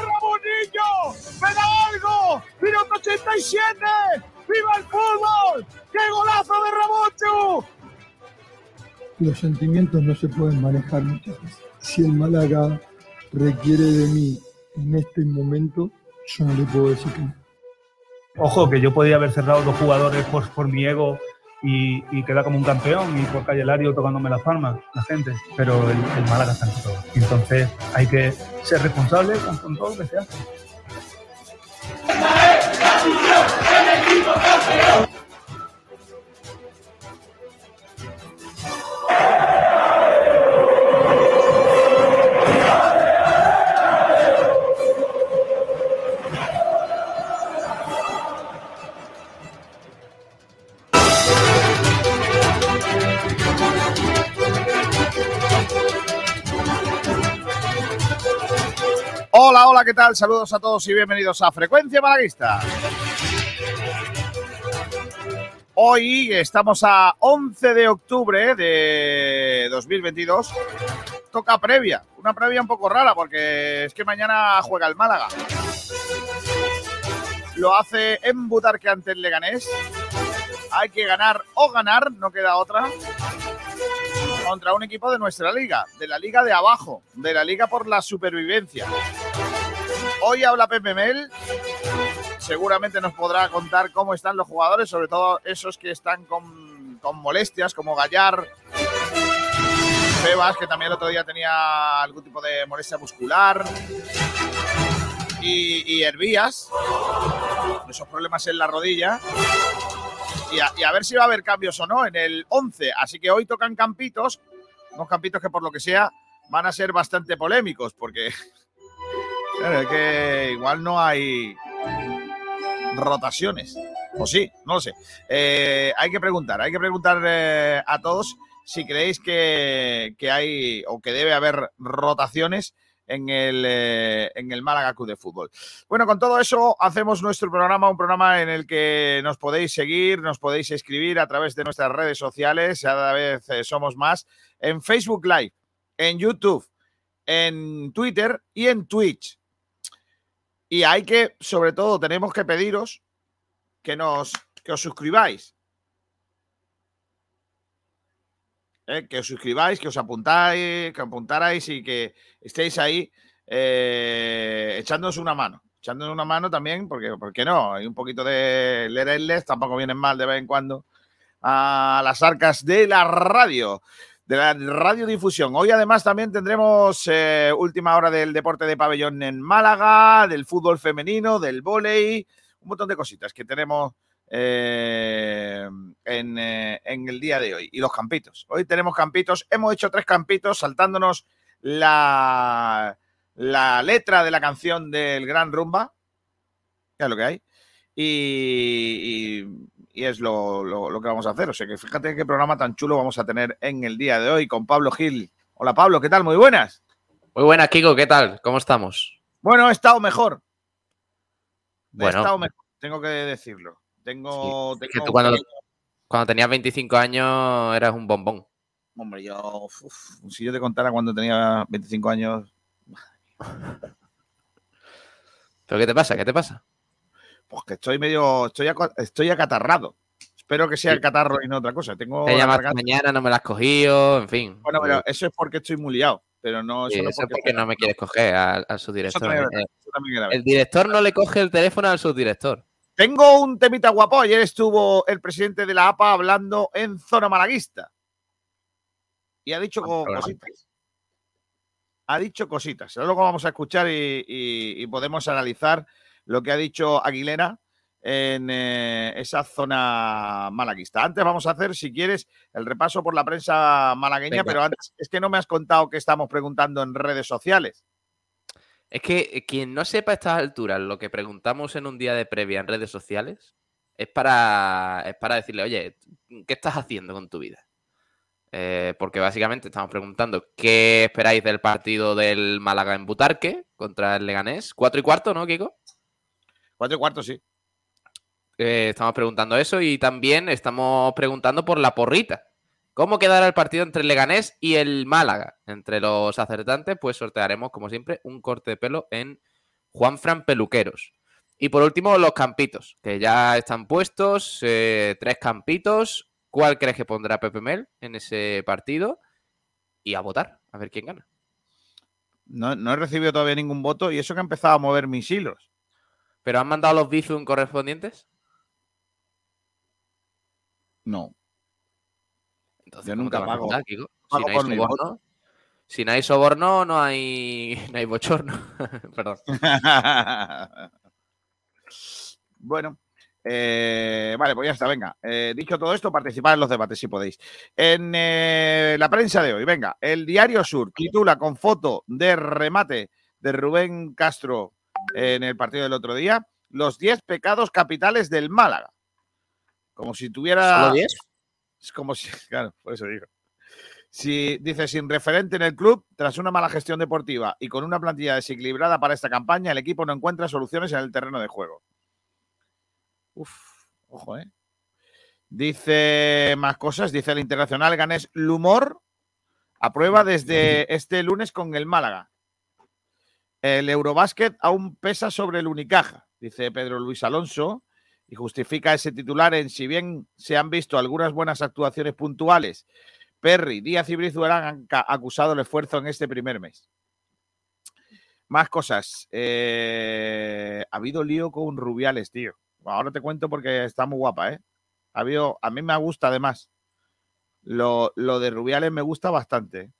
¡Ramonillo! ¡Me da algo! ¡Minuto 87! ¡Viva el fútbol! ¡Qué golazo de Ramoncho! Los sentimientos no se pueden manejar muchas veces. Si el Málaga requiere de mí en este momento, yo no le puedo decir que no. Ojo, que yo podía haber cerrado dos jugadores por, por mi ego y, quedar como un campeón y por Calle Lario tocándome las palmas, la gente. Pero el, el Málaga está en todo. Entonces hay que ser responsable con, con todo lo que se hace. Hola, hola, ¿qué tal? Saludos a todos y bienvenidos a Frecuencia Malaguista. Hoy estamos a 11 de octubre de 2022. Toca previa, una previa un poco rara porque es que mañana juega el Málaga. Lo hace en Butarque ante el Leganés. Hay que ganar o ganar, no queda otra contra un equipo de nuestra liga, de la liga de abajo, de la liga por la supervivencia. Hoy habla Pepe seguramente nos podrá contar cómo están los jugadores, sobre todo esos que están con, con molestias, como Gallar, Sebas, que también el otro día tenía algún tipo de molestia muscular, y, y Hervías, esos problemas en la rodilla y a, ver si va a haber cambios o no en el 11. Así que hoy tocan campitos, unos campitos que por lo que sea van a ser bastante polémicos, porque es que igual no hay rotaciones. O sí, no lo sé. Eh, hay que preguntar, hay que preguntar eh, a todos si creéis que, que, hay o que debe haber rotaciones en el, eh, en el Málaga Club de Fútbol. Bueno, con todo eso hacemos nuestro programa, un programa en el que nos podéis seguir, nos podéis escribir a través de nuestras redes sociales, cada vez eh, somos más, en Facebook Live, en YouTube, en Twitter y en Twitch. Y hay que, sobre todo, tenemos que pediros que, nos, que os suscribáis. Eh, que os suscribáis, que os apuntáis, que apuntarais y que estéis ahí eh, echándonos una mano. Echándonos una mano también, porque, ¿por qué no? Hay un poquito de leerles, tampoco vienen mal de vez en cuando a las arcas de la radio, de la radiodifusión. Hoy además también tendremos eh, última hora del deporte de pabellón en Málaga, del fútbol femenino, del vóley, un montón de cositas que tenemos eh, en, eh, en, el día de hoy. Y los campitos. Hoy tenemos campitos. Hemos hecho tres campitos saltándonos la, la letra de la canción del Gran Rumba. Ya es lo que hay. Y, y, y es lo, lo, lo, que vamos a hacer. O sea que fíjate qué programa tan chulo vamos a tener en el día de hoy con Pablo Gil. Hola Pablo, ¿qué tal? Muy buenas. Muy buenas, Kiko, ¿qué tal? ¿Cómo estamos? Bueno, he estado mejor. Bueno. He estado mejor, tengo que decirlo. Tengo. Sí, tengo es que tú cuando, cuando, tenías 25 años eras un bombón. Hombre, yo. Uf, si yo te contara cuando tenía 25 años. ¿Pero qué te pasa? ¿Qué te pasa? Pues que estoy medio. Estoy, estoy acatarrado. Espero que sea el catarro y no otra cosa. Tengo. Te llamaste mañana, no me la has cogido, en fin. Bueno, pero eso es porque estoy muy liado. Pero no. Sí, eso no es porque no me quieres coger al, al subdirector. también, el, el director no le coge el teléfono al subdirector. Tengo un temita guapo. Ayer estuvo el presidente de la APA hablando en zona malaguista. Y ha dicho Ah, cositas. Ha dicho cositas. Luego vamos a escuchar y, y, y podemos analizar lo que ha dicho Aguilera en eh, esa zona malaguista. Antes vamos a hacer, si quieres, el repaso por la prensa malagueña, Venga. pero antes es que no me has contado que estamos preguntando en redes sociales. Es que quien no sepa a estas alturas lo que preguntamos en un día de previa en redes sociales es para, es para decirle, oye, ¿qué estás haciendo con tu vida? Eh, porque básicamente estamos preguntando qué esperáis del partido del Málaga en Butarque contra el Leganés. Cuatro y cuarto, ¿no, Kiko? Cuatro y cuarto, sí. Eh, estamos preguntando eso y también estamos preguntando por la porrita. ¿Cómo quedará el partido entre el Leganés y el Málaga? Entre los acertantes, pues sortearemos, como siempre, un corte de pelo en Juanfran Peluqueros. Y por último, los campitos, que ya están puestos, eh, tres campitos. ¿Cuál crees que pondrá Pepe Mel en ese partido? Y a votar, a ver quién gana. No, no he recibido todavía ningún voto y eso que ha empezado a mover mis hilos. ¿Pero han mandado los Bizum correspondientes? No. Entonces, Yo ¿cómo nunca pago- Kiko? pago Si no hay soborno, si no hay soborno, no hay, no hay bochorno. Perdón. bueno, eh, vale, pues ya está, venga. Eh, dicho todo esto, participad en los debates si podéis. En eh, la prensa de hoy, venga, el Diario Sur titula con foto de remate de Rubén Castro en el partido del otro día, los 10 pecados capitales del Málaga. Como si tuviera... ¿Solo 10? Es como si, claro, por eso digo. Si dice sin referente en el club, tras una mala gestión deportiva y con una plantilla desequilibrada para esta campaña, el equipo no encuentra soluciones en el terreno de juego. Uf, ojo, ¿eh? Dice más cosas, dice el internacional ganés Lumor, aprueba desde este lunes con el Málaga. El Eurobásquet aún pesa sobre el Unicaja, dice Pedro Luis Alonso, y justifica ese titular en si bien se han visto algunas buenas actuaciones puntuales, Perry, Díaz y Brizuela han acusado el esfuerzo en este primer mes. Más cosas. Eh, ha habido lío con Rubiales, tío. Ahora te cuento porque está muy guapa, ¿eh? Ha habido, a mí me gusta además. Lo, lo de Rubiales me gusta bastante.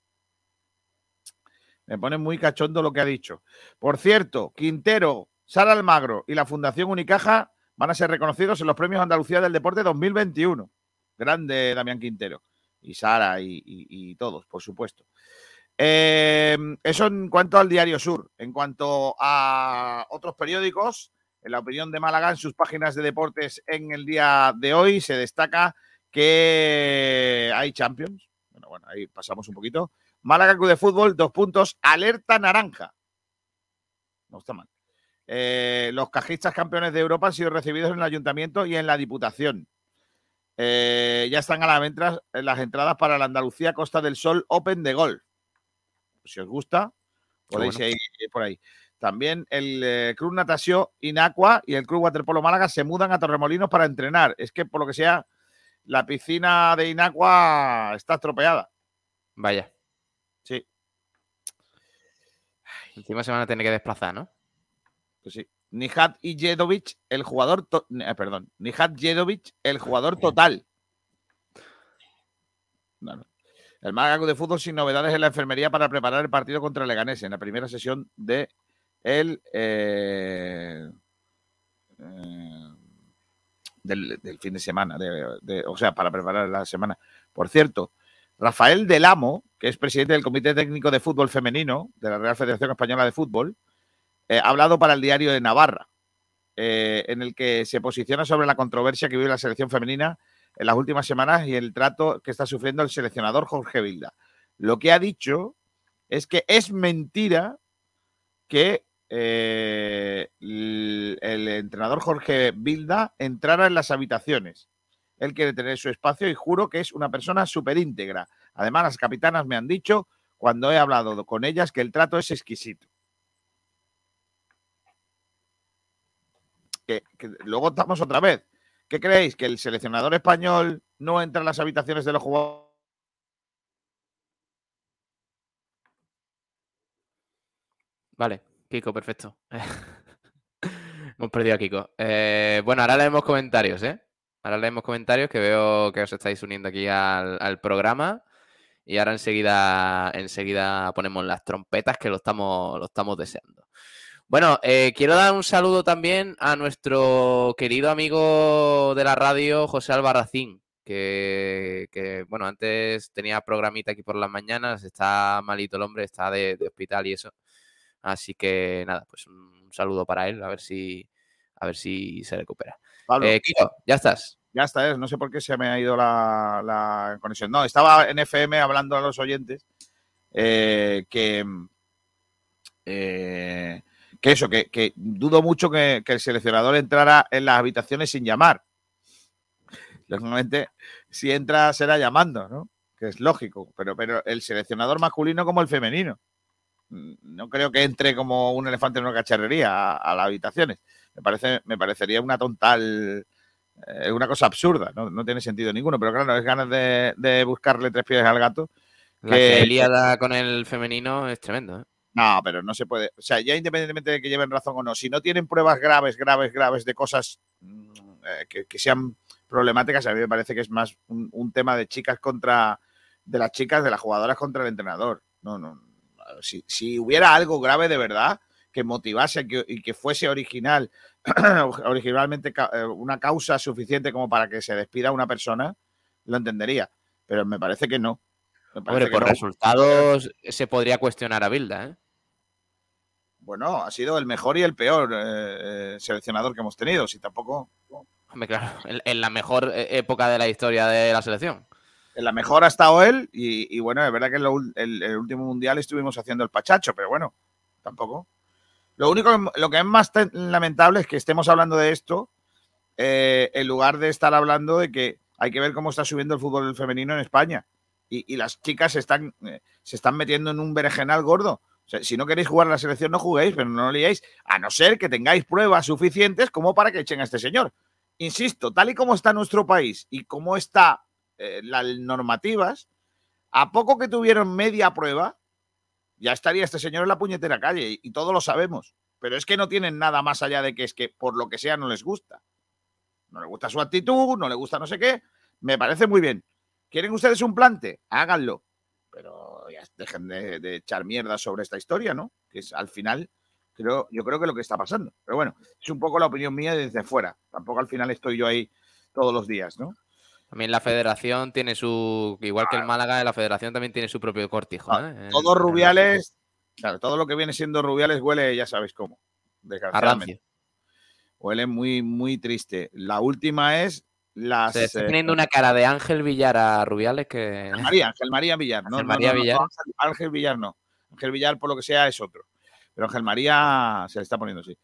Me pone muy cachondo lo que ha dicho. Por cierto, Quintero, Sara Almagro y la Fundación Unicaja van a ser reconocidos en los premios Andalucía del Deporte 2021. Grande Damián Quintero. Y Sara y, todos, por supuesto. Eh, eso en cuanto al Diario Sur. En cuanto a otros periódicos, en la opinión de Málaga, en sus páginas de deportes en el día de hoy, se destaca que hay Champions. Bueno, bueno, ahí pasamos un poquito. Málaga Club de Fútbol, dos puntos, alerta naranja. No está mal. Eh, los cajistas campeones de Europa han sido recibidos en el ayuntamiento y en la diputación. Eh, ya están a la venta las entradas para la Andalucía Costa del Sol Open de Golf. Si os gusta, podéis bueno. ir por ahí. También el eh, Club Natación Inacua y el Club Waterpolo Málaga se mudan a Torremolinos para entrenar. Es que, por lo que sea, la piscina de Inacua está estropeada. Vaya. Sí, Encima se van a tener que desplazar, ¿no? Pues sí. Nihat Jedovic, el jugador. eh, perdón. Nihat Jedovic, el jugador total. No, no. El Málaga de Fútbol sin novedades en la enfermería para preparar el partido contra el Leganés en la primera sesión de el, eh, eh, del, del fin de semana, de- de- o sea, para preparar la semana. Por cierto, Rafael Del Amo, que es presidente del Comité Técnico de Fútbol Femenino de la Real Federación Española de Fútbol, eh, ha hablado para el diario de Navarra, eh, en el que se posiciona sobre la controversia que vive la selección femenina en las últimas semanas y el trato que está sufriendo el seleccionador Jorge Vilda. Lo que ha dicho es que es mentira que eh, el, entrenador Jorge Vilda entrara en las habitaciones. Él quiere tener su espacio y juro que es una persona súper íntegra. Además, las capitanas me han dicho, cuando he hablado con ellas, que el trato es exquisito. Luego estamos otra vez. ¿Qué creéis? ¿Que el seleccionador español no entra en las habitaciones de los jugadores? Vale, Kiko, perfecto. Hemos perdido a Kiko. Eh, bueno, ahora leemos comentarios, ¿eh? Ahora leemos comentarios que veo que os estáis uniendo aquí al, al programa. Y ahora enseguida, enseguida ponemos las trompetas que lo estamos, lo estamos deseando. Bueno, eh, quiero dar un saludo también a nuestro querido amigo de la radio, José Albarracín, que, que, bueno, antes tenía programita aquí por las mañanas, está malito el hombre, está de, de hospital y eso. Así que nada, pues un saludo para él, a ver si, a ver si se recupera. Pablo, Eh, Kiko, ya estás. ya está, ¿eh? no sé por qué se me ha ido la, la conexión. No, estaba en FM hablando a los oyentes eh, que, eh, que eso, que, que dudo mucho que, que el seleccionador entrara en las habitaciones sin llamar. Lógicamente, si entra será llamando, ¿no? que es lógico, pero, pero el seleccionador masculino como el femenino. Mm, No creo que entre como un elefante en una cacharrería a, a las habitaciones. Me, parece, me parecería una tontal, eh, una cosa absurda, ¿no? no tiene sentido ninguno, pero claro, es ganas de, de buscarle tres pies al gato. La que- que Ilíada con el femenino es tremendo. ¿eh? No, pero no se puede. O sea, ya independientemente de que lleven razón o no, si no tienen pruebas graves, graves, graves de cosas mm, eh, que, que sean problemáticas, a mí me parece que es más un, un tema de chicas contra. de las chicas, de las jugadoras contra el entrenador. No, no. Si, si hubiera algo grave de verdad que motivase que- y que fuese original, originalmente ca- eh, una causa suficiente como para que se despida una persona, lo entendería. Pero me parece que no. Hombre, por no. resultados se podría cuestionar a Bilda. ¿eh? Bueno, ha sido el mejor y el peor eh, eh, seleccionador que hemos tenido. Si tampoco. Hombre, claro, en, en la mejor eh, época de la historia de la selección. En la mejor ha estado él. Y, y bueno, es verdad que en lo el, el último mundial estuvimos haciendo el pachacho, pero bueno, tampoco. Lo único, lo que es más lamentable es que estemos hablando de esto eh, en lugar de estar hablando de que hay que ver cómo está subiendo el fútbol femenino en España. Y, y las chicas se están, eh, se están metiendo en un berenjenal gordo. Si no queréis jugar a la selección, no juguéis, pero no liéis, a no ser que tengáis pruebas suficientes como para que echen a este señor. Insisto, tal y como está nuestro país y cómo está eh, las normativas, a poco que tuvieron media prueba, ya estaría este señor en la puñetera calle y, y todos lo sabemos. Pero es que no tienen nada más allá de que es que por lo que sea no les gusta. No les gusta su actitud, no les gusta no sé qué. Me parece muy bien. ¿Quieren ustedes un plante? Háganlo. Pero dejen de, de echar mierda sobre esta historia, ¿no? Que es al final, creo, yo creo que es lo que está pasando. Pero bueno, es un poco la opinión mía desde fuera. Tampoco al final estoy yo ahí todos los días, ¿no? También la federación tiene su. Igual que el Málaga, la federación también tiene su propio cortijo. Ah, ¿eh? Todos rubiales, claro, todo lo que viene siendo rubiales huele, ya sabéis cómo. Desgraciadamente. Huele muy, muy triste. La última es las. Se está eh, poniendo una cara de Ángel Villar a Rubiales que. Ángel María, Ángel María Villar. No, Ángel María no, no, Villar. no, Ángel, Ángel Villar no. Ángel Villar, por lo que sea, es otro. Pero Ángel María se le está poniendo así.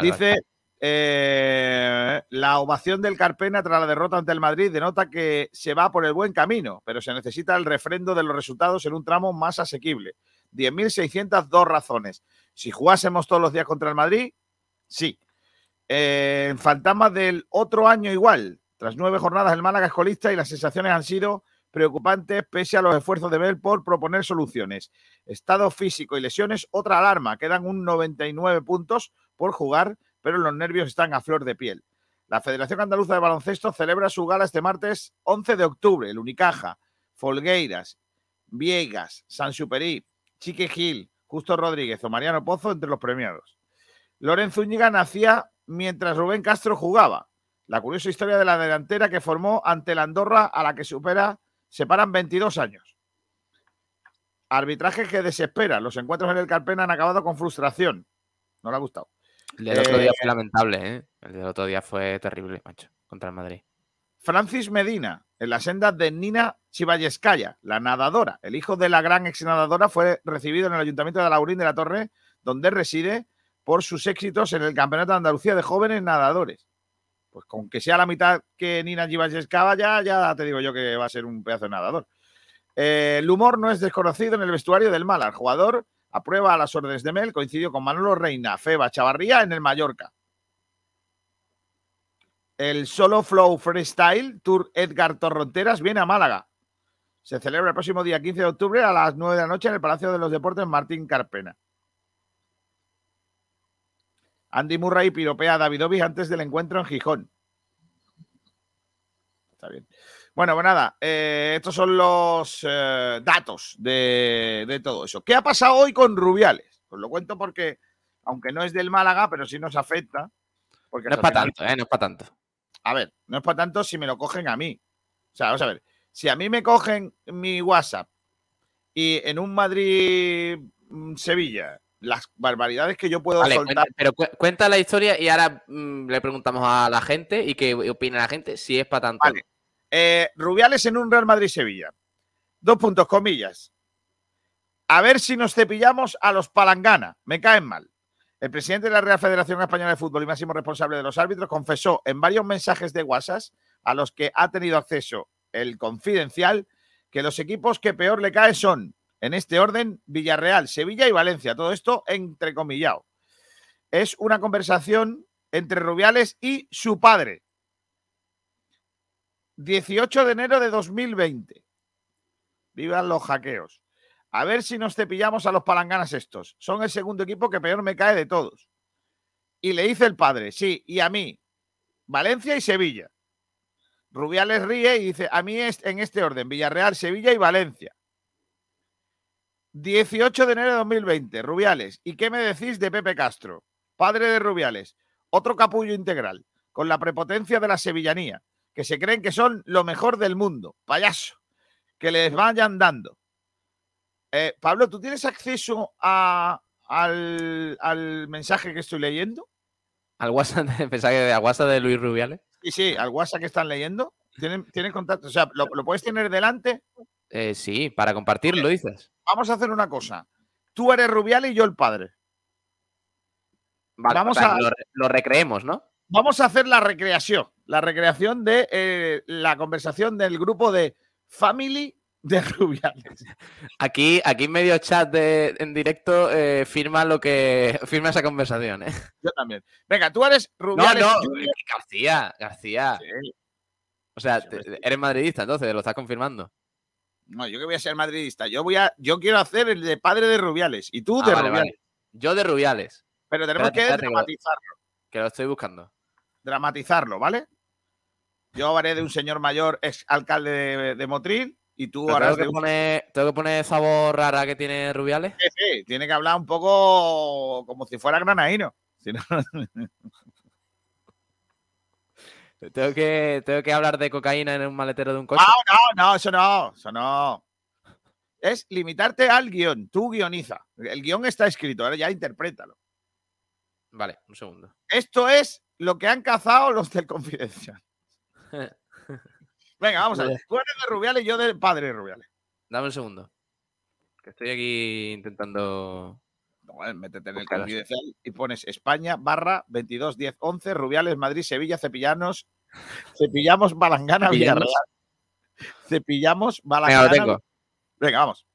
Dice eh, la ovación del Carpena tras la derrota ante el Madrid denota que se va por el buen camino, pero se necesita el refrendo de los resultados en un tramo más asequible. 10.602 razones. Si jugásemos todos los días contra el Madrid, sí. Eh, fantasmas del otro año igual. Tras nueve jornadas el Málaga es colista y las sensaciones han sido preocupantes pese a los esfuerzos de Bell por proponer soluciones. Estado físico y lesiones, otra alarma. Quedan un 99 puntos por jugar, pero los nervios están a flor de piel. La Federación Andaluza de Baloncesto celebra su gala este martes 11 de octubre. El Unicaja, Folgueiras, Viegas, San Superí, Chique Gil, Justo Rodríguez o Mariano Pozo entre los premiados. Lorenzo Zúñiga nacía mientras Rubén Castro jugaba. La curiosa historia de la delantera que formó ante la Andorra a la que supera, separan 22 años. Arbitraje que desespera. Los encuentros en el Carpena han acabado con frustración. No le ha gustado. El del otro día Eh, fue lamentable, ¿eh? El del otro día fue terrible, macho, contra el Madrid. Francis Medina, en la senda de Nina Chivalleskaya, la nadadora. El hijo de la gran ex nadadora fue recibido en el Ayuntamiento de Laurín de la Torre, donde reside, por sus éxitos en el Campeonato de Andalucía de Jóvenes Nadadores. Pues con que sea la mitad que Nina Chivalleskaya, ya te digo yo que va a ser un pedazo de nadador. Eh, el humor no es desconocido en el vestuario del Málaga. El jugador aprueba las órdenes de Mel, coincidió con Manolo Reina, Feba Chavarría en el Mallorca. El Solo Flow Freestyle Tour Edgar Torronteras viene a Málaga. Se celebra el próximo día 15 de octubre a las 9 de la noche en el Palacio de los Deportes Martín Carpena. Andy Murray piropea a Davidovich antes del encuentro en Gijón. Está bien. Bueno, pues nada, eh, estos son los eh, datos de, de todo eso. ¿Qué ha pasado hoy con Rubiales? Os lo cuento porque, aunque no es del Málaga, pero sí nos afecta. Porque No es para tanto, ¿eh? No es para tanto. a ver, no es para tanto si me lo cogen a mí. O sea, vamos a ver, si a mí me cogen mi WhatsApp y en un Madrid-Sevilla, las barbaridades que yo puedo Vale, soltar. cuenta- pero cu- cuenta la historia y ahora mm, le preguntamos a la gente y qué opina la gente si es para tanto. Vale. Eh, Rubiales en un Real Madrid-Sevilla. Dos puntos, comillas. A ver si nos cepillamos a los palangana. Me caen mal. El presidente de la Real Federación Española de Fútbol y máximo responsable de los árbitros confesó en varios mensajes de WhatsApp a los que ha tenido acceso el confidencial que los equipos que peor le cae son, en este orden, Villarreal, Sevilla y Valencia. Todo esto entrecomillado. Es una conversación entre Rubiales y su padre. 18 de enero de 2020. Vivan los hackeos. A ver si nos cepillamos a los palanganas estos. Son el segundo equipo que peor me cae de todos. Y le dice el padre, sí, y a mí, Valencia y Sevilla. Rubiales ríe y dice, a mí es en este orden, Villarreal, Sevilla y Valencia. 18 de enero de 2020, Rubiales. ¿Y qué me decís de Pepe Castro? Padre de Rubiales, otro capullo integral, con la prepotencia de la sevillanía, que se creen que son lo mejor del mundo. Payaso, que les vayan dando. Eh, Pablo, ¿tú tienes acceso a, al, al mensaje que estoy leyendo? Al WhatsApp, de, al WhatsApp de Luis Rubiales. Sí, sí, al WhatsApp que están leyendo. ¿Tienen, tienen contacto? O sea, ¿lo, lo puedes tener delante? Eh, sí, para compartirlo, dices. Vamos a hacer una cosa. Tú eres Rubiales y yo el padre. Vale, Vamos a- Lo, lo recreemos, ¿no? Vamos a hacer la recreación. La recreación de eh, la conversación del grupo de Family de Rubiales. Aquí, aquí en medio chat de, en directo eh, firma lo que firma esa conversación, ¿eh? Yo también. Venga, tú eres No, Rubiales. no, Junior. García, García. Sí. O sea, eres madridista, entonces, lo estás confirmando. No, yo que voy a ser madridista. Yo voy a, yo quiero hacer el de padre de Rubiales y tú Ah, de vale, Rubiales. vale. Yo de Rubiales, Pero tenemos Espérate, que espérate, dramatizarlo, que lo estoy buscando. dramatizarlo, ¿vale? Yo haré de un señor mayor ex alcalde de, de Motril y tú harás tengo, de que un poner, tengo que poner esa voz rara que tiene Rubiales. Sí, sí, tiene que hablar un poco como si fuera granadino. Si no, Tengo que, tengo que hablar de cocaína en un maletero de un coche. no, no, no, eso no, eso no. Es limitarte al guion. Tú guioniza. El guion está escrito, ahora ya interprétalo. Vale, un segundo. Esto es lo que han cazado los del Confidencial. Venga, vamos a ver. Tú eres de Rubiales y yo del padre de Rubiales. Dame un segundo. Que estoy aquí intentando. No, bueno, métete en el. Confidencial y pones España barra 22 10 11 Rubiales Madrid Sevilla Cepillanos Cepillamos Balangana. Villarreal. Cepillamos Venga, Balangana. lo tengo. Venga, vamos.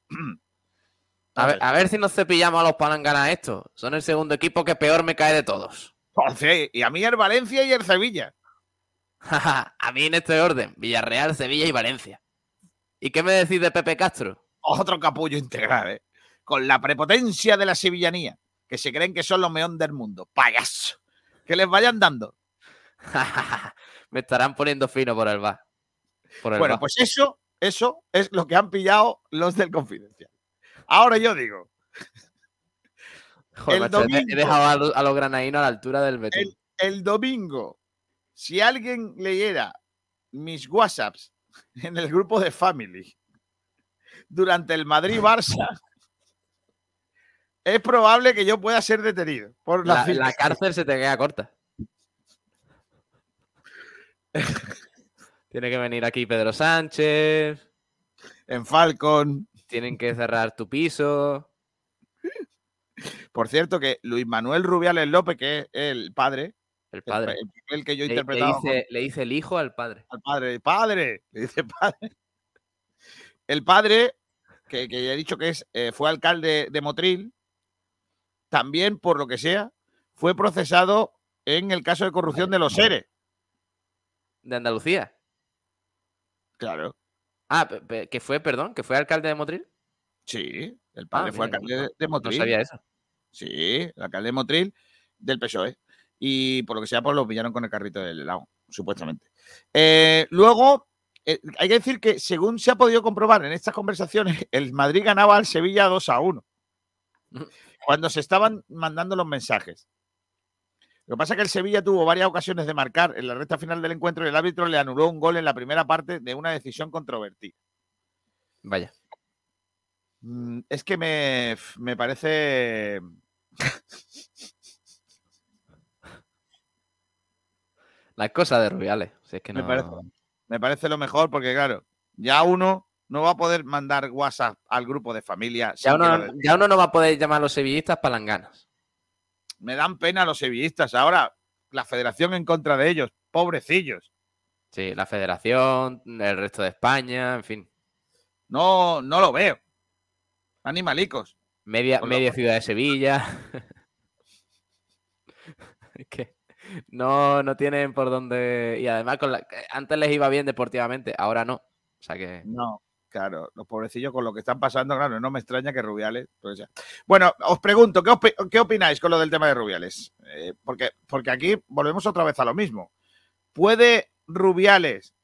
A ver, a ver si nos cepillamos a los palanganas estos. Son el segundo equipo que peor me cae de todos. Joder, y a mí el Valencia y el Sevilla. a mí en este orden: Villarreal, Sevilla y Valencia. ¿Y qué me decís de Pepe Castro? Otro capullo integral, ¿eh? Con la prepotencia de la sevillanía, que se creen que son los meón del mundo. Payaso. Que les vayan dando. me estarán poniendo fino por el bar. Por el Bueno, bar. pues eso, eso es lo que han pillado los del Confidencial. Ahora yo digo, Joder, el macho, he- dejado a, los- a los granadinos a la altura del betún. el, el domingo, si alguien leyera mis WhatsApps en el grupo de Family durante el Madrid-Barça, es probable que yo pueda ser detenido por la, La, fil- la cárcel se te queda corta. Tiene que venir aquí Pedro Sánchez. en Falcon. Tienen que cerrar tu piso. Por cierto, que Luis Manuel Rubiales López, que es el padre, El padre. el que yo he Le, dice, le dice el hijo al padre. al padre, padre, le dice padre. El padre, que, que ya he dicho que es, eh, fue alcalde de Motril, también, por lo que sea, fue procesado en el caso de corrupción de los seres. De Andalucía. Claro. Ah, que fue, perdón, que fue alcalde de Motril. Sí, el padre Ah, fue mira, alcalde de, No Motril. sabía eso. Sí, el alcalde de Motril del PSOE. Y por lo que sea, pues lo pillaron con el carrito del helado, supuestamente. Eh, luego, eh, hay que decir que según se ha podido comprobar en estas conversaciones, el Madrid ganaba al Sevilla 2 a 1. Cuando se estaban mandando los mensajes. Lo que pasa es que el Sevilla tuvo varias ocasiones de marcar en la recta final del encuentro y el árbitro le anuló un gol en la primera parte de una decisión controvertida. Vaya. Mm, Es que me, me parece. Las cosas de Rubiales. Si es que Me no... parece- Me parece lo mejor porque, claro, ya uno no va a poder mandar WhatsApp al grupo de familia. ya, uno, de- ya uno no va a poder llamar a los sevillistas palanganas. Me dan pena los sevillistas. Ahora, la federación en contra de ellos. Pobrecillos. Sí, la federación, el resto de España, en fin. No, no lo veo. Animalicos. Media, media ciudad de Sevilla. es que no, no tienen por dónde. Y además, con la- antes les iba bien deportivamente, ahora no. O sea que. No, claro, los pobrecillos con lo que están pasando, claro, no me extraña que Rubiales. pues. Bueno, os pregunto, ¿qué, opi- qué opináis con lo del tema de Rubiales? Eh, porque, porque aquí volvemos otra vez a lo mismo. ¿Puede Rubiales,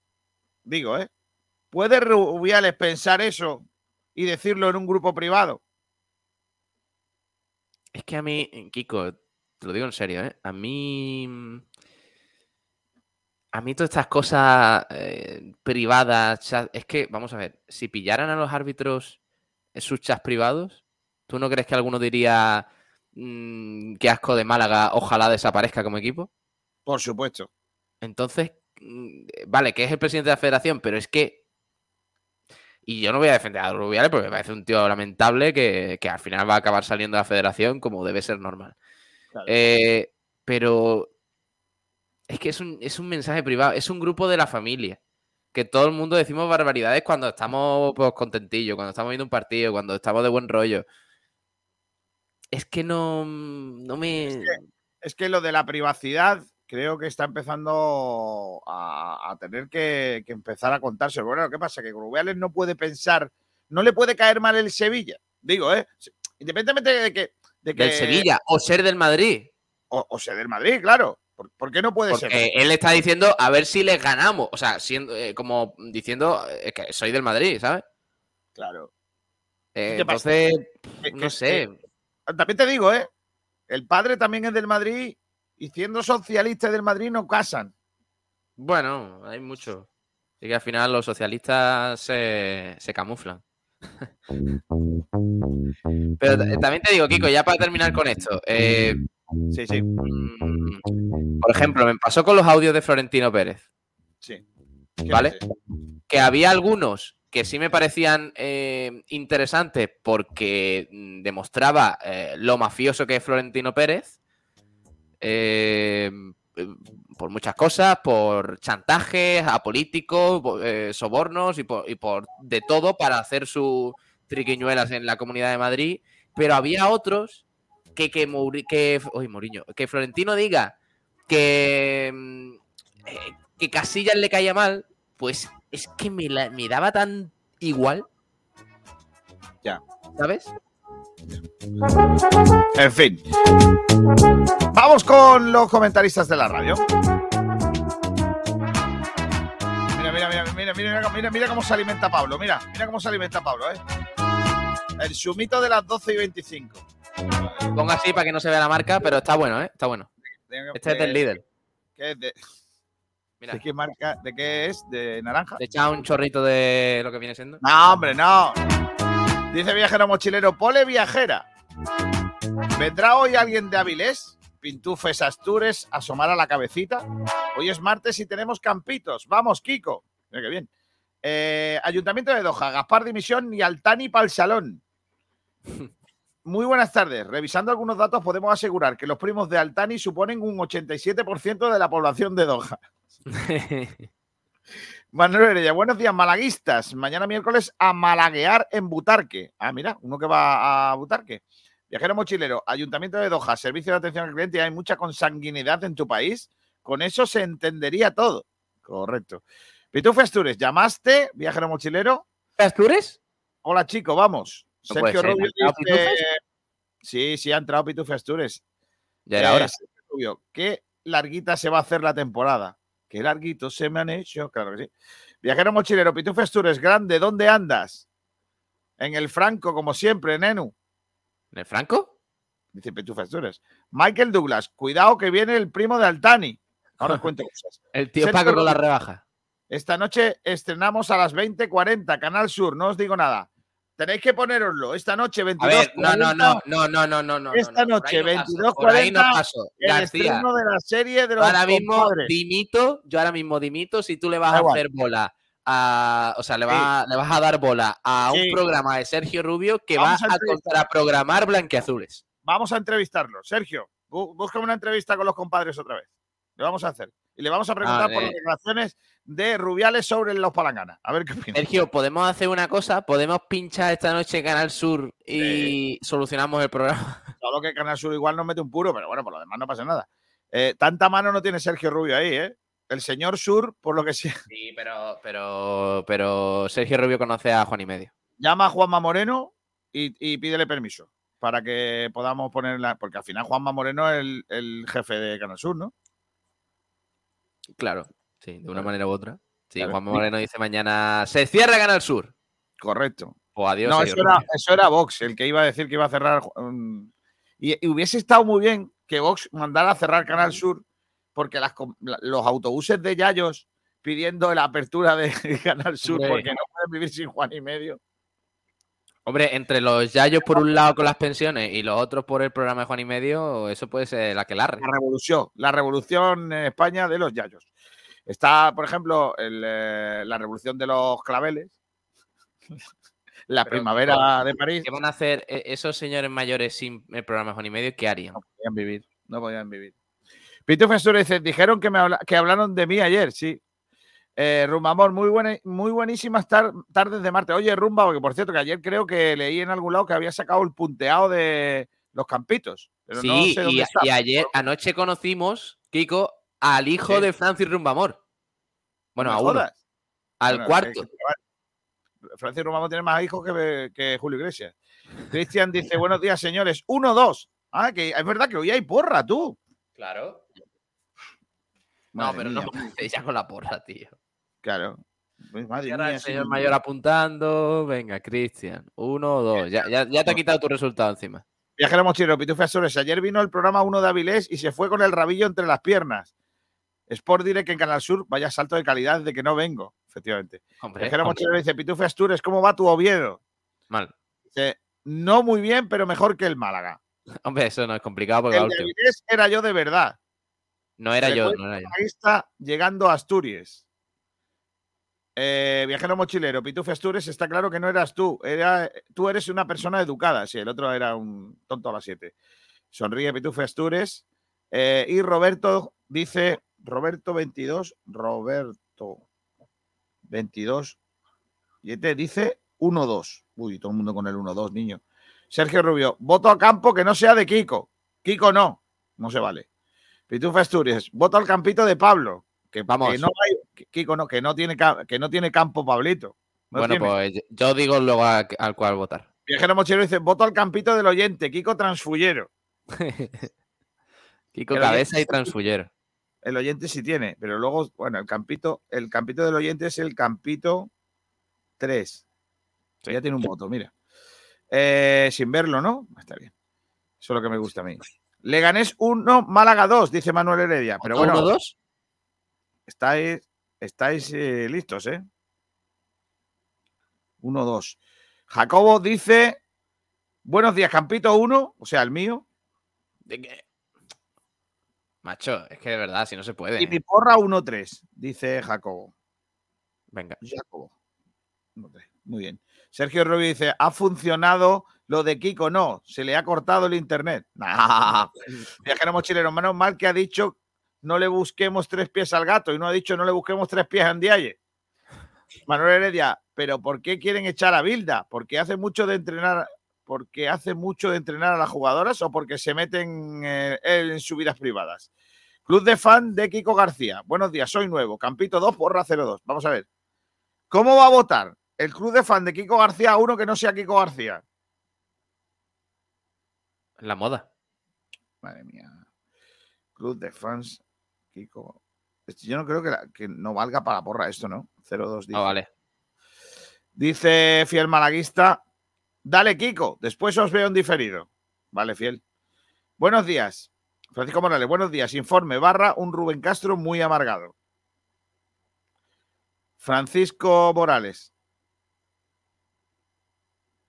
digo, ¿eh? ¿Puede Rubiales pensar eso y decirlo en un grupo privado? Es que a mí, Kiko, te lo digo en serio, ¿eh? A mí. A mí todas estas cosas eh, privadas, chat- es que, vamos a ver, si pillaran a los árbitros en sus chats privados, ¿tú no crees que alguno diría mm, qué asco de Málaga, ojalá desaparezca como equipo? Por supuesto. Entonces, mm, vale, que es el presidente de la federación, pero es que. Y yo no voy a defender a Rubiales porque me parece un tío lamentable que, que al final va a acabar saliendo de la federación como debe ser normal. Claro. Eh, pero es que es un, es un mensaje privado, es un grupo de la familia. Que todo el mundo decimos barbaridades cuando estamos pues, contentillos, cuando estamos viendo un partido, cuando estamos de buen rollo. Es que no, no me. Es que lo de la privacidad creo que está empezando a, a tener que, que empezar a contarse. Bueno, ¿qué pasa? Que Rubiales no puede pensar, no le puede caer mal el Sevilla. Digo, ¿eh? Independientemente de que... De que Del Sevilla o ser del Madrid. O, o sea, del Madrid, claro. ¿Por, por qué no puede ser? Porque él está diciendo a ver si les ganamos. O sea, siendo, eh, como diciendo eh, que soy del Madrid, ¿sabes? Claro. Eh, entonces, no sé. que- también te digo, ¿eh? El padre también es del Madrid y siendo socialista del Madrid no casan. Bueno, hay mucho. Y que al final los socialistas se, se camuflan. Pero también te digo, Kiko, ya para terminar con esto. eh, Sí, sí, por ejemplo, me pasó con los audios de Florentino Pérez. sí. ¿Vale? Sí. que había algunos que sí me parecían eh, interesantes porque mm, demostraba eh, lo mafioso que es Florentino Pérez. eh, por muchas cosas, por chantajes a políticos, po- eh, sobornos y por, y por de todo para hacer sus triquiñuelas en la Comunidad de Madrid. Pero había otros que, que, Mouri- que, uy, Mourinho, que Florentino diga que, mm, eh, que Casillas le caía mal, pues es que me, la- me daba tan igual. Ya. ¿Sabes? En fin. Vamos con los comentaristas de la radio. Mira, mira, mira, mira, mira, mira, mira cómo se alimenta Pablo. Mira, mira cómo se alimenta Pablo, ¿eh? El sumito de las 12 y 25. Pongo así para que no se vea la marca, pero está bueno, ¿eh? Está bueno. Este es del líder. ¿Qué es de, Mira, ¿De qué marca? ¿De qué es? ¿De naranja? te echa un chorrito de lo que viene siendo. No, hombre, no. Dice viajero mochilero, pole viajera. ¿Vendrá hoy alguien de Avilés? Pintufes Astures, asomar a la cabecita. Hoy es martes y tenemos campitos. Vamos, Kiko. Mira qué bien. Eh, Ayuntamiento de Doha, Gaspar Dimisión y Altani para el salón. Muy buenas tardes. Revisando algunos datos, podemos asegurar que los primos de Altani suponen un 87% de la población de Doha. Manuel Heredia, buenos días, malaguistas. Mañana miércoles a malaguear en Butarque. Ah, mira, uno que va a Butarque. Viajero mochilero, Ayuntamiento de Doha, Servicio de Atención al Cliente. Hay mucha consanguinidad en tu país. Con eso se entendería todo. Correcto. Pitufo Astures, ¿llamaste, viajero mochilero? ¿Astures? Hola, chico, vamos. No Sergio ser, Rubio ¿ha entrado dice... Pitufes? Sí, sí, ha entrado Pitufo Astures. Ya era Eh, hora. Rubio, ¿qué larguita se va a hacer la temporada? ¿Qué larguito se me han hecho? Claro que sí. Viajero mochilero, Pitufo Astures, grande, ¿dónde andas? En el Franco, como siempre, Nenu. ¿En el Franco? Dice Pitufo Astures. Michael Douglas, cuidado que viene el primo de Altani. Ahora os cuento cosas. El tío Paco con la rebaja. Esta noche estrenamos a las 20.40, Canal Sur, no os digo nada. Tenéis que poneroslo. Esta noche 22. No, no, no, no, no, no, no, Esta noche 22.40. No paso. El García, estreno de la serie de los Ahora mismo dimito, yo ahora mismo dimito, si tú le vas a hacer bola a, o sea, le, vas a dar bola a un programa de Sergio Rubio que va a, a contraprogramar Blanqueazules. Vamos a entrevistarlo. Sergio, bú, busca una entrevista con los compadres otra vez. Lo vamos a hacer y le vamos a preguntar Ah, por las declaraciones de Rubiales sobre los Palangana. A ver qué opina. Sergio, podemos hacer una cosa, podemos pinchar esta noche Canal Sur y solucionamos el programa. Solo que Canal Sur igual nos mete un puro, pero bueno, por lo demás no pasa nada. Eh, tanta mano no tiene Sergio Rubio ahí, ¿eh? El señor Sur, por lo que sea, Sí, pero, pero, pero Sergio Rubio conoce a Juan y medio. llama a Juanma Moreno y, y pídele permiso para que podamos ponerla. Porque al final Juanma Moreno es el, el jefe de Canal Sur, ¿no? Claro, sí, de una manera u otra. Sí. Juan Moreno dice mañana se cierra Canal Sur. Correcto. Pues adiós. no, eso era, eso era Vox, el que iba a decir que iba a cerrar. um, y, y hubiese estado muy bien que Vox mandara a cerrar Canal Sur, porque las los autobuses de Yayos pidiendo la apertura de Canal Sur, porque no pueden vivir sin Juan y medio. Hombre, entre los Yayos por un lado con las pensiones y los otros por el programa de Juan y medio, eso puede ser la que larre. La revolución, la revolución en España de los Yayos. Está, por ejemplo, el, eh, la revolución de los claveles, la Pero, primavera de París. ¿Qué van a hacer eh, esos señores mayores sin el programa de Juan y medio? ¿Qué harían? No podían vivir, no podían vivir. Dice, dijeron que, me habla- que hablaron de mí ayer, sí. Eh, Rumba Amor, muy, buena, muy buenísimas tar- tardes de Marte. Oye, Rumba, porque por cierto que ayer creo que leí en algún lado que había sacado el punteado de los campitos. Pero no sí, sé dónde y, está. y ayer, anoche conocimos, Kiko, al hijo Sí. de Francis Rumbamor. Bueno, No a uno. Al Bueno, cuarto. Francis Rumba Amor tiene más hijos que, que Julio Iglesias. Cristian dice, buenos días, señores. Uno, dos. Ah, que es verdad que hoy hay porra, tú. Claro. No, Madre pero mía. no ya con la porra, tío. Claro. Pues, madre Y ahora mía, el sí. señor mayor apuntando. Venga, Cristian. Uno o dos. Ya, ya, ya te ha quitado tu resultado encima. Viajero mochilero, Pitufe Azores. Ayer vino el programa 1 de Avilés y se fue con el rabillo entre las piernas. Sport diré que en Canal Sur vaya salto de calidad de que no vengo, efectivamente. Hombre, Viajero hombre, mochilero dice, Pitufe Astures, ¿cómo va tu Oviedo? mal. Dice, no muy bien, pero mejor que el Málaga. Hombre, eso no es complicado porque El va de último. Avilés era yo de verdad. No era yo, no era yo. Ahí está llegando a Asturias. Eh, viajero mochilero, Pitufe Astures, está claro que no eras tú. Era, tú eres una persona educada. Sí, el otro era un tonto a las 7. Sonríe Pitufe Astures. Eh, y Roberto dice, Roberto 22, Roberto 22, y dice 1-2. Uy, todo el mundo con el 1-2, niño. Sergio Rubio, voto a campo que no sea de Kiko. Kiko no, no se vale. Pitufa Asturias, voto al campito de Pablo. Que, Vamos. que no hay, Kiko no, que no tiene, que no tiene campo Pablito. No bueno, tiene. pues yo digo luego a- al cual votar. Viajero Mochilero dice, voto al campito del oyente, Kiko Transfullero. Kiko El Cabeza y Transfullero. El oyente sí tiene, pero luego, bueno, el campito, el campito del oyente es el campito 3. Sí. Ya tiene un voto, mira. Eh, sin verlo, ¿no? Está bien. Eso es lo que me gusta a mí. Leganés 1, Málaga 2, dice Manuel Heredia. Pero bueno, ¿Uno, dos? Estáis, estáis eh, listos, ¿eh? 1, 2. Jacobo dice, buenos días, campito 1, o sea, el mío. ¿De qué? Macho, es que de verdad, si no se puede. Y mi porra 1, 3, dice Jacobo. Venga. Jacobo. 1-3. Muy bien. Sergio Rubio dice, ha funcionado lo de Kiko. No, se le ha cortado el internet. Nah. Viajero mochilero, menos mal que ha dicho no le busquemos tres pies al gato y no ha dicho no le busquemos tres pies a Andiaye. Manuel Heredia, pero ¿por qué quieren echar a Bilda? ¿Porque hace mucho de entrenar, porque hace mucho de entrenar a las jugadoras o porque se meten eh, en sus vidas privadas? Club de fan de Kiko García. Buenos días, soy nuevo. Campito 2, porra 02. Vamos a ver. ¿Cómo va a votar el club de fan de Kiko García a uno que no sea Kiko García? La moda. Madre mía. Club de fans, Kiko. Yo no creo que, la- que no valga para porra esto, ¿no? 0-2 dice. Ah, vale. Dice fiel malaguista. Dale, Kiko. Después os veo en diferido. Vale, fiel. Buenos días. Francisco Morales, buenos días. Informe barra un Rubén Castro muy amargado. Francisco Morales.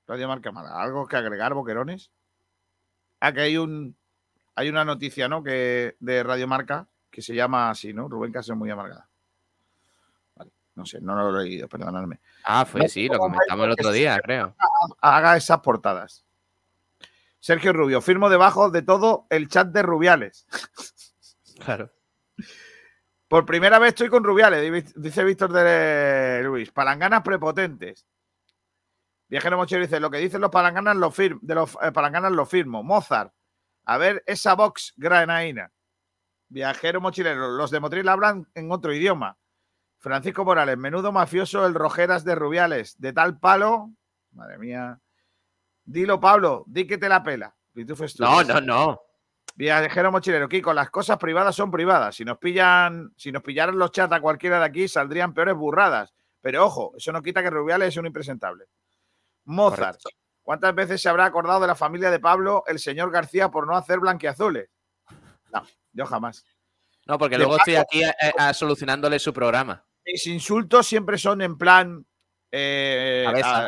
Radio Marca Málaga. ¿Algo que agregar, Boquerones? Ah, que hay un hay una noticia, ¿no? Que de Radio Marca que se llama así, ¿no? Rubén Castro muy amargada. Vale, no sé, no lo he leído, perdonadme. Ah, fue No, sí, lo ¿cómo comentamos el otro día, creo. haga esas portadas. Sergio Rubio, firmo debajo de todo el chat de Rubiales. Claro. Por primera vez estoy con Rubiales, dice Víctor de Luis. Palanganas prepotentes. Viajero Mochero dice, lo que dicen los palanganas lo firmo, de los eh, palanganas lo firmo. Mozart, a ver esa box granaína. Viajero mochilero, los de Motril hablan en otro idioma. Francisco Morales, menudo mafioso el Rojeras de Rubiales, de tal palo. Madre mía. Dilo, Pablo, di que te la pela. No, no, no. Viajero mochilero, Kiko, las cosas privadas son privadas. Si nos pillan, si nos pillaran los chats a cualquiera de aquí, saldrían peores burradas. Pero ojo, eso no quita que Rubiales es un impresentable. Mozart. ¿Cuántas veces se habrá acordado de la familia de Pablo el señor García por no hacer blanquiazules? No, yo jamás. No, porque luego estoy aquí eh, eh, solucionándole su programa. Mis insultos siempre son en plan. Eh, a,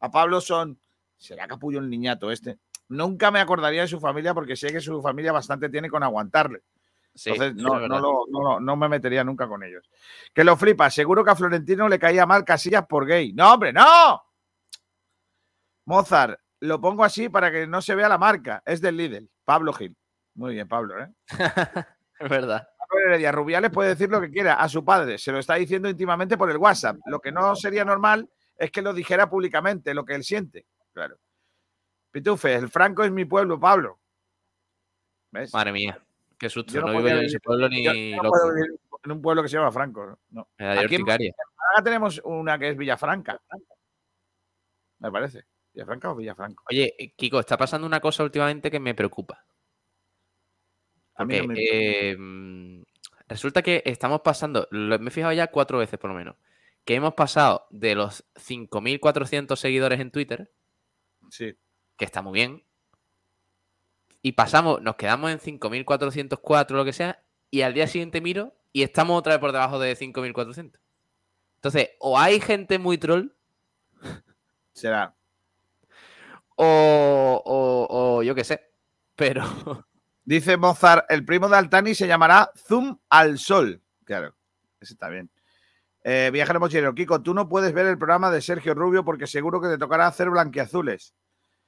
a, Pablo son. ¿Será capullo el niñato este? Nunca me acordaría de su familia porque sé que su familia bastante tiene con aguantarle. Entonces, no, no, me metería nunca con ellos. Que lo flipa. Seguro que a Florentino le caía mal Casillas por gay. ¡No, hombre, no! Mozart, lo pongo así para que no se vea la marca. Es del Lidl. Pablo Gil. Muy bien, Pablo, ¿eh? es verdad. Heredia Rubiales puede decir lo que quiera a su padre. Se lo está diciendo íntimamente por el WhatsApp. Lo que no sería normal es que lo dijera públicamente, lo que él siente. Claro. Pitufe, el Franco es mi pueblo, Pablo. ¿Ves? Madre mía, qué susto. no, vivo en ese pueblo ni no puedo vivir en un pueblo que se llama Franco. No. Aquí en tenemos una que es Villafranca. Me parece. ¿Villafranca o Villafranco? Oye, eh, Kiko, está pasando una cosa últimamente que me preocupa. Em, resulta que estamos pasando, me he fijado ya cuatro veces por lo menos, que hemos pasado de los 5.400 seguidores en Twitter, sí. que está muy bien, y pasamos, nos quedamos en 5.404 lo que sea, y al día siguiente miro y estamos otra vez por debajo de 5.400. Entonces, o hay gente muy troll. Será. O, o yo qué sé. Pero. Dice Mozart, el primo de Altani se llamará Zoom al Sol. Claro, ese está bien. Eh, viajero mochilero, Kiko, tú no puedes ver el programa de Sergio Rubio porque seguro que te tocará hacer blanquiazules.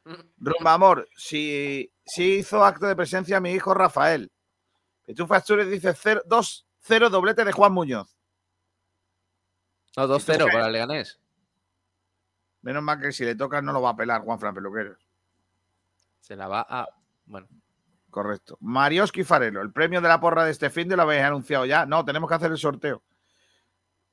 Rumba Amor, si, si hizo acto de presencia mi hijo Rafael. tú Astures dice 2-0 doblete de Juan Muñoz. No, 2-0 para el Leganés. Menos mal que si le toca no lo va a pelar Juan Fran Peluquero. Se la va a. Bueno. Correcto. Marioski Farelo, el premio de la porra de este fin de lo habéis anunciado ya. No, tenemos que hacer el sorteo.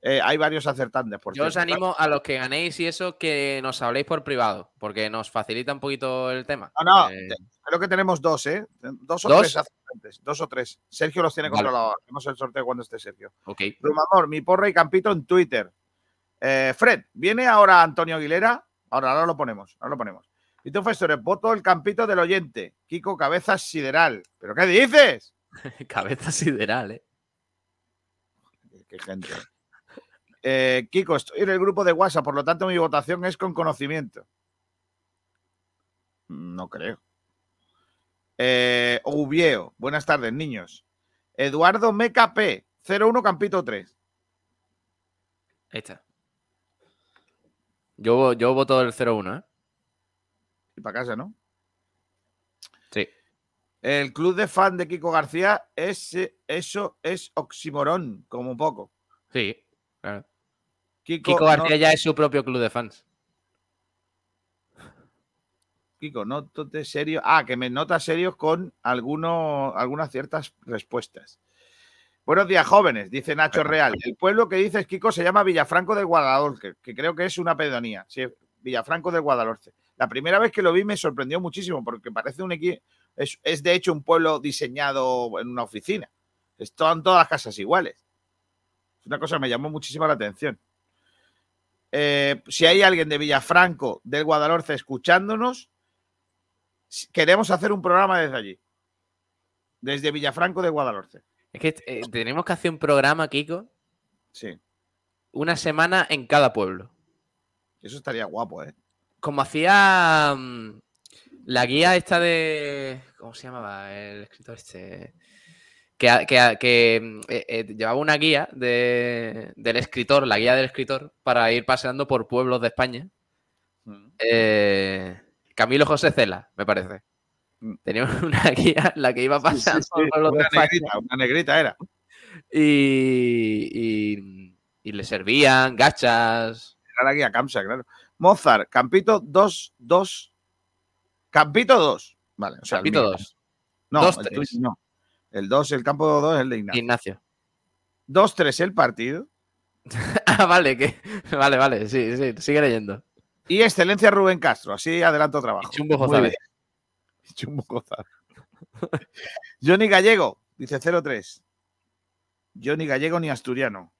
Eh, hay varios acertantes. Por Yo os animo a los que ganéis y eso que nos habléis por privado, porque nos facilita un poquito el tema. No, no, eh, creo que tenemos dos, ¿eh? Dos o tres acertantes. Dos o tres. Sergio los tiene controlados. Hacemos el sorteo cuando esté Sergio. Ok. Rumador, mi porra y campito en Twitter. Eh, Fred, ¿viene ahora Antonio Aguilera? Ahora, ahora lo ponemos, ahora lo ponemos. Y tú, profesores, voto el campito del oyente. Kiko Cabeza Sideral. ¿Pero qué dices? Cabeza Sideral, ¿eh? Qué gente. Eh, Kiko, estoy en el grupo de WhatsApp, por lo tanto mi votación es con conocimiento. No creo. Eh, Ubieo, buenas tardes, niños. Eduardo Meca P, 01 Campito 3. Ahí está. Yo, yo voto el 01, ¿eh? Para casa, ¿no? Sí. El club de fan de Kiko García, es, eso es oximorón, como un poco. Sí, claro. Kiko, García ya es su propio club de fans. Kiko, te serio. Ah, que me nota serio con algunas ciertas respuestas. Buenos días, jóvenes, dice Nacho Real. El pueblo que dices, Kiko, se llama Villafranco del Guadalhorce, que creo que es una pedonía. Sí, Villafranco del Guadalhorce. La primera vez que lo vi me sorprendió muchísimo porque parece un equipo, es, de hecho un pueblo diseñado en una oficina. Están todas las casas iguales. Es una cosa que me llamó muchísimo la atención. Eh, si hay alguien de Villafranco, del Guadalhorce, escuchándonos, queremos hacer un programa desde allí. Desde Villafranco de Guadalhorce. Es que eh, tenemos que hacer un programa, Kiko. Sí. Una semana en cada pueblo. Eso estaría guapo, ¿eh? Como hacía mm, la guía esta de. ¿Cómo se llamaba el escritor este? Que, mm, eh, eh, llevaba una guía del escritor, la guía del escritor, para ir paseando por pueblos de España. Mm. Eh, Camilo José Cela, me parece. Tenía una guía en la que iba pasando por pueblos de España. una negrita era. y, y, y le servían gachas. Era la guía Camsa, claro. Mozart, Campito 2, 2. Campito 2. Vale, o sea, Campito mío. 2. No, Dos, el tuyo no. El 2, el campo 2 es el de Ignacio. Ignacio. 2-3 el partido. Ah, vale, que, vale, vale, sí, sí, sigue leyendo. Y excelencia Rubén Castro. Así adelanto trabajo. Y Chumbo González. Chumbo González. Johnny Gallego, dice 0-3. Johnny Gallego ni asturiano.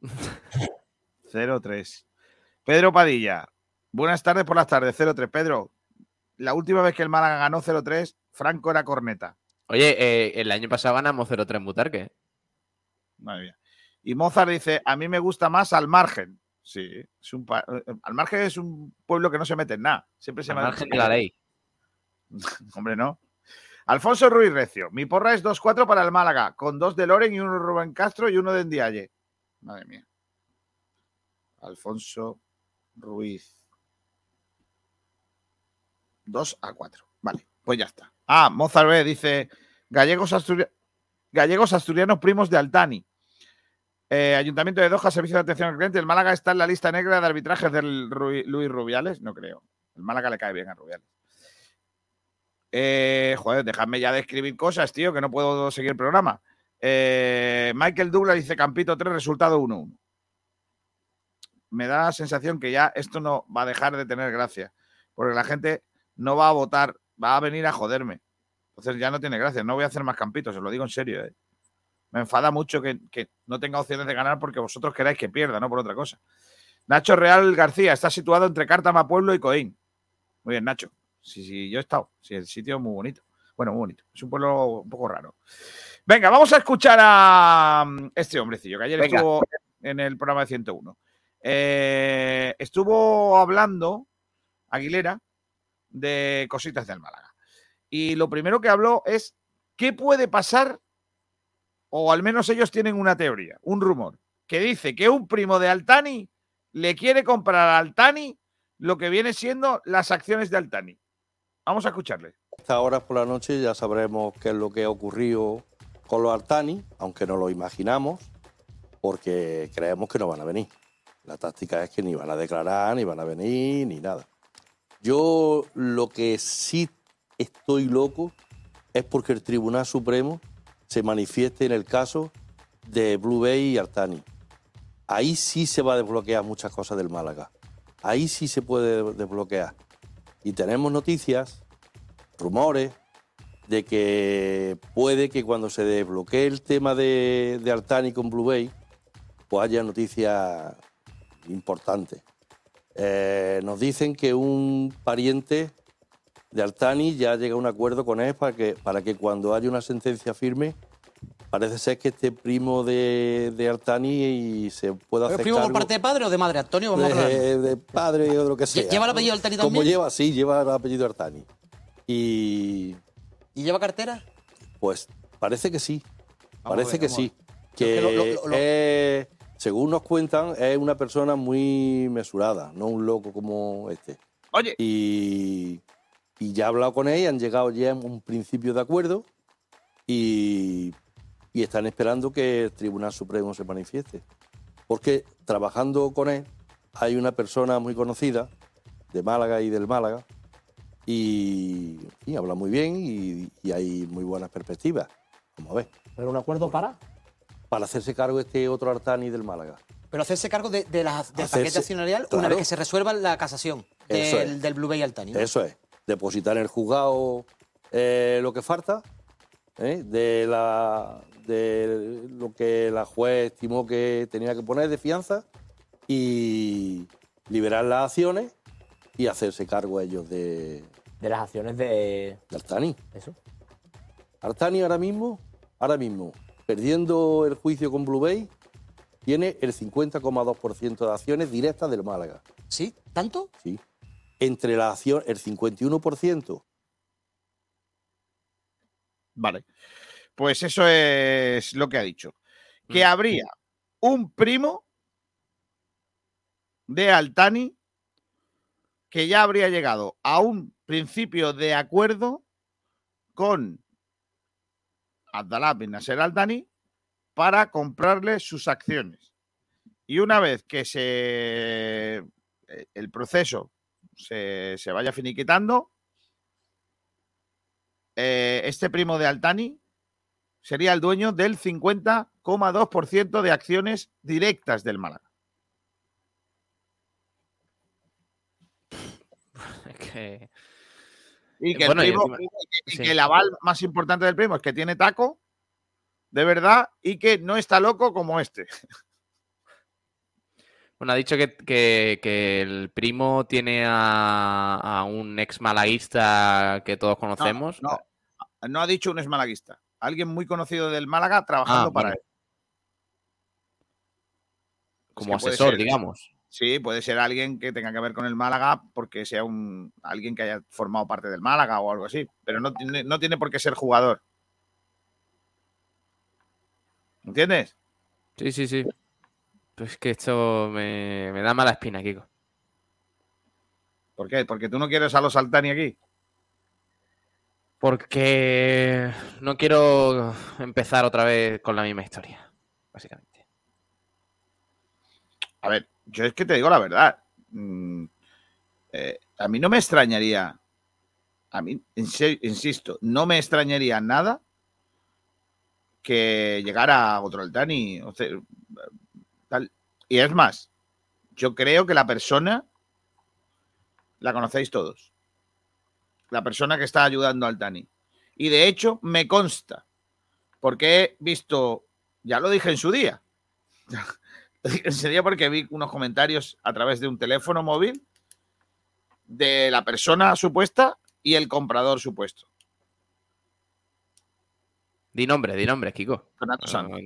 0-3. Pedro Padilla. Buenas tardes por las tardes, 0-3. Pedro, la última vez que el Málaga ganó 0-3, Franco era corneta. Oye, eh, el año pasado ganamos 0-3 en Butarque. Madre mía. Y Mozart dice, a mí me gusta más al margen. Sí, es un pa- eh, al margen es un pueblo que no se mete en nada. Siempre se Al margen de la ley. Hombre, no. Alfonso Ruiz Recio. Mi porra es 2-4 para el Málaga, con dos de Loren y uno de Rubén Castro y uno de Ndiaye. Madre mía. Alfonso Ruiz. 2 a 4. Vale, pues ya está. Ah, Mozart B dice gallegos, asturia- gallegos asturianos primos de Altani. Eh, Ayuntamiento de Doha, Servicio de Atención al Cliente. El Málaga está en la lista negra de arbitrajes del Luis Rubiales. No creo. El Málaga le cae bien a Rubiales. Eh, joder, dejadme ya de escribir cosas, tío, que no puedo seguir el programa. Eh, Michael Douglas dice Campito 3, resultado 1-1. Me da la sensación que ya esto no va a dejar de tener gracia, porque la gente no va a votar, va a venir a joderme. Entonces ya no tiene gracia, no voy a hacer más campitos, os lo digo en serio. eh. Me enfada mucho que, que no tenga opciones de ganar porque vosotros queráis que pierda, no por otra cosa. Nacho Real García está situado entre Cártama Pueblo y Coín. Muy bien, Nacho. Sí, sí, yo he estado. Sí, el sitio es muy bonito. Bueno, muy bonito. Es un pueblo un poco raro. Venga, vamos a escuchar a mm, este hombrecillo que ayer Venga. estuvo en el programa de 101. Eh, estuvo hablando Aguilera de cositas del Málaga. Y lo primero que habló es qué puede pasar, o al menos ellos tienen una teoría, un rumor, que dice que un primo de Altani le quiere comprar a Altani lo que viene siendo las acciones de Altani. Vamos a escucharle. estas horas por la noche ya sabremos qué es lo que ha ocurrido con los Artani, aunque no lo imaginamos, porque creemos que no van a venir. La táctica es que ni van a declarar, ni van a venir, ni nada. Yo lo que sí estoy loco es porque el Tribunal Supremo se manifieste en el caso de Blue Bay y Artani. Ahí sí se va a desbloquear muchas cosas del Málaga. Ahí sí se puede desbloquear. Y tenemos noticias rumores de que puede que cuando se desbloquee el tema de, de Artani con Blue Bay, pues haya noticias importantes. Eh, nos dicen que un pariente de Artani ya llega a un acuerdo con él para que, para que cuando haya una sentencia firme, parece ser que este primo de, de Artani y se pueda ¿Es hacer primo por parte de padre o de madre? Antonio, vamos a aclarar. de, de padre o de lo que sea. ¿Lleva el apellido Artani Como también? lleva, sí, lleva el apellido Artani. Y ¿Y lleva cartera? pues parece que sí. Vamos a parece ver, que a sí. Que que lo- lo- lo- lo- es- según nos cuentan, es una persona muy mesurada, no un loco como este. Oye, Y, y ya he hablado con él, y han llegado ya a un principio de acuerdo y, y están esperando que el Tribunal Supremo se manifieste. Porque trabajando con él hay una persona muy conocida de Málaga y del Málaga y, y habla muy bien y, y hay muy buenas perspectivas. Vamos a ver. ¿Pero un acuerdo para? Para hacerse cargo de este otro Artani del Málaga. Pero hacerse cargo de, de las- del Hacerse- paquete accionarial una vez que se resuelva la casación del, del Blue Bay Altani. ¿no? Eso es, depositar en el juzgado eh, lo que falta, ¿eh? de, la, de lo que la juez estimó que tenía que poner de fianza y liberar las acciones y hacerse cargo ellos de, De las acciones de. de Artani. Eso. Artani ahora mismo, ahora mismo, perdiendo el juicio con Blue Bay, tiene el 50,2% de acciones directas del Málaga. ¿Sí? ¿Tanto? ¿sí? Entre la acción, el 51% vale. Pues eso es lo que ha dicho. Mm. Que habría un primo de Altani que ya habría llegado a un principio de acuerdo con Abdalá bin Nasser Altani para comprarle sus acciones. Y una vez que se eh, el proceso se, se vaya finiquitando, eh, este primo de Altani sería el dueño del 50,2% de acciones directas del Málaga. Es que. Y que, Bueno, el, primo- encima- y sí. que el aval más importante del primo es que tiene taco, de verdad, y que no está loco como este. Bueno, ha dicho que, que- que el primo tiene a, a un ex malaguista que todos conocemos. No, no ha dicho un esmalaguista. Alguien muy conocido del Málaga trabajando Ah, para él. como que asesor, ser. digamos. Sí, puede ser alguien que tenga que ver con el Málaga porque sea un alguien que haya formado parte del Málaga o algo así, pero no tiene, no tiene por qué ser jugador. ¿Entiendes? Sí, sí, sí. Pues que esto me, me da mala espina, Kiko. ¿Por qué? Porque tú no quieres a los Altani aquí. Porque no quiero empezar otra vez con la misma historia, básicamente. A ver, yo es que te digo la verdad. Mm, eh, a mí no me extrañaría, a mí, insisto, no me extrañaría nada que llegara otro Altani. o sea. Y es más, yo creo que la persona la conocéis todos. La persona que está ayudando al Altani. Y de hecho, me consta, porque he visto, ya lo dije en su día, serio porque vi unos comentarios a través de un teléfono móvil de la persona supuesta y el comprador supuesto. Di nombre, di nombre, Kiko. Fernando Sanz. Ah,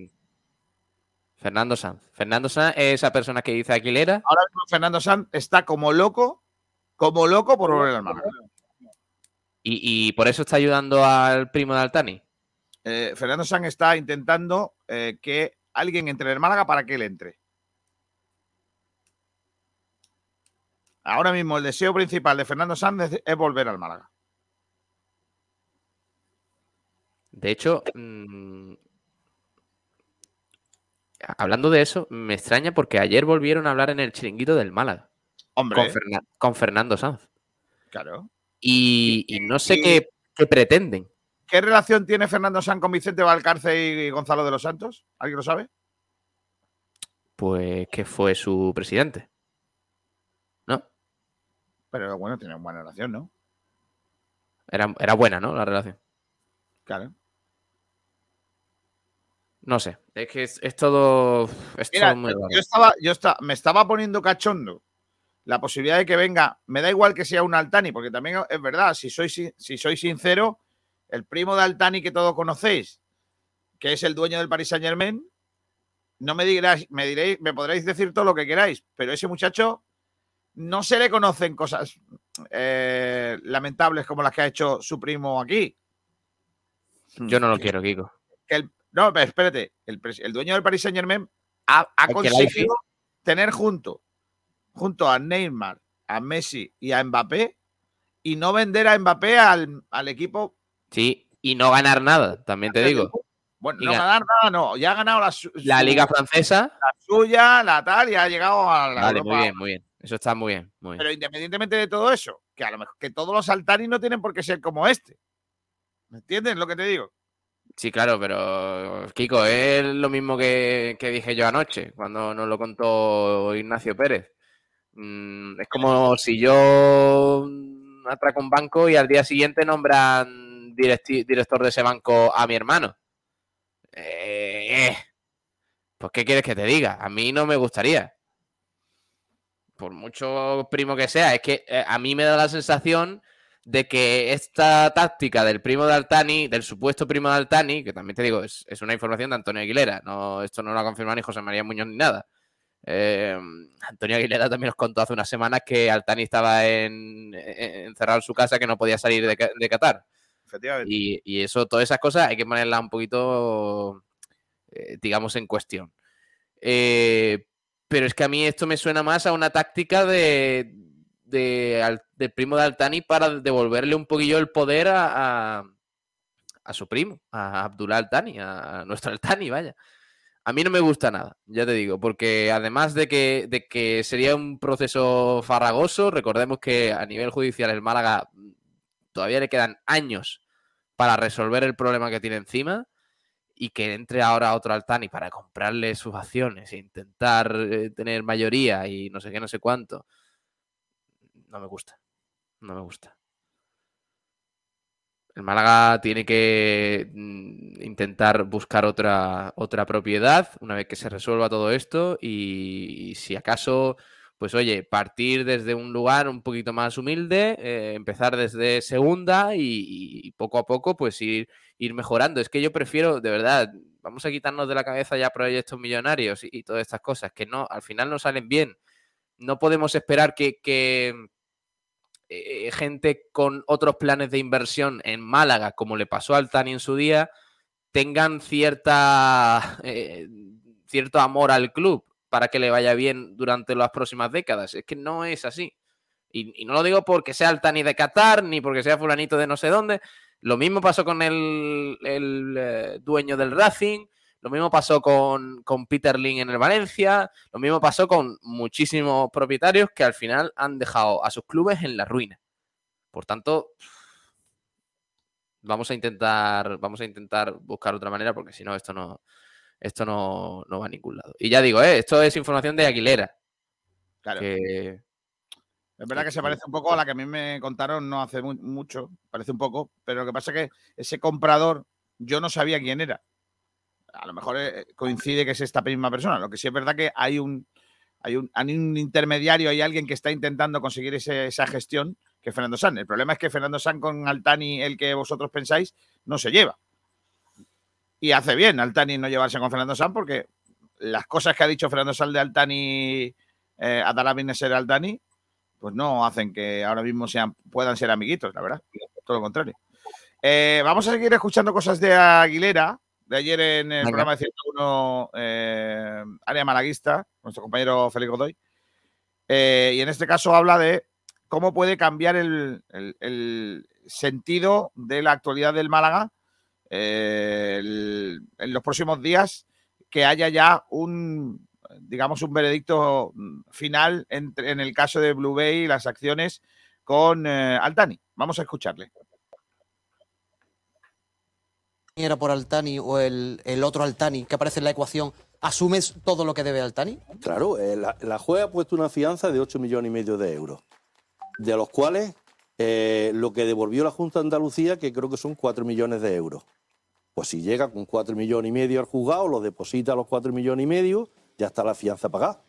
Fernando Sanz. Fernando Sanz es esa persona que dice Aquilera. Ahora mismo Fernando Sanz está como loco, como loco por volver al Málaga. Y, y por eso está ayudando al primo de Altani. Eh, Fernando Sanz está intentando eh, que alguien entre en el Málaga para que él entre. Ahora mismo el deseo principal de Fernando Sanz es, volver al Málaga. De hecho, mm, hablando de eso, me extraña porque ayer volvieron a hablar en el chiringuito del Málaga Hombre, con, Ferna- con Fernando Sanz. claro. Y, y no sé y- qué, qué pretenden. ¿Qué relación tiene Fernando Sanz con Vicente Valcarce y Gonzalo de los Santos? ¿Alguien lo sabe? Pues que fue su presidente. Pero bueno, tienen buena relación, ¿no? Era, era buena, ¿no? La relación. Claro. No sé. Es que es, es todo. Es Mira, todo muy raro. yo estaba, yo estaba, me estaba poniendo cachondo la posibilidad de que venga, me da igual que sea un Altani, porque también es verdad, si soy, si, soy sincero, el primo de Altani que todos conocéis, que es el dueño del Paris Saint Germain, no me diráis, me diréis, me podréis decir todo lo que queráis, pero ese muchacho no se le conocen cosas eh, lamentables como las que ha hecho su primo aquí. Yo no lo quiero, Kiko. que el- no, pero espérate, el, el dueño del Paris Saint Germain ha, conseguido tener junto, junto a Neymar, a Messi y a Mbappé y no vender a Mbappé al, al equipo. Sí, y no ganar nada, también te digo. Bueno, no ga- ganar nada, no. Ya ha ganado la, su- La Liga Francesa. la suya, la tal, y ha llegado a la Vale, Europa. muy bien, muy bien. Eso está muy bien, muy bien. Pero independientemente de todo eso, que a lo mejor que todos los Altani no tienen por qué ser como este. ¿Me entiendes lo que te digo? Sí, claro, pero Kiko, es lo mismo que, que dije yo anoche, cuando nos lo contó Ignacio Pérez. Mm, es como si yo atraco un banco y al día siguiente nombran director de ese banco a mi hermano. Eh, eh. Pues, ¿qué quieres que te diga? A mí no me gustaría. Por mucho primo que sea, es que eh, a mí me da la sensación de que esta táctica del primo de Altani, del supuesto primo de Altani, que también te digo, es, es una información de Antonio Aguilera, no, esto no lo ha confirmado ni José María Muñoz ni nada. Eh, Antonio Aguilera también nos contó hace unas semanas que Altani estaba en, en- encerrado en su casa, que no podía salir de, Qatar. Efectivamente. Y, y eso, todas esas cosas hay que ponerlas un poquito, eh, digamos, en cuestión. Eh, pero es que a mí esto me suena más a una táctica de, primo de Altani para devolverle un poquillo el poder a, a- a su primo, a Abdullah Altani, a nuestro Altani, vaya. A mí no me gusta nada, ya te digo, porque además de que, de que sería un proceso farragoso, recordemos que a nivel judicial el Málaga mm, todavía le quedan años para resolver el problema que tiene encima y que entre ahora otro Altani para comprarle sus acciones e intentar eh, tener mayoría y no sé qué, no sé cuánto, no me gusta. No me gusta. El Málaga tiene que mm, intentar buscar otra, otra propiedad una vez que se resuelva todo esto y, y si acaso, pues oye, partir desde un lugar un poquito más humilde, eh, empezar desde segunda y, poco a poco pues ir, mejorando. Es que yo prefiero, de verdad, vamos a quitarnos de la cabeza ya proyectos millonarios y, todas estas cosas que no, al final no salen bien. No podemos esperar que, que eh, gente con otros planes de inversión en Málaga, como le pasó al Tani en su día, tengan cierta eh, cierto amor al club para que le vaya bien durante las próximas décadas. Es que no es así. Y, no lo digo porque sea el Tani de Qatar, ni porque sea fulanito de no sé dónde. Lo mismo pasó con el, el eh, dueño del Racing, lo mismo pasó con, con Peter Lin en el Valencia, lo mismo pasó con muchísimos propietarios que al final han dejado a sus clubes en la ruina. Por tanto, vamos a intentar, vamos a intentar buscar otra manera, porque si no, esto no, esto no, no va a ningún lado. Y ya digo, ¿eh? esto es información de Aguilera. Claro. que- Es verdad que se parece un poco a la que a mí me contaron no hace mu- mucho, parece un poco, pero lo que pasa es que ese comprador yo no sabía quién era. A lo mejor eh, coincide que es esta misma persona. Lo que sí es verdad que hay un, hay un, hay un intermediario, hay alguien que está intentando conseguir ese- esa gestión, que es Fernando San. El problema es que Fernando San con Altani, el que vosotros pensáis, no se lleva. Y hace bien Altani no llevarse con Fernando San porque las cosas que ha dicho Fernando San de Altani eh, a Dara ser Altani, pues no hacen que ahora mismo sean, puedan ser amiguitos, la verdad. Todo lo contrario. Eh, vamos a seguir escuchando cosas de Aguilera, de ayer en el programa de 101 eh, Área Malaguista, nuestro compañero Félix Godoy. Eh, y en este caso habla de cómo puede cambiar el, el- el sentido de la actualidad del Málaga eh, el- en los próximos días, que haya ya un, digamos, un veredicto final entre, en el caso de Blue Bay y las acciones con eh, Altani. Vamos a escucharle. era por Altani o el, el otro Altani que aparece en la ecuación, ¿asumes todo lo que debe Altani? Claro, eh, la, la juez ha puesto una fianza de 8 millones y medio de euros, de los cuales eh, lo que devolvió la Junta de Andalucía, que creo que son 4 millones de euros. Pues si llega con 4 millones y medio al juzgado, lo deposita a los 4 millones y medio, ya está la fianza pagada.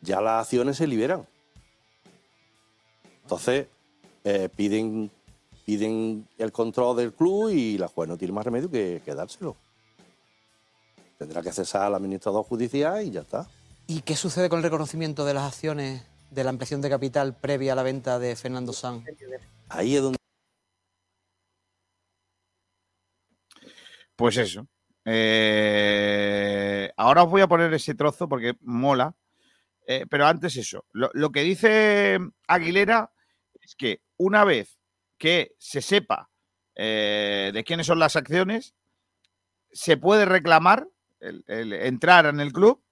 Ya las acciones se liberan. Entonces, eh, piden, piden el control del club y la juez no tiene más remedio que, que dárselo. Tendrá que cesar al administrador judicial y ya está. ¿Y qué sucede con el reconocimiento de las acciones de la ampliación de capital previa a la venta de Fernando San? Ahí es donde Pues eso. Eh, ahora os voy a poner ese trozo porque mola. Eh, pero antes eso. Lo, que dice Aguilera es que una vez que se sepa eh, de quiénes son las acciones, se puede reclamar el, entrar en el club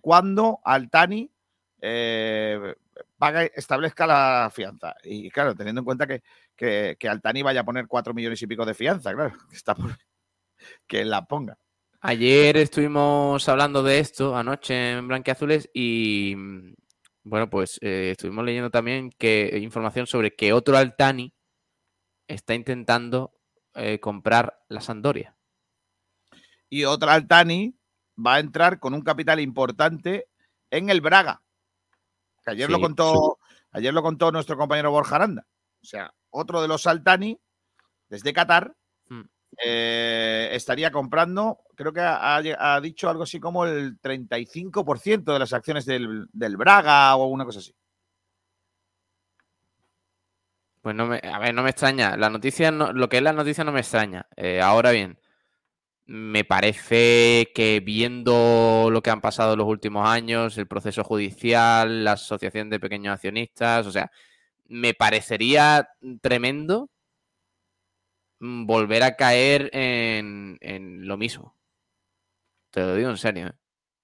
cuando Altani establezca la fianza. Y claro, teniendo en cuenta que, que, que Altani vaya a poner cuatro millones y pico de fianza, claro, que está por que la ponga. Ayer estuvimos hablando de esto anoche en Blanquiazules y bueno, pues eh, estuvimos leyendo también que información sobre que otro Altani está intentando eh, comprar la Sandoria. Y otra Altani va a entrar con un capital importante en el Braga. Que ayer lo Sí, contó, ayer lo contó nuestro compañero Borja Aranda. O sea, otro de los Altani desde Qatar Mm. eh, estaría comprando, creo que ha, dicho algo así como el 35% de las acciones del, del Braga o una cosa así. Pues no me, a ver, no me extraña. La noticia, no- lo que es la noticia no me extraña. Eh, ahora bien, me parece que viendo lo que han pasado en los últimos años, el proceso judicial, la asociación de pequeños accionistas, o sea, me parecería tremendo mm, volver a caer en, lo mismo. Te lo digo en serio. ¿eh?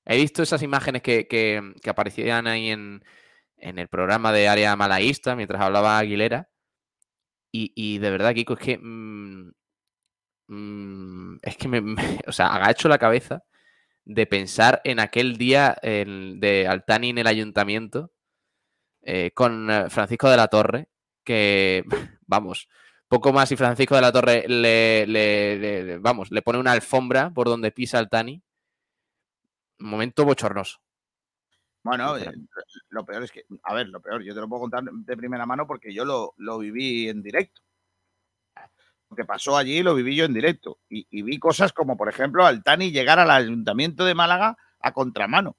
He visto esas imágenes que, que- aparecían ahí en, en el programa de Área Malaísta mientras hablaba Aguilera. Y, y de verdad, Kiko, es que. mm, mm, es que me, O sea, agacho la cabeza de pensar en aquel día de Altani en el ayuntamiento eh, con eh, Francisco de la Torre, que, vamos, poco más y Francisco de la Torre le, le- le- le- vamos, le pone una alfombra por donde pisa Altani. Un momento bochornoso. Bueno, eh, lo peor es que, a ver, lo peor, yo te lo puedo contar de primera mano porque yo lo, lo viví en directo. Lo que pasó allí lo viví yo en directo. Y, y vi cosas como, por ejemplo, Altani llegar al ayuntamiento de Málaga a contramano.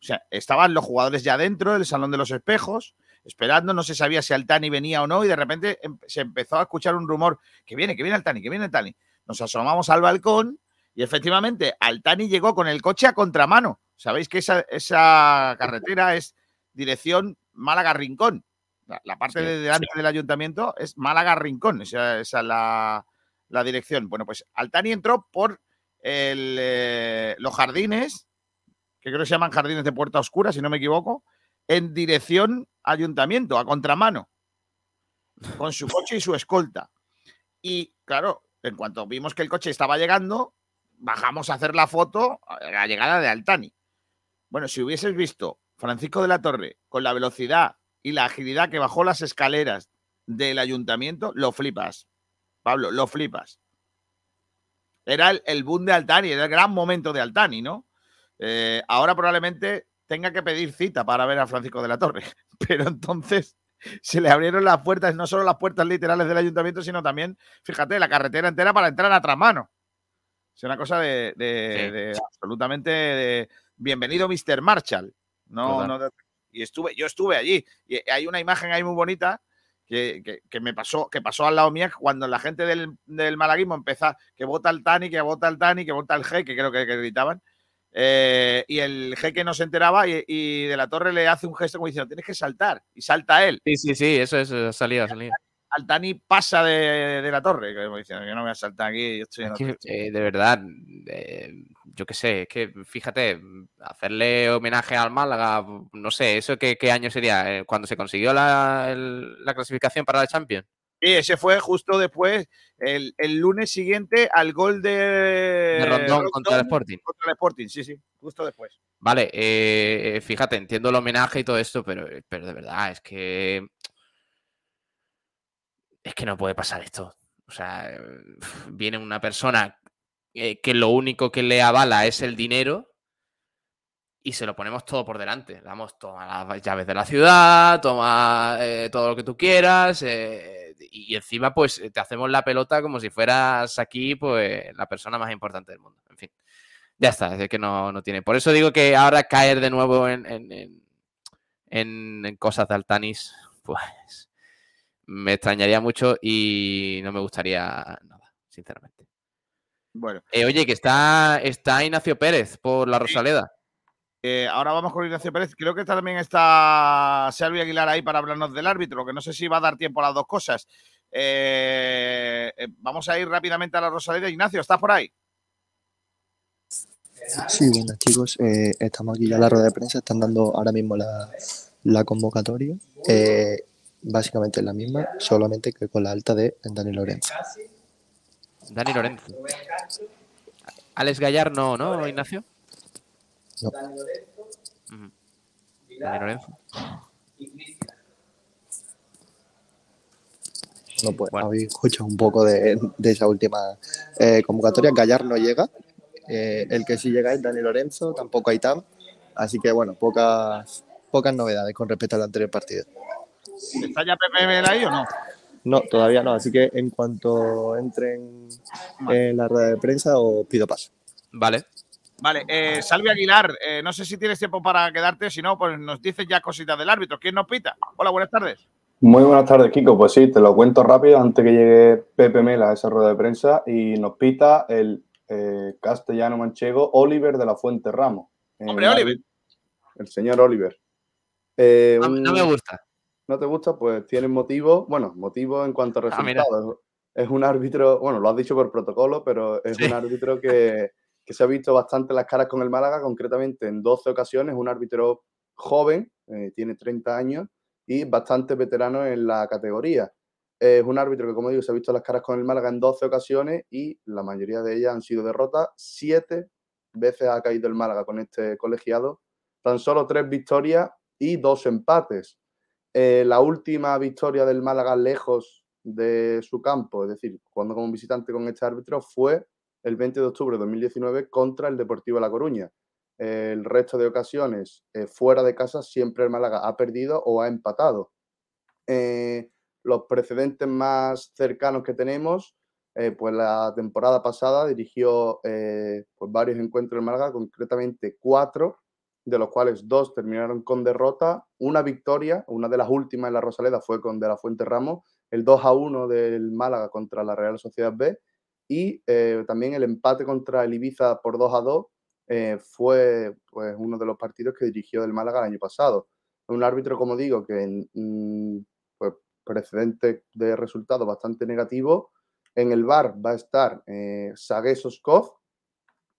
O sea, estaban los jugadores ya dentro del Salón de los Espejos, esperando, no se sabía si Altani venía o no, y de repente em- se empezó a escuchar un rumor que viene, que viene Altani, que viene Altani. Nos asomamos al balcón y efectivamente Altani llegó con el coche a contramano. Sabéis que esa, esa carretera es dirección Málaga-Rincón. La, la parte Sí, de delante del ayuntamiento es Málaga-Rincón, esa, esa es la, la dirección. Bueno, pues Altani entró por el, eh, los jardines, que creo que se llaman jardines de Puerta Oscura, si no me equivoco, en dirección ayuntamiento, a contramano, con su coche y su escolta. Y claro, en cuanto vimos que el coche estaba llegando, bajamos a hacer la foto a la llegada de Altani. Bueno, si hubieses visto Francisco de la Torre con la velocidad y la agilidad que bajó las escaleras del ayuntamiento, lo flipas. Pablo, lo flipas. Era el, el boom de Altani, era el gran momento de Altani, ¿no? Eh, ahora probablemente tenga que pedir cita para ver a Francisco de la Torre, pero entonces se le abrieron las puertas, no solo las puertas literales del ayuntamiento, sino también, fíjate, la carretera entera para entrar a Tramano. Es una cosa de, de- Sí. de absolutamente de- bienvenido, Mr. Marshall. No, no y estuve, yo estuve allí. Y hay una imagen ahí muy bonita que, que- que me pasó, que pasó al lado mía cuando la gente del, del malaguismo empieza que vota al Tani, que vota al Tani, que vota al Jeque, creo que, que gritaban. Eh, y el jeque no se enteraba y, y de la torre le hace un gesto como diciendo, tienes que saltar. Y salta él. Sí, sí, sí, eso es, ha salido, ha salido. Altani pasa de, de la torre, como diciendo, yo no voy a saltar aquí, yo estoy en Es otro que, eh, de verdad, eh, yo qué sé, es que fíjate, hacerle homenaje al Málaga, no sé, ¿eso qué, qué año sería? Eh, ¿Cuando se consiguió la, el- la clasificación para la Champions? Sí, ese fue justo después, el, el lunes siguiente al gol de, De Rondón contra el Sporting. contra el Sporting, sí, sí, justo después. Vale, eh, fíjate, entiendo el homenaje y todo esto, pero, pero de verdad, es que. Es que no puede pasar esto. O sea, viene una persona eh, que lo único que le avala es el dinero y se lo ponemos todo por delante. Le damos, toma las llaves de la ciudad, toma eh, todo lo que tú quieras eh, y encima pues te hacemos la pelota como si fueras aquí pues la persona más importante del mundo. En fin. Ya está, es que no, no tiene. Por eso digo que ahora caer de nuevo en, en- en- en- en cosas de Altanis, pues me extrañaría mucho y no me gustaría nada, sinceramente. Bueno, Eh, oye, que está, está Ignacio Pérez por la Rosaleda. Eh, ahora vamos con Ignacio Pérez. Creo que también está Sergio Aguilar ahí para hablarnos del árbitro, que no sé si va a dar tiempo a las dos cosas. Eh, eh, vamos a ir rápidamente a la Rosaleda. Ignacio, ¿estás por ahí? Sí, buenas chicos, Eh, estamos aquí ya en la rueda de prensa, están dando ahora mismo la, la convocatoria, Eh, básicamente la misma, solamente que con la alta de Dani Lorenzo. Dani Lorenzo. Alex Gallar no, ¿no, Ignacio? No. Ujú. Dani Lorenzo. No, pues Bueno. habéis escuchado un poco de, de esa última eh, convocatoria. Gallar no llega, eh, el que sí llega es Dani Lorenzo, tampoco Aitam, así que bueno, pocas, pocas novedades con respecto al anterior partido. ¿Está ya Pepe ahí o no? No, todavía no, así que en cuanto entren en la rueda de prensa os pido paso. Vale. Vale, eh, Salvi Aguilar, eh, no sé si tienes tiempo para quedarte, si no, pues nos dices ya cositas del árbitro. ¿Quién nos pita? Hola, buenas tardes. Muy buenas tardes, Kiko. Pues sí, te lo cuento rápido antes que llegue Pepe Mela a esa rueda de prensa y nos pita el eh, castellano manchego Oliver de la Fuente Ramos. Hombre, Oliver. El señor Oliver. Eh, No, un- no me gusta. ¿No te gusta? Pues tiene motivo, bueno, motivo en cuanto a Ah, resultados. es un árbitro, bueno, lo has dicho por protocolo, pero es Sí. un árbitro que, que se ha visto bastante las caras con el Málaga, concretamente en 12 ocasiones, un árbitro joven, eh, tiene 30 años y bastante veterano en la categoría. Es un árbitro que, como digo, se ha visto las caras con el Málaga en 12 ocasiones y la mayoría de ellas han sido derrotas. Siete veces ha caído el Málaga con este colegiado. Tan solo tres victorias y dos empates. Eh, la última victoria del Málaga lejos de su campo, es decir, cuando como visitante con este árbitro, fue el 20 de octubre de 2019 contra el Deportivo de La Coruña. el resto de ocasiones eh, fuera de casa siempre el Málaga ha perdido o ha empatado. Eh, los precedentes más cercanos que tenemos, eh, pues la temporada pasada dirigió pues varios encuentros en Málaga, concretamente cuatro, de los cuales dos terminaron con derrota, una victoria, una de las últimas en la Rosaleda fue con De la Fuente Ramos, el 2 a 1 del Málaga contra la Real Sociedad B y eh, también el empate contra el Ibiza por 2 a 2 eh, fue pues, uno de los partidos que dirigió del Málaga el año pasado. Un árbitro, como digo, que en mm, pues, precedente de resultados bastante negativo. En el bar va a estar eh, Sagué Soskov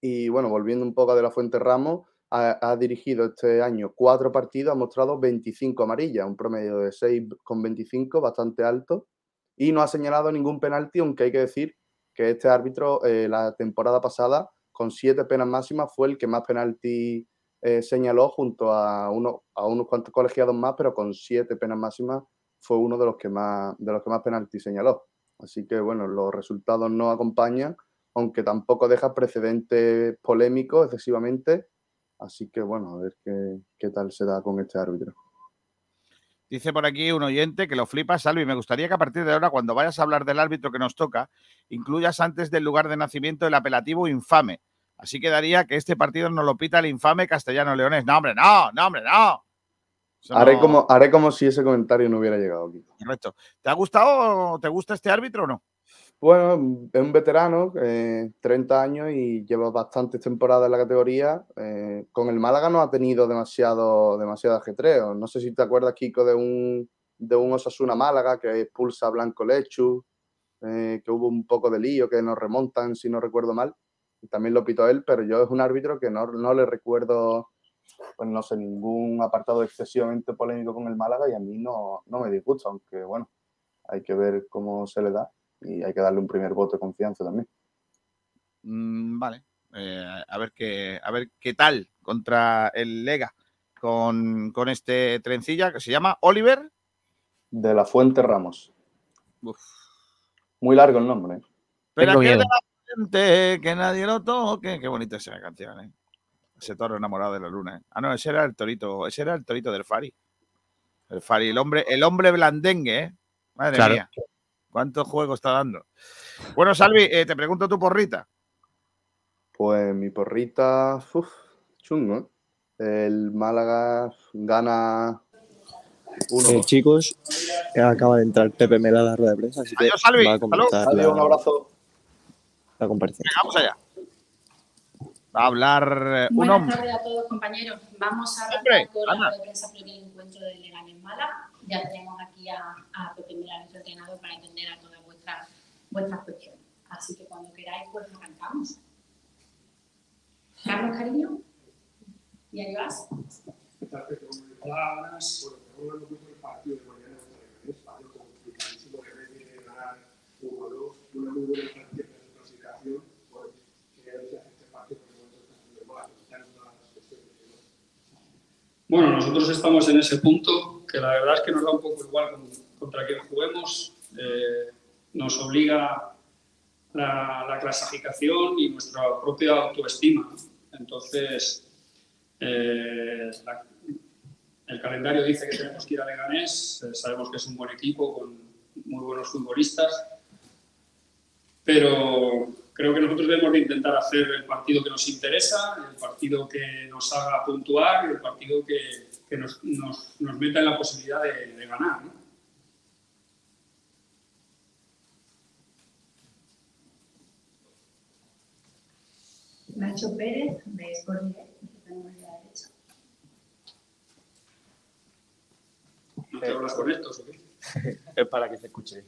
y bueno, volviendo un poco de la Fuente Ramos, ha, ha, dirigido este año cuatro partidos, ha mostrado 25 amarillas, un promedio de 6 con 25, bastante alto, y no ha señalado ningún penalti, aunque hay que decir que este árbitro eh, la temporada pasada, con siete penas máximas, fue el que más penalti eh, señaló junto a, uno, a unos cuantos colegiados más, pero con siete penas máximas fue uno de los que más, de los que más penalti señaló. Así que bueno, los resultados no acompañan, aunque tampoco deja precedentes polémicos excesivamente. Así que bueno, a ver qué, qué tal se da con este árbitro. Dice por aquí un oyente que lo flipa, Salvi. Me gustaría que a partir de ahora, cuando vayas a hablar del árbitro que nos toca, incluyas antes del lugar de nacimiento el apelativo infame. Así quedaría que este partido no lo pita el infame castellano leonés. No, hombre, no, no, hombre, no. haré, Como, haré como si ese comentario no hubiera llegado aquí. Correcto. ¿Te ha gustado, te gusta este árbitro o no? Bueno, es un veterano, eh, 30 años y lleva bastantes temporadas en la categoría. Eh, con el Málaga no ha tenido demasiado, demasiado ajetreo. No sé si te acuerdas, Kiko, de un, de un Osasuna Málaga que expulsa a Blanco Lechu, eh, que hubo un poco de lío, que nos remontan, si no recuerdo mal. También lo pitó él, pero yo es un árbitro que no, no le recuerdo, pues no sé, ningún apartado excesivamente polémico con el Málaga y a mí no, no me disgusta, aunque bueno, hay que ver cómo se le da y hay que darle un primer voto de confianza también. Mm, vale. Eh, a, ver qué, a ver qué tal contra el Lega con, con, este trencilla que se llama Oliver. De la Fuente Ramos. Uf. Muy largo el nombre. ¿eh? Pero que de la fuente, que nadie lo toque. Qué bonita esa canción, ¿eh? Ese toro enamorado de la luna. ¿eh? Ah, no, ese era el torito, ese era el torito del Fari. El Fari, el hombre, el hombre blandengue, ¿eh? Madre claro. mía. ¿Cuánto juego está dando? Bueno, Salvi, eh, te pregunto tu porrita. Pues mi porrita, uf, chungo. El Málaga gana uno. Eh, chicos, acaba de entrar Pepe Mela a la rueda de prensa, así que Adiós, Salvi. va a comenzar Salvi, un abrazo. La comparecencia. Venga, vamos allá. Va a hablar eh, un Buenas hombre. tardes a todos, compañeros. Vamos a Hombre, arrancar con la rueda de prensa previa del encuentro del Leganés Málaga. Ya tenemos aquí a, a nuestro entrenador, para atender a todas vuestras, vuestras cuestiones. Así que cuando queráis, pues arrancamos. Carlos Cariño, Diario As. palabras, bueno, tengo el partido de mañana contra el partido complicadísimo que requiere ganar 1-2, una muy buena partida de clasificación, que a ver si hace partido que no está haciendo mal, están todas las cuestiones. Bueno, nosotros estamos en ese punto que la verdad es que nos da un poco igual con- contra quien juguemos, eh, nos obliga la, la clasificación y nuestra propia autoestima. Entonces, eh, el calendario dice que tenemos que ir a Leganés, eh, sabemos que es un buen equipo con muy buenos futbolistas, pero creo que nosotros debemos de intentar hacer el partido que nos interesa, el partido que nos haga puntuar el partido que, que nos, nos- nos meta en la posibilidad de, de ganar. ¿no? Nacho Pérez, de a la derecha. ¿No te hablas con estos o qué? es para que se escuche.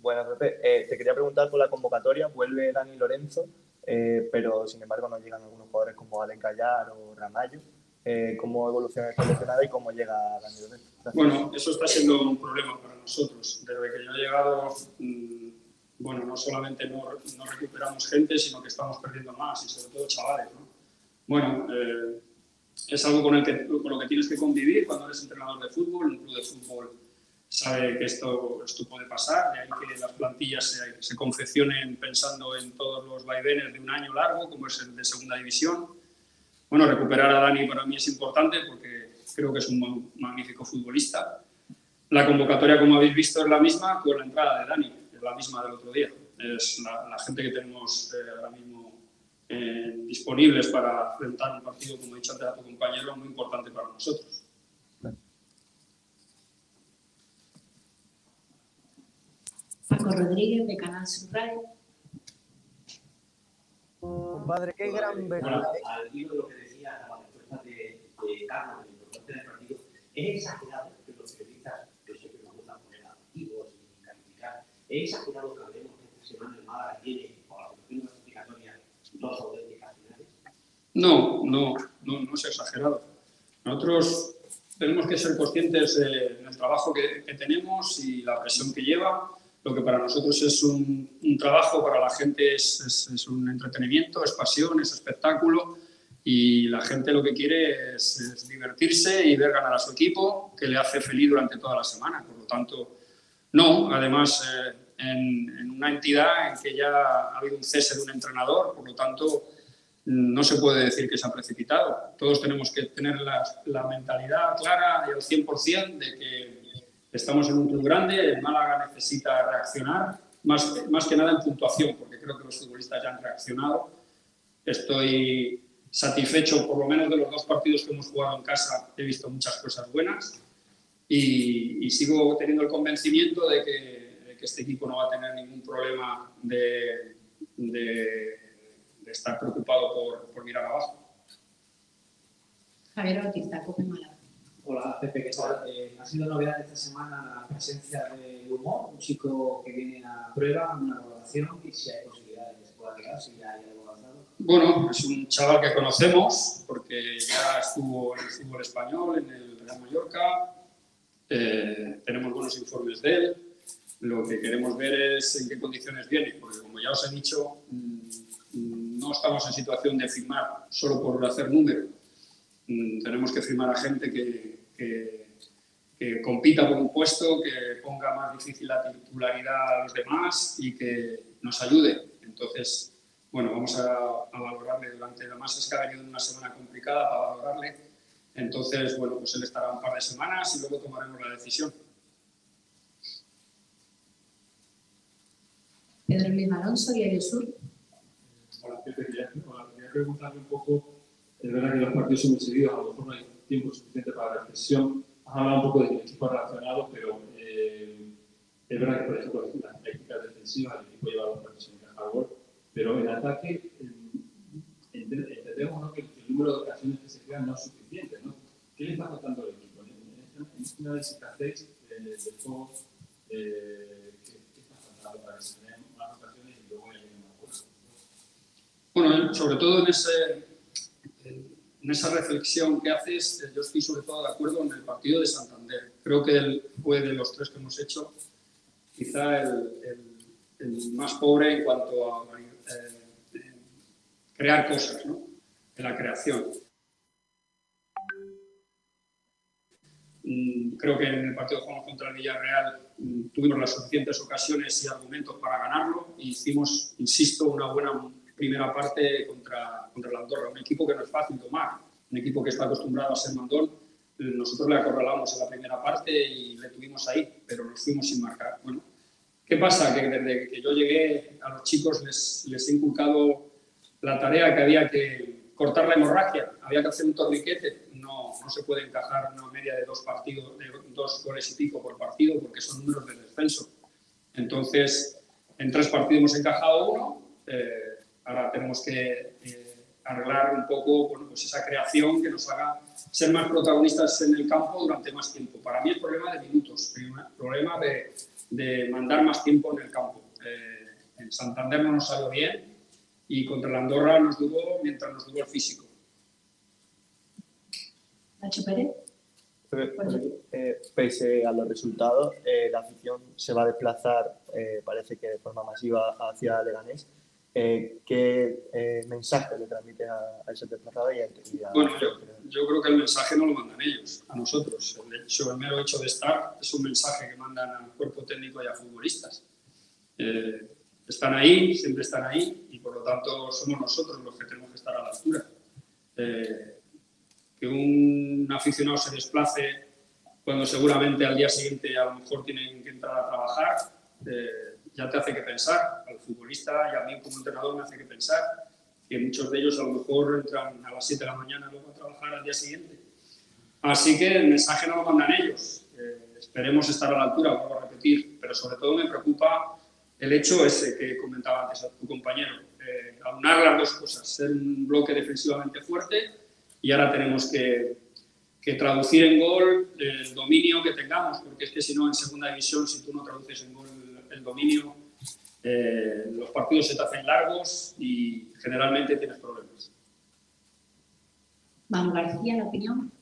Bueno, Pepe, eh, te quería preguntar por la convocatoria. Vuelve Dani Lorenzo. eh, pero sin embargo no llegan algunos jugadores como Alex Gallar o Ramallo. Eh, ¿Cómo evoluciona el seleccionado y cómo llega Dani Lorenzo? Gracias. Bueno, eso está siendo un problema para nosotros. Desde que yo he llegado, mm, bueno, no solamente no, no recuperamos gente, sino que estamos perdiendo más y sobre todo chavales, ¿no? Bueno, eh, es algo con, el que, con lo que tienes que convivir cuando eres entrenador de fútbol. Un club de fútbol sabe que esto, esto puede pasar, de ahí que las plantillas se, se confeccionen pensando en todos los vaivenes de un año largo, como es el de segunda división. Bueno, recuperar a Dani para mí es importante porque creo que es un ma- magnífico futbolista. La convocatoria, como habéis visto, es la misma con la entrada de Dani, es la misma del otro día. Es la, la gente que tenemos eh, ahora mismo eh, disponibles para enfrentar un partido, como he dicho antes a tu compañero, muy importante para nosotros. Paco Rodríguez de Canal Sur Radio. Compadre, qué gran Bueno, al hilo de lo que decía la respuesta de, de Carlos, de la importancia del partido, es exagerado que los periodistas, yo sé que nos gusta poner adjetivos y calificar, es exagerado que hablemos que esta semana el Málaga tiene, por la cuestión clasificatoria, dos auténticas finales. No, no, no, no es exagerado. Nosotros tenemos que ser conscientes de- del trabajo que, que tenemos y la presión que lleva. Lo que para nosotros es un, un trabajo, para la gente es, es- es un entretenimiento, es pasión, es espectáculo y la gente lo que quiere es, es divertirse y ver ganar a su equipo, que le hace feliz durante toda la semana. Por lo tanto, no, además eh, en, en una entidad en que ya ha habido un cese de un entrenador, por lo tanto no se puede decir que se ha precipitado. Todos tenemos que tener la, la mentalidad clara y al 100% de que estamos en un club grande, el Málaga necesita reaccionar, más, más que nada en puntuación, porque creo que los futbolistas ya han reaccionado. Estoy satisfecho, por lo menos de los dos partidos que hemos jugado en casa, he visto muchas cosas buenas y, y sigo teniendo el convencimiento de que, de que este equipo no va a tener ningún problema de, de- de estar preocupado por, por mirar abajo. Javier Bautista, Cope Málaga. Hola, Pepe, ¿qué tal? Eh, ha sido novedad esta semana la presencia de Humor, un chico que viene a prueba, una evaluación y si hay posibilidades de que si ya hay algo avanzado. Bueno, es un chaval que conocemos porque ya estuvo en el fútbol español, en el Real Mallorca. Eh, tenemos buenos informes de él. Lo que queremos ver es en qué condiciones viene, porque como ya os he dicho, mm, mm, no estamos en situación de firmar solo por hacer número. Mm, Tenemos que firmar a gente que, que- que compita por un puesto, que ponga más difícil la titularidad a los demás y que nos ayude. Entonces, bueno, vamos a, a valorarle durante, además es que ha venido en una semana complicada para valorarle. Entonces, bueno, pues él estará un par de semanas y luego tomaremos la decisión. Pedro Luis Alonso, Diario Sur. Hola, Pepe, quería, hola, quería preguntarle un poco, es verdad que los partidos son muy seguidos, a lo mejor no hay tiempo suficiente para la reflexión. Has hablado un poco de que el equipo ha reaccionado, pero eh, es verdad que, por ejemplo, en las prácticas defensivas el equipo lleva dos partidos sin encajar gol, pero en ataque ente- entendemos ¿no? que el número de ocasiones que se crean no es suficiente. ¿no? ¿Qué le está faltando al equipo? En, en en este que hacéis eh, del juego, eh, ¿qué, está faltando para que se creen más ocasiones y luego lleguen más? Bueno, sobre todo en, ese, en esa reflexión que haces, eh, yo estoy sobre todo de acuerdo en el partido de Santander. Creo que fue de los tres que hemos hecho, quizá el, más pobre en cuanto a eh, crear cosas, ¿no? En la creación. Mm, Creo que en el partido que jugamos contra el Villarreal mm, tuvimos las suficientes ocasiones y argumentos para ganarlo y hicimos, insisto, una buena primera parte contra, contra la Andorra, un equipo que no es fácil tomar, un equipo que está acostumbrado a ser mandón. Nosotros le acorralamos en la primera parte y le tuvimos ahí, pero nos fuimos sin marcar. Bueno, ¿qué pasa? Que desde que yo llegué a los chicos les, les he inculcado la tarea que había que cortar la hemorragia, había que hacer un torniquete, no, no se puede encajar una media de dos partidos, de dos goles y pico por partido porque son números de descenso. Entonces, en tres partidos hemos encajado uno, eh, ahora tenemos que eh, arreglar un poco bueno, pues esa creación que nos haga ser más protagonistas en el campo durante más tiempo. Para mí es problema de minutos, problema- problema de, de mandar más tiempo en el campo. Eh, en Santander no nos salió bien, Y contra la Andorra nos duró mientras nos duró el físico. Nacho Pérez. Eh, pese a los resultados, eh, la afición se va a desplazar, eh, parece que de forma masiva, hacia Leganés. Eh, ¿Qué eh, mensaje le transmite a, a esos desplazados y a, y a- Bueno, yo, yo creo que el mensaje no lo mandan ellos, a nosotros. El, hecho, el mero hecho de estar es un mensaje que mandan al cuerpo técnico y a futbolistas. Eh, están ahí, siempre están ahí y por lo tanto somos nosotros los que tenemos que estar a la altura. Eh, que un aficionado se desplace cuando seguramente al día siguiente a lo mejor tienen que entrar a trabajar, eh, ya te hace que pensar. Al futbolista y a mí como entrenador me hace que pensar que muchos de ellos a lo mejor entran a las 7 de la mañana luego a trabajar al día siguiente. Así que el mensaje no lo mandan ellos. Eh, esperemos estar a la altura, vuelvo a repetir, pero sobre todo me preocupa el hecho ese que comentaba antes a tu compañero, eh, aunar las dos cosas, ser un bloque defensivamente fuerte y ahora tenemos que, que traducir en gol el dominio que tengamos, porque es que si no en segunda división, si tú no traduces en gol el, dominio, eh, los partidos se te hacen largos y generalmente tienes problemas. Manu García, la opinión.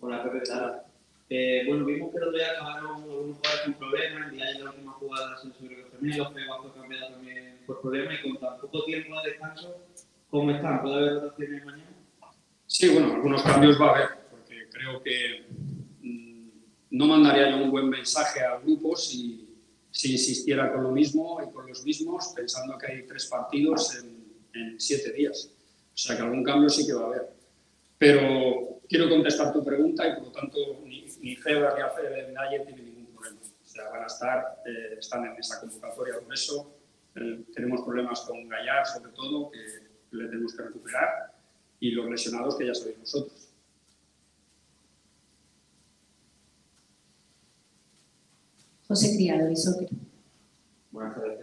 Hola, Pepe, ¿qué tal? Eh, bueno, vimos que el otro día acabaron algunos jugadores con problemas, el día de la última jugada se sobre los gemelos, fue cambiado también por problemas y con tan poco tiempo de descanso, ¿cómo están? ¿Puede haber rotaciones mañana? Sí, bueno, algunos cambios va a haber, porque creo que mm, no mandaría yo un buen mensaje al grupo si, si insistiera con lo mismo y con los mismos, pensando que hay tres partidos en, en siete días. O sea que algún cambio sí que va a haber. Pero quiero contestar tu pregunta y por lo tanto ni, ni Feber ni ni nadie tiene ningún problema. O sea, van a estar, eh, están en esa convocatoria. Por eso eh, tenemos problemas con Gallar, sobre todo, que le tenemos que recuperar, y los lesionados que ya sabéis nosotros. José Criado, y Soccer. Buenas tardes.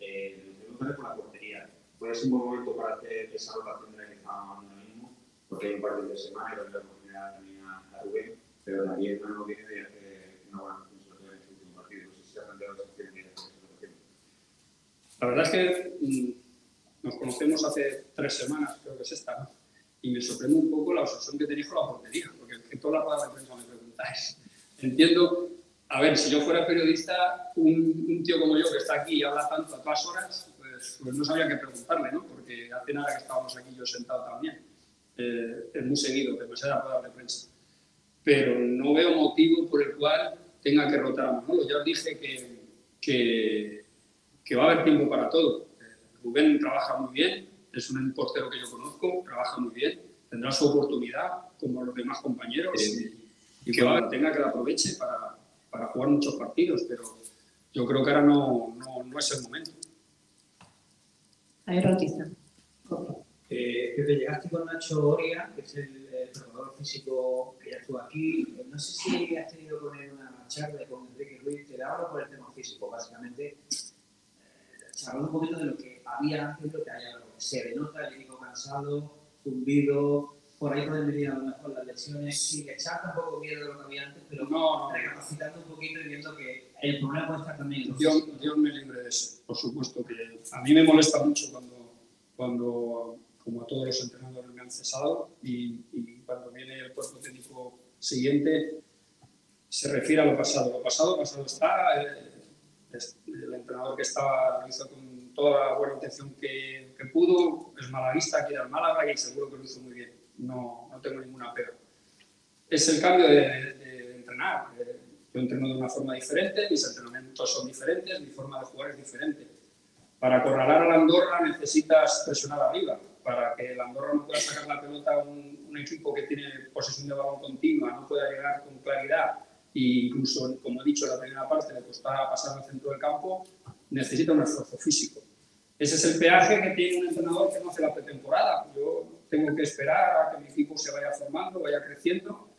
Eh, preguntaré por la portería. ¿Puede ser un buen momento para hacer esa rotación de la que estábamos hablando ahora mismo? Porque hay un par de semanas y la oportunidad también a, Rubén, pero también no viene de hacer una buena todo en este último partido. No sé si se ha planteado esa opción de. La verdad es que mm, nos conocemos hace tres semanas, creo que es esta, ¿no? y me sorprende un poco la obsesión que tenéis con la portería, porque es que toda la rueda de prensa me preguntáis. Entiendo, a ver, si yo fuera periodista, un, un tío como yo que está aquí y habla tanto a todas horas, pues, pues no sabía qué preguntarle, ¿no? Porque hace nada que estábamos aquí yo sentado también. Eh, es muy seguido, demasiada rueda de prensa. Pero no veo motivo por el cual tenga que rotar a Manolo. Ya os dije que, que, que va a haber tiempo para todo. Eh, Rubén trabaja muy bien, es un portero que yo conozco, trabaja muy bien, tendrá su oportunidad como los demás compañeros y, y que va, tenga que la aproveche para, para jugar muchos partidos, pero yo creo que ahora no, no, no es el momento. A ver, Bautista. Eh, Pepe, llegaste con Nacho Oria, que es el eh, preparador físico que ya estuvo aquí. Eh, No sé si has tenido con él una charla con Enrique Ruiz, te hablo por el tema físico, básicamente. Eh, charlando un poquito de lo que había antes y lo que hay ahora. Se denota el equipo cansado, fundido, por ahí pueden venir a lo mejor las lesiones, sin echar tampoco miedo de lo que había antes, pero No. recapacitando un poquito y viendo que el problema puede estar también en Dios, Dios me libre de eso, por supuesto que a mí me molesta mucho cuando, cuando como a todos los entrenadores me han cesado y, y cuando viene el cuerpo técnico siguiente se refiere a lo pasado. Lo pasado, pasado está. eh, es- el entrenador que estaba lo hizo con toda la buena intención que, que pudo, es malaguista, quiere al Málaga y seguro que lo hizo muy bien. No, no tengo ninguna pega. Es el cambio de, entrenar. Yo entreno de una forma diferente, mis entrenamientos son diferentes, mi forma de jugar es diferente. Para acorralar a la Andorra necesitas presionar arriba. Para que la Andorra no pueda sacar la pelota a un, equipo que tiene posesión de balón continua, no pueda llegar con claridad e incluso, como he dicho la primera parte, le costaba pasar al centro del campo, necesita un esfuerzo físico. Ese es el peaje que tiene un entrenador que no hace la pretemporada. Yo tengo que esperar a que mi equipo se vaya formando, vaya creciendo.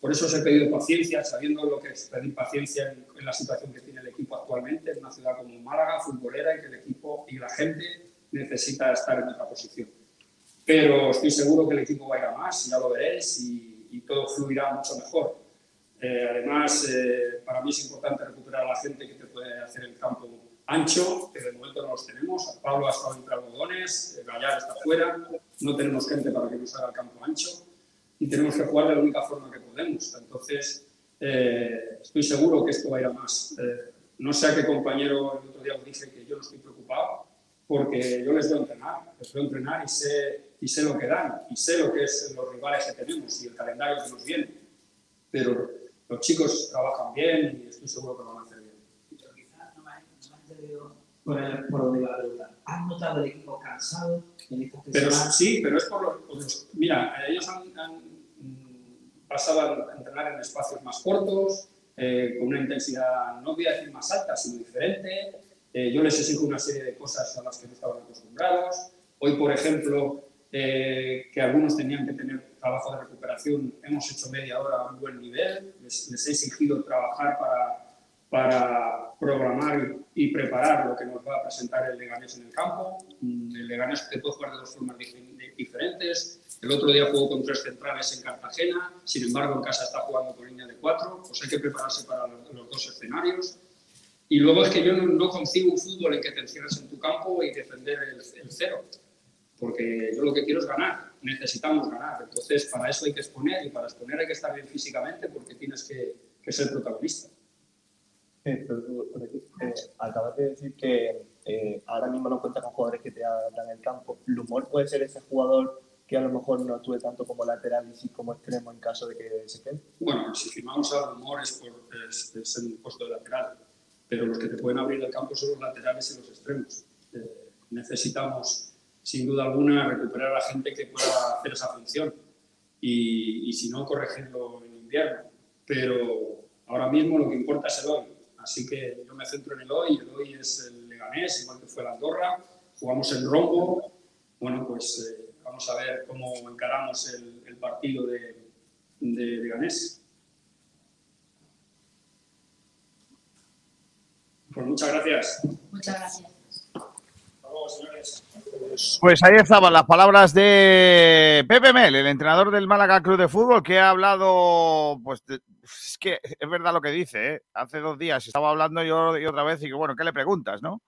Por eso os he pedido paciencia, sabiendo lo que es pedir paciencia en, en la situación que tiene el equipo actualmente, en una ciudad como Málaga, futbolera, y que el equipo y la gente necesita estar en otra posición. Pero estoy seguro que el equipo va a ir a más, ya lo veréis, y, y todo fluirá mucho mejor. Eh, además, eh, para mí es importante recuperar a la gente que te puede hacer el campo ancho, que de momento no los tenemos. Pablo ha estado entre algodones, Gallar está fuera, no tenemos gente para que nos haga el campo ancho y tenemos que jugar de la única forma que podemos. Entonces, eh, estoy seguro que esto va a ir a más. Eh, no sé a qué compañero el otro día os dije que yo no estoy preocupado, porque yo les veo entrenar, les veo entrenar y sé, y sé lo que dan, y sé lo que es los rivales que tenemos y el calendario que nos viene. Pero los chicos trabajan bien y estoy seguro que van. Por, el, por donde iba a preguntar. ¿Has notado el equipo cansado en estas Pero sí, pero es por los, por los- Mira, ellos han, han, mm, pasado a entrenar en espacios más cortos, eh, con una intensidad, no voy a decir más alta, sino diferente. Eh, yo les exijo una serie de cosas a las que no estaban acostumbrados. Hoy, por ejemplo, eh, que algunos tenían que tener trabajo de recuperación, hemos hecho media hora a un buen nivel. Les, les he exigido trabajar para, para programar y, preparar lo que nos va a presentar el Leganés en el campo. Mm, El Leganés te puede jugar de dos formas diferentes. El otro día jugó con tres centrales en Cartagena, sin embargo en casa está jugando con línea de cuatro, pues hay que prepararse para los, dos escenarios. Y luego es que yo no concibo un fútbol en que te encierres en tu campo y defender el, el cero, porque yo lo que quiero es ganar, necesitamos ganar. Entonces para eso hay que exponer y para exponer hay que estar bien físicamente porque tienes que, que ser protagonista. Eh, eh, acabas de decir que eh, ahora mismo no cuentas con jugadores que te abran el campo. ¿Lumor puede ser ese jugador que a lo mejor no actúe tanto como lateral y como extremo en caso de que se quede? Bueno, si firmamos a Rumor es, por, es, es en el puesto de lateral, pero los que te pueden abrir el campo son los laterales y los extremos. Eh, necesitamos, sin duda alguna, recuperar a gente que pueda hacer esa función y, y si no, corregirlo en invierno. Pero ahora mismo lo que importa es el hoy. Así que yo me centro en el hoy. El hoy es el Leganés, igual que fue la Andorra. Jugamos el Rombo. Bueno, pues eh, vamos a ver cómo encaramos el, partido de, de Leganés. Pues muchas gracias. Muchas gracias. Pues ahí estaban las palabras de Pepe Mel, el entrenador del Málaga Club de Fútbol, que ha hablado, pues es que es verdad lo que dice, ¿eh? hace dos días estaba hablando yo y otra vez y que bueno, ¿qué le preguntas, no?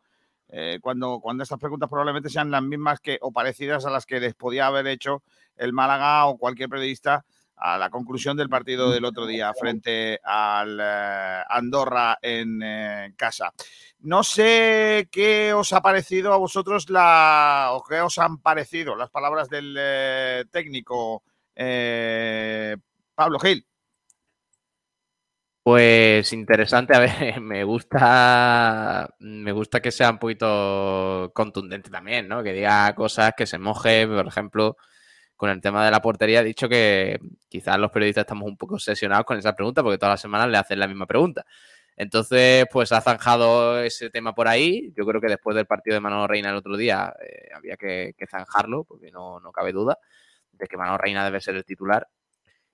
Eh, cuando, cuando estas preguntas probablemente sean las mismas que o parecidas a las que les podía haber hecho el Málaga o cualquier periodista a la conclusión del partido del otro día frente al eh, Andorra en eh, casa. No sé qué os ha parecido a vosotros la, o qué os han parecido las palabras del eh, técnico Pablo Gil. Pues interesante, a ver, me gusta, me gusta que sea un poquito contundente también, ¿no? Que diga cosas, que se moje, por ejemplo, con el tema de la portería, he dicho que quizás los periodistas estamos un poco obsesionados con esa pregunta, porque todas las semanas le hacen la misma pregunta. Entonces, pues ha zanjado ese tema por ahí. Yo creo que después del partido de Manolo Reina el otro día eh, había que, que zanjarlo, porque no, no cabe duda de que Manolo Reina debe ser el titular.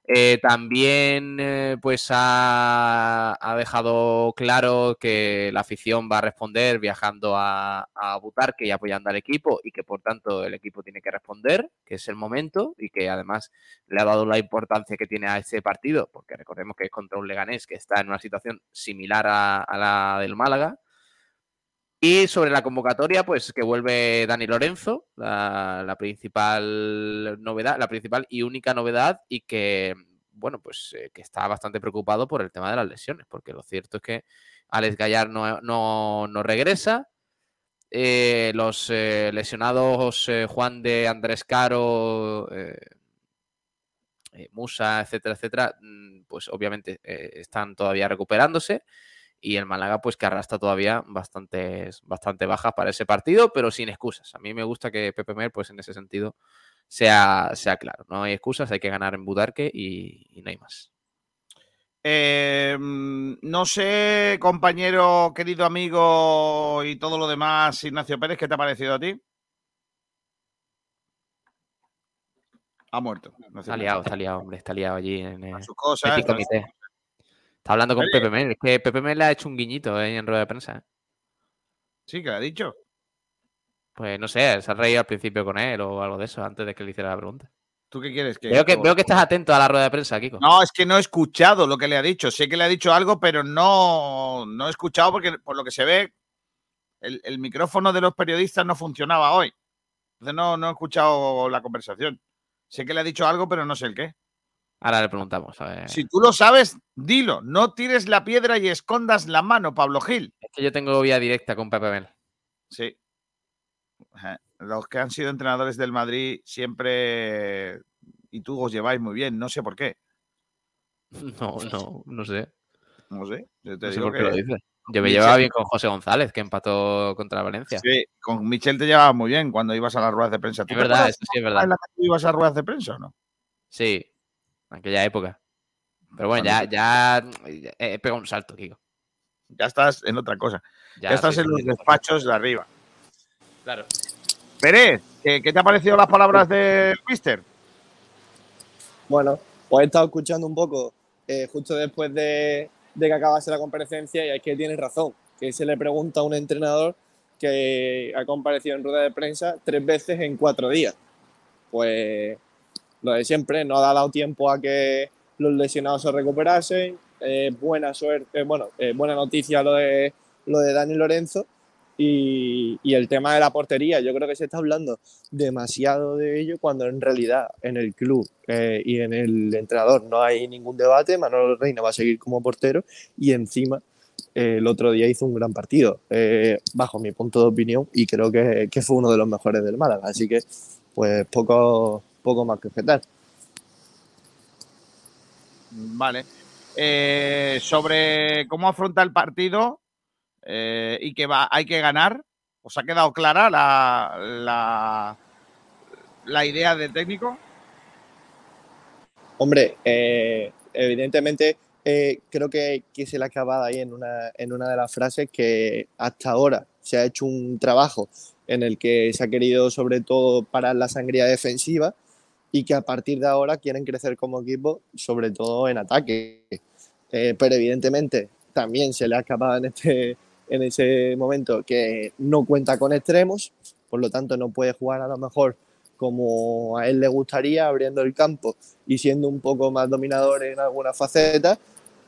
Eh, también eh, pues ha, dejado claro que la afición va a responder viajando a, a Butarque y apoyando al equipo y que por tanto el equipo tiene que responder, que es el momento y que además le ha dado la importancia que tiene a ese partido, porque recordemos que es contra un Leganés que está en una situación similar a la del Málaga. Y sobre la convocatoria, pues que vuelve Dani Lorenzo, la, principal novedad, la principal y única novedad, y que, bueno, pues eh, que está bastante preocupado por el tema de las lesiones, porque lo cierto es que Alex Gallar no, no, regresa. Eh, los eh, lesionados Juan de Andrés Caro, Musa, etcétera, etcétera, mm, pues obviamente están todavía recuperándose y el Málaga pues que arrastra todavía bastantes, bastante bajas para ese partido, pero sin excusas. A mí me gusta que Pepe Mer pues en ese sentido sea, sea claro. No hay excusas, hay que ganar en Budarque y, y no hay más. Eh, mm, no sé, compañero, querido amigo y todo lo demás, Ignacio Pérez, ¿qué te ha parecido a ti? Ha muerto. Ignacio Está liado, está liado, hombre, está liado allí en el sus cosas, Comité. Está hablando con. Pepe Mel. Es que Pepe Mel le ha hecho un guiñito eh, en rueda de prensa. ¿eh? Sí, que ha dicho. Pues no sé, se ha reído al principio con él o algo de eso antes de que le hiciera la pregunta. ¿Tú qué quieres? Que Veo que, veo que estás atento a la rueda de prensa, Kiko. No, es que no he escuchado lo que le ha dicho. Sé que le ha dicho algo, pero no, no he escuchado porque por lo que se ve el, el micrófono de los periodistas no funcionaba hoy. Entonces no, no he escuchado la conversación. Sé que le ha dicho algo, pero no sé el qué. Ahora le preguntamos. A ver. Si tú lo sabes, dilo. No tires la piedra y escondas la mano, Pablo Gil. Es que yo tengo vía directa con Pepe Mel. Sí. Los que han sido entrenadores del Madrid siempre y tú os lleváis muy bien, no sé por qué. No, no, no sé. No sé. Yo te No sé digo por qué lo que- dices. Yo me Michel- llevaba bien con José González, que empató contra Valencia. Sí, con Michel te llevabas muy bien cuando ibas a las ruedas de prensa. ¿Tú Es verdad, eso sí es verdad. tú ibas a ruedas de prensa o no? Sí, en aquella época. Pero bueno, ya, ya he he pegado un salto, Kiko. Ya estás en otra cosa. Ya, Ya estás en los despachos de arriba. Claro. Pérez, ¿qué, qué te han parecido las palabras del mister? Bueno, pues he estado escuchando un poco eh, justo después de, de que acabase la comparecencia y es que tienes razón, que se le pregunta a un entrenador que ha comparecido en rueda de prensa tres veces en cuatro días. Pues lo de siempre, no ha dado tiempo a que los lesionados se recuperasen. eh, buena suerte, bueno, eh, buena noticia lo de, lo de Dani Lorenzo. Y, y el tema de la portería, yo creo que se está hablando demasiado de ello cuando en realidad en el club eh, y en el entrenador no hay ningún debate. Manolo Reina va a seguir como portero y encima eh, el otro día hizo un gran partido, eh, bajo mi punto de opinión, y creo que, que fue uno de los mejores del Málaga. Así que, pues poco, poco más que objetar. Vale. Eh, sobre cómo afronta el partido eh, y que va, hay que ganar, ¿os ha quedado clara la, la, la idea del técnico? Hombre, eh, evidentemente creo que, que se le ha acabado ahí en una, en una de las frases que hasta ahora se ha hecho un trabajo en el que se ha querido sobre todo parar la sangría defensiva y que a partir de ahora quieren crecer como equipo, sobre todo en ataque. Eh, pero evidentemente también se le ha escapado en, este, en ese momento que no cuenta con extremos, por lo tanto no puede jugar a lo mejor como a él le gustaría, abriendo el campo y siendo un poco más dominador en algunas facetas.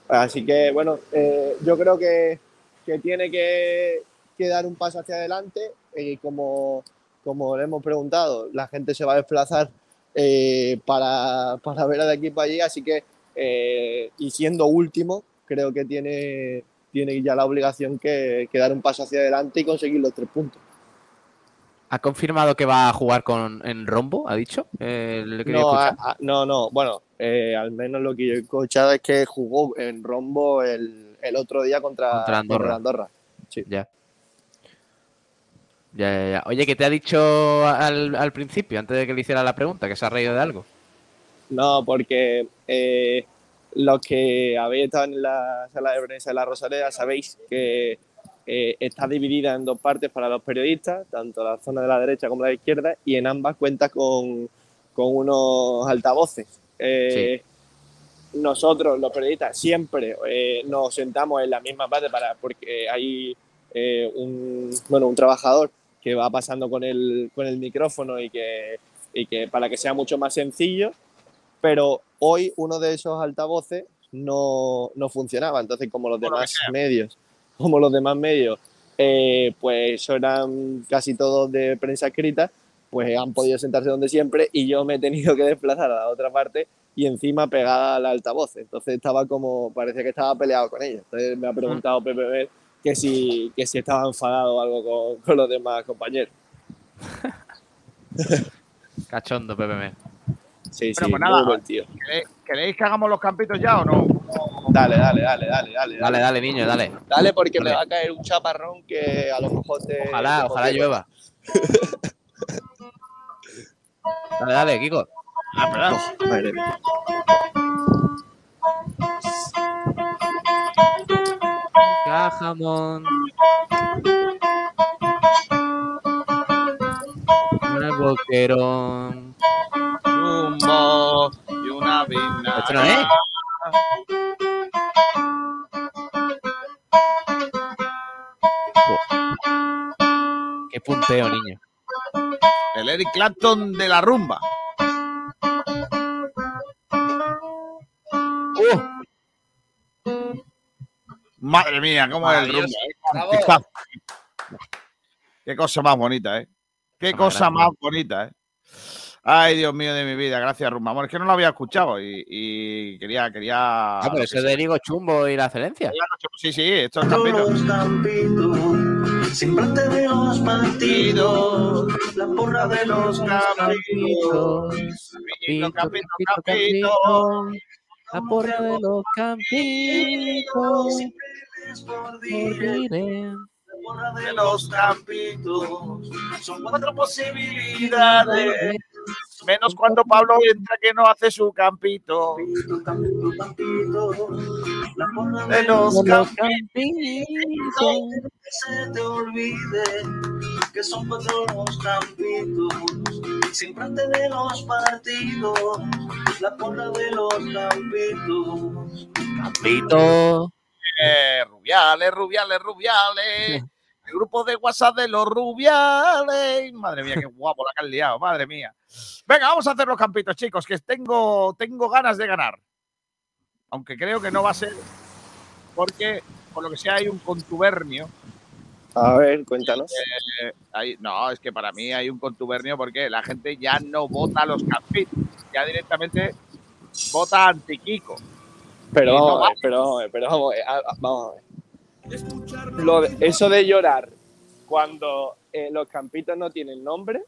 Así que, bueno, eh, yo creo que, que tiene que, que dar un paso hacia adelante y como, como le hemos preguntado, la gente se va a desplazar eh, para, para ver al equipo allí, así que, eh, y siendo último, creo que tiene, tiene ya la obligación que, que dar un paso hacia adelante y conseguir los tres puntos. ¿Ha confirmado que va a jugar con en rombo? ¿Ha dicho? Eh, le No, escuchar. a- a- no, no, bueno, al menos lo que yo he escuchado es que jugó en rombo el, el otro día contra, Contra Andorra. Andorra. Sí. Ya. Ya, ya, ya. Oye, ¿qué te ha dicho al, al principio, antes de que le hiciera la pregunta, que se ha reído de algo? No, porque eh, los que habéis estado en la sala de prensa de la Rosaleda sabéis que eh, está dividida en dos partes para los periodistas, tanto la zona de la derecha como la de la izquierda, y en ambas cuenta con, con unos altavoces. Eh, Nosotros, los periodistas, siempre nos sentamos en la misma parte para, porque hay eh, un, bueno, un trabajador que va pasando con el, con el micrófono y que, y que para que sea mucho más sencillo pero hoy uno de esos altavoces no, no funcionaba. Entonces, como los demás medios, como los demás medios, eh, pues eran casi todos de prensa escrita, pues han podido sentarse donde siempre y yo me he tenido que desplazar a la otra parte y encima pegada al altavoz. Entonces estaba como, parecía que estaba peleado con ellos. Entonces me ha preguntado Pepe Ver que si, que si estaba enfadado o algo con, con los demás compañeros. Cachondo, PPM. Sí, Bueno, sí, pues nada, muy buen tío. ¿queréis- ¿Queréis que hagamos los campitos ya o no? Dale, dale, dale, dale, dale. Dale, dale, niño, dale. Dale porque me Dale. va a caer un chaparrón que a lo mejor te... Ojalá, te ojalá llueva. Dale, dale, Kiko. Ah, Madre mía. Jamón. Un boquerón. Zumbo y una vina. ¿Esto no es? Qué punteo, niño. El Eric Clapton de la rumba. Madre mía, cómo es el rumba. Maravilloso. eh. Qué cosa más bonita, ¿eh? Qué cosa más bonita, ¿eh? Ay, Dios mío de mi vida, gracias, Rumamor. Es que no lo había escuchado y, y quería, quería. Ah, pero eso de Diego Chumbo y la excelencia. Sí, sí, esto es campito. Siempre antes de los partidos, la porra de los campitos. Campito, campito, campito, La porra de los campitos. Por Dire. de los campitos. Son cuatro posibilidades. Menos cuando Pablo entra que no hace su campito. De los Los campitos. Que se te olvide que son cuatro los campitos. Siempre antes de los partidos, la porra de los campitos. Campito. Eh, rubiales, rubiales, rubiales. El grupo de WhatsApp de los rubiales. Madre mía, qué guapo la que han liado, madre mía. Venga, vamos a hacer los campitos, chicos, que tengo, tengo ganas de ganar. Aunque creo que no va a ser, porque por lo que sea hay un contubernio. A ver, cuéntanos. Eh, hay- no, es que para mí hay un contubernio porque la gente ya no vota los campitos, ya directamente vota anti-Kiko. Pero Y no a ver, pero vamos a ver, pero vamos a ver, a- a- vamos a ver. Lo de- eso de llorar cuando eh, los campitos no tienen nombre,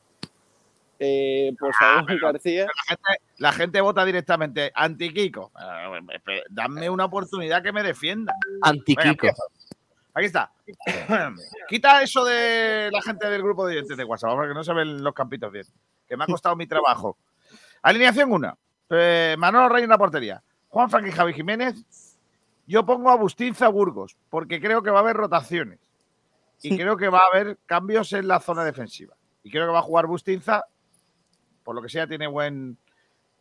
eh, por favor, García. La gente, la gente vota directamente anti-Kiko. Eh, espe- Dame una oportunidad que me defienda. Anti-Kiko. Aquí está. Quita eso de la gente del grupo de oyentes de WhatsApp, porque no se ven los campitos bien. Que me ha costado mi trabajo. Alineación 1. Manolo Rey en la portería. Juan Frank y Javi Jiménez. Yo pongo a Bustinza Burgos, porque creo que va a haber rotaciones. Y creo que va a haber cambios en la zona defensiva. Y creo que va a jugar Bustinza. Por lo que sea, tiene buen.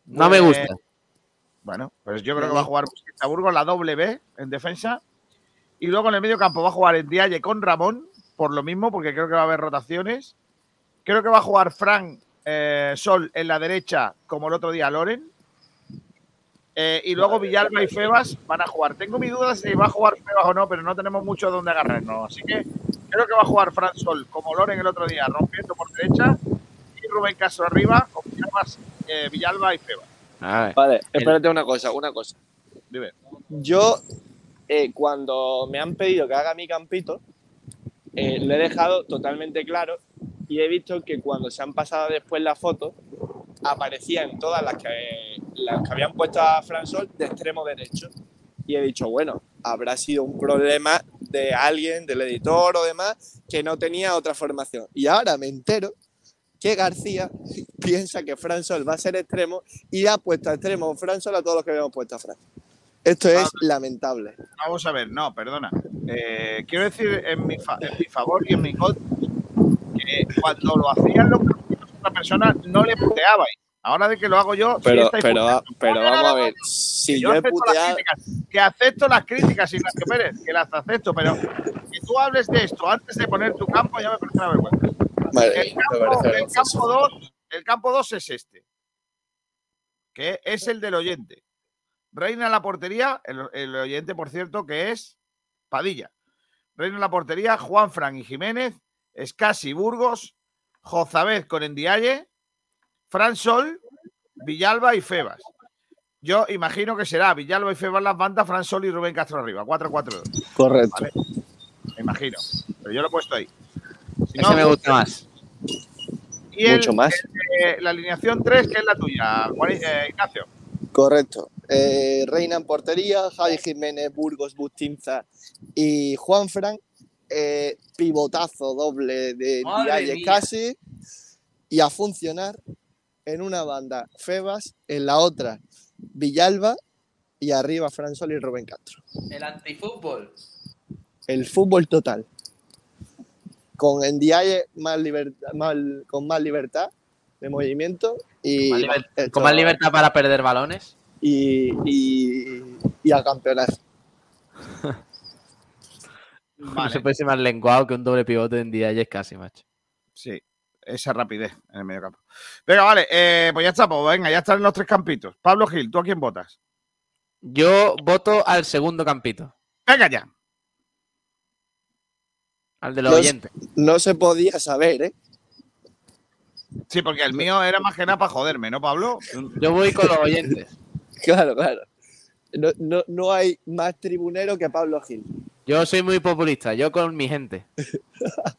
No me gusta. Bueno, pues yo creo que va a jugar Bustinza Burgos la doble B en defensa. Y luego en el medio campo va a jugar en Dialle con Ramón, por lo mismo, porque creo que va a haber rotaciones. Creo que va a jugar Fran eh, Sol en la derecha, como el otro día Loren. Eh, y luego Villalba y Febas van a jugar. Tengo mi duda si va a jugar Febas o no, pero no tenemos mucho donde agarrarnos. Así que creo que va a jugar Fran Sol como Loren el otro día, rompiendo por derecha. Y Rubén Castro arriba, con Villalba, eh, Villalba y Febas. Vale, espérate una cosa, una cosa. Dime. Yo, eh, cuando me han pedido que haga mi campito, eh, lo he dejado totalmente claro y he visto que cuando se han pasado después las fotos, aparecían todas las que, las que habían puesto a Fran Sol de extremo derecho. Y he dicho, bueno, habrá sido un problema de alguien, del editor o demás, que no tenía otra formación. Y ahora me entero que García piensa que Fran Sol va a ser extremo y ha puesto a extremo Fran Sol a todos los que habíamos puesto a Fran. Esto es lamentable. Vamos a ver, no, perdona. Eh, quiero decir en mi, fa- en mi favor y en mi contra que cuando lo hacían los otra persona no le puteabais. Ahora de que lo hago yo, Pero, pero, pero vamos a ver, que si yo yo he acepto las puteado, críticas, que acepto las críticas, Ignacio Pérez, que las acepto, pero que tú hables de esto antes de poner tu campo ya me parece una vergüenza. Vale, el, campo, el campo 2 el campo 2 es este, que es el del oyente. Reina la portería, el, el oyente, por cierto, que es Padilla. Reina la portería, Juan Fran y Jiménez, Escasi Burgos, Jozabez con Endiaye, Fran Sol, Villalba y Febas. Yo imagino que será Villalba y Febas las bandas, Fran Sol y Rubén Castro arriba, 4-4-2. Correcto. ¿vale? Me imagino. Pero yo lo he puesto ahí. Si Ese me gusta más. Y el- Mucho más. el, eh, la alineación 3, que es la tuya, eh, Ignacio. Correcto. Eh, Reina en portería, Javi Jiménez, Burgos, Bustinza y Juan Frank. Eh, pivotazo doble de mía. casi. Y a funcionar en una banda Febas, en la otra Villalba y arriba Fransol y Rubén Castro. El antifútbol. El fútbol total. Con Ndiaye más libertad, más- con más libertad de movimiento y, Más liber- hecho- Con más libertad para perder balones. y, y, y a campeonar. No se puede ser más lenguado que un doble pivote en día y es casi, macho. Sí, esa rapidez en el medio campo. Venga, vale, eh, pues ya está, pues venga, ya están los tres campitos. Pablo Gil, ¿tú a quién votas? Yo voto al segundo campito. Venga ya. Al de los no, oyentes. no se podía saber, ¿eh? Sí, porque el mío era más que nada para joderme, ¿no, Pablo? Yo voy con los oyentes. Claro, claro. No, no, no hay más tribunero que Pablo Gil. Yo soy muy populista, yo con mi gente.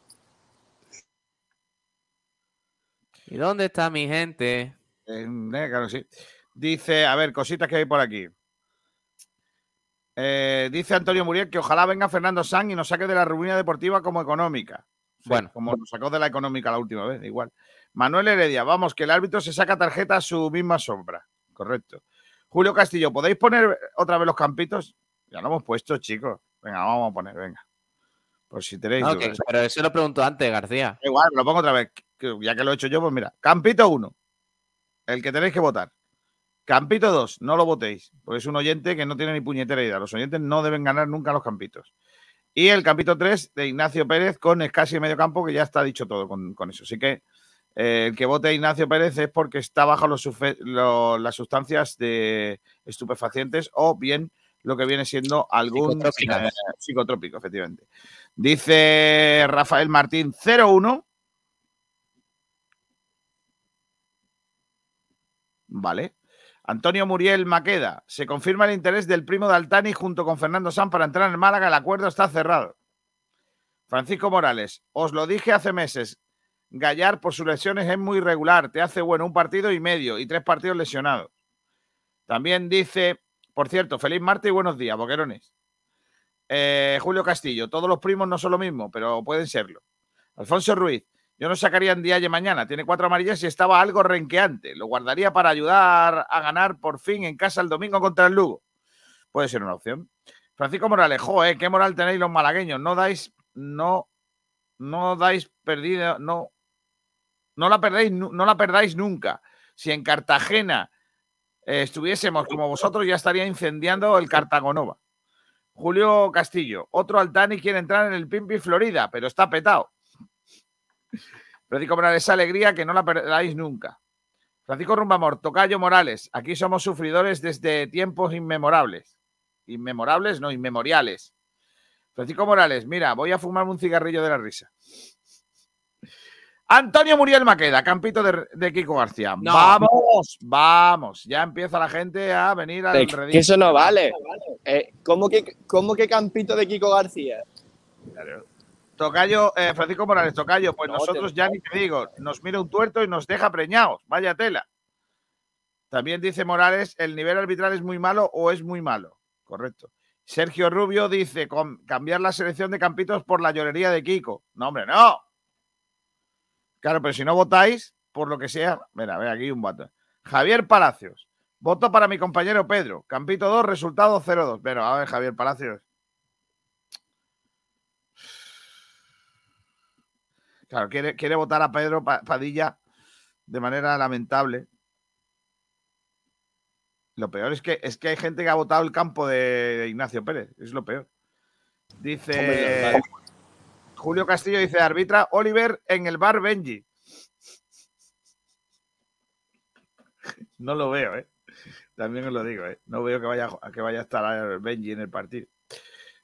¿Y dónde está mi gente? Eh, claro, sí. Dice, a ver, cositas que hay por aquí. Eh, dice Antonio Muriel que ojalá venga Fernando Sanz y nos saque de la ruina deportiva como económica. Bueno. Como nos sacó de la económica la última vez, igual. Manuel Heredia, vamos, que el árbitro se saca tarjeta a su misma sombra. Correcto. Julio Castillo, ¿podéis poner otra vez los campitos? Ya lo hemos puesto, chicos. Venga, vamos a poner, venga. Por si tenéis ok, dudas. pero eso lo pregunto antes, García. Igual, lo pongo otra vez. Ya que lo he hecho yo, pues mira. Campito 1. El que tenéis que votar. Campito 2. No lo votéis. Porque es un oyente que no tiene ni puñetera idea. Los oyentes no deben ganar nunca los campitos. Y el campito 3 de Ignacio Pérez con escasi medio campo, que ya está dicho todo con, con eso. Así que eh, el que vote a Ignacio Pérez es porque está bajo los sufe- lo- las sustancias de estupefacientes o bien lo que viene siendo algún eh, psicotrópico, efectivamente. Dice Rafael Martín 01. Vale. Antonio Muriel Maqueda. Se confirma el interés del primo de Altani junto con Fernando San para entrar en Málaga. El acuerdo está cerrado. Francisco Morales. Os lo dije hace meses. Gallar por sus lesiones es muy regular. Te hace bueno un partido y medio y tres partidos lesionados. También dice, por cierto, feliz martes y buenos días, boquerones. Eh, Julio Castillo, todos los primos no son lo mismo, pero pueden serlo. Alfonso Ruiz, yo no sacaría en Dialle mañana, tiene cuatro amarillas y estaba algo renqueante. Lo guardaría para ayudar a ganar por fin en casa el domingo contra el Lugo. Puede ser una opción. Francisco Morales, joder, qué moral tenéis los malagueños. No dais, no, no dais perdida, no, no la perdéis, no la perdáis nunca. Si en Cartagena estuviésemos como vosotros, ya estaría incendiando el Cartagonova. Julio Castillo, otro Altani quiere entrar en el Pimpi Florida, pero está petado. Francisco Morales, esa alegría que no la perdáis nunca. Francisco Rumbamor, Tocayo Morales, aquí somos sufridores desde tiempos inmemorables. Inmemorables, no, inmemoriales. Francisco Morales, mira, voy a fumarme un cigarrillo de la risa. Antonio Muriel Maqueda, campito de, de Kiko García. No. Vamos, vamos. Ya empieza la gente a venir al que eso no vale. Eh, ¿cómo, que, ¿Cómo que campito de Kiko García? Tocayo, eh, Francisco Morales, Tocayo, pues No, nosotros ya ni te digo, nos mira un tuerto y nos deja preñados. Vaya tela. También dice Morales, el nivel arbitral es muy malo o es muy malo. Correcto. Sergio Rubio dice, "Com- cambiar la selección de campitos por la llorería de Kiko. No, hombre, no. Claro, pero si no votáis, por lo que sea, mira, ve aquí un voto. Javier Palacios, voto para mi compañero Pedro. Campito 2, resultado 0-2. Pero, a ver, Javier Palacios. Claro, quiere, quiere votar a Pedro Pa- Padilla de manera lamentable. Lo peor es que, es que hay gente que ha votado el campo de Ignacio Pérez. Es lo peor. Dice. Julio Castillo, dice arbitra Oliver en el bar Benji. No lo veo, ¿eh? También os lo digo, ¿eh? No veo que vaya, a- que vaya a estar Benji en el partido.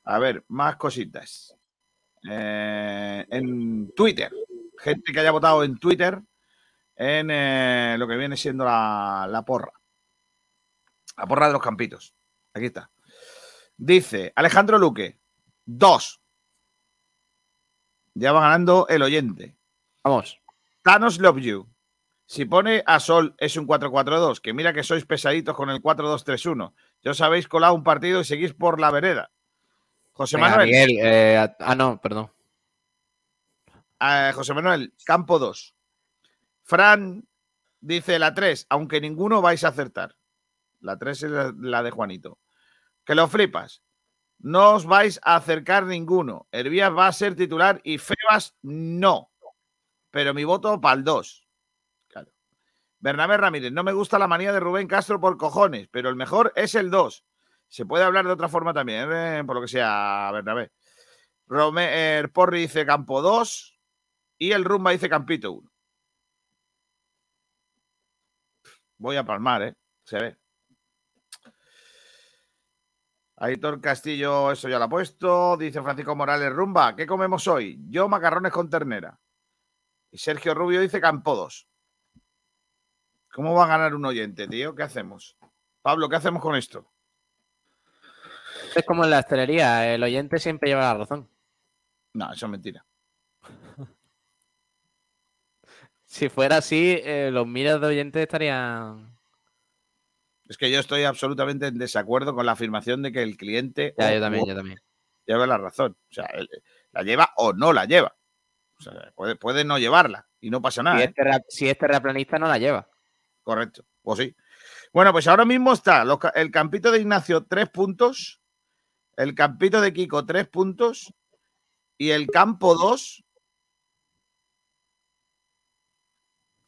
A ver, más cositas. Eh, en Twitter, gente que haya votado en Twitter en eh, lo que viene siendo la, la porra. La porra de los campitos. Aquí está. Dice Alejandro Luque, dos. Ya va ganando el oyente. Vamos. Thanos Love You. Si pone a Sol es un 4-4-2, que mira que sois pesaditos con el 4-2-3-1. Ya os habéis colado un partido y seguís por la vereda. José Venga, Manuel. Miguel, eh, ah, no, perdón. Eh, José Manuel, campo 2. Fran dice la 3, aunque ninguno vais a acertar. La 3 es la, la de Juanito. Que lo flipas. No os vais a acercar ninguno. Hervías va a ser titular y Febas no. Pero mi voto para el 2. Claro. Bernabé Ramírez, no me gusta la manía de Rubén Castro por cojones, pero el mejor es el 2. Se puede hablar de otra forma también, eh, por lo que sea, Bernabé. Romer Porri dice campo 2 y el Rumba dice campito 1. Voy a palmar, ¿eh? Se ve. Aitor Castillo, eso ya lo ha puesto. Dice Francisco Morales, rumba, ¿qué comemos hoy? Yo macarrones con ternera. Y Sergio Rubio dice Campo 2. ¿Cómo va a ganar un oyente, tío? ¿Qué hacemos? Pablo, ¿qué hacemos con esto? Es como en la hostelería, el oyente siempre lleva la razón. No, eso es mentira. Si fuera así, eh, los miles de oyentes estarían. Es que yo estoy absolutamente en desacuerdo con la afirmación de que el cliente Ya, o- yo también, yo también. lleva la razón. O sea, él- la lleva o no la lleva. O sea, puede, puede no llevarla y no pasa nada. Si ¿eh? es, terra- si es terraplanista, no la lleva. Correcto, pues sí. Bueno, pues ahora mismo está los el campito de Ignacio, tres puntos. El campito de Kiko, tres puntos. Y el campo 2,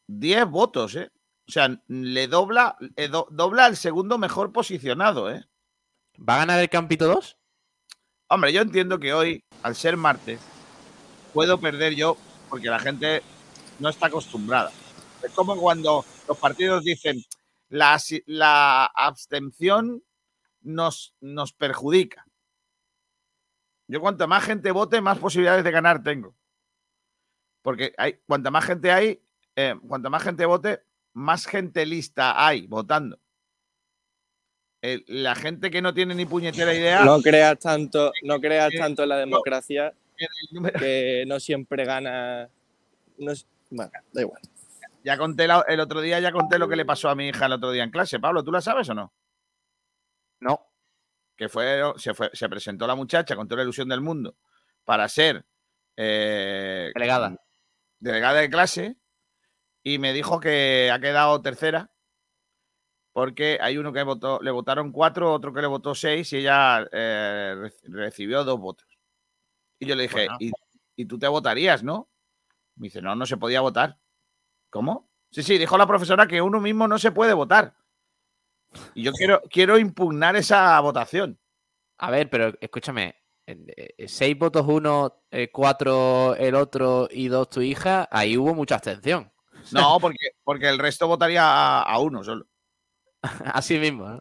10 votos, ¿eh? O sea, le dobla, le do- dobla al segundo mejor posicionado, ¿eh? ¿Va a ganar el Campito 2? Hombre, yo entiendo que hoy, al ser martes, puedo perder yo porque la gente no está acostumbrada. Es como cuando los partidos dicen la abstención nos, nos perjudica. Yo cuanto más gente vote, más posibilidades de ganar tengo. Porque hay, cuanta más gente hay, eh, cuanta más gente vote, más gente lista hay votando. El- la gente que no tiene ni puñetera idea. No creas tanto, no creas tanto en la democracia que no siempre gana. No, es- bueno, da igual. Ya conté la- el otro día, ya conté lo que le pasó a mi hija el otro día en clase. Pablo, ¿tú la sabes o no? No. Que fue, se, fue, se presentó la muchacha con toda la ilusión del mundo para ser eh, Delegada. delegada de clase y me dijo que ha quedado tercera porque hay uno que votó, le votaron cuatro, otro que le votó seis y ella eh, re- recibió dos votos. Y yo le dije, Bueno. ¿Y, y tú te votarías, no? Me dice, no, no se podía votar. ¿Cómo? Sí, sí, dijo la profesora que uno mismo no se puede votar. Y yo quiero, quiero impugnar esa votación. A ver, pero escúchame. eh, Seis votos uno, eh, cuatro el otro y dos tu hija, ahí hubo mucha abstención. No, porque, porque el resto votaría a, a uno solo. Así mismo. ¿no?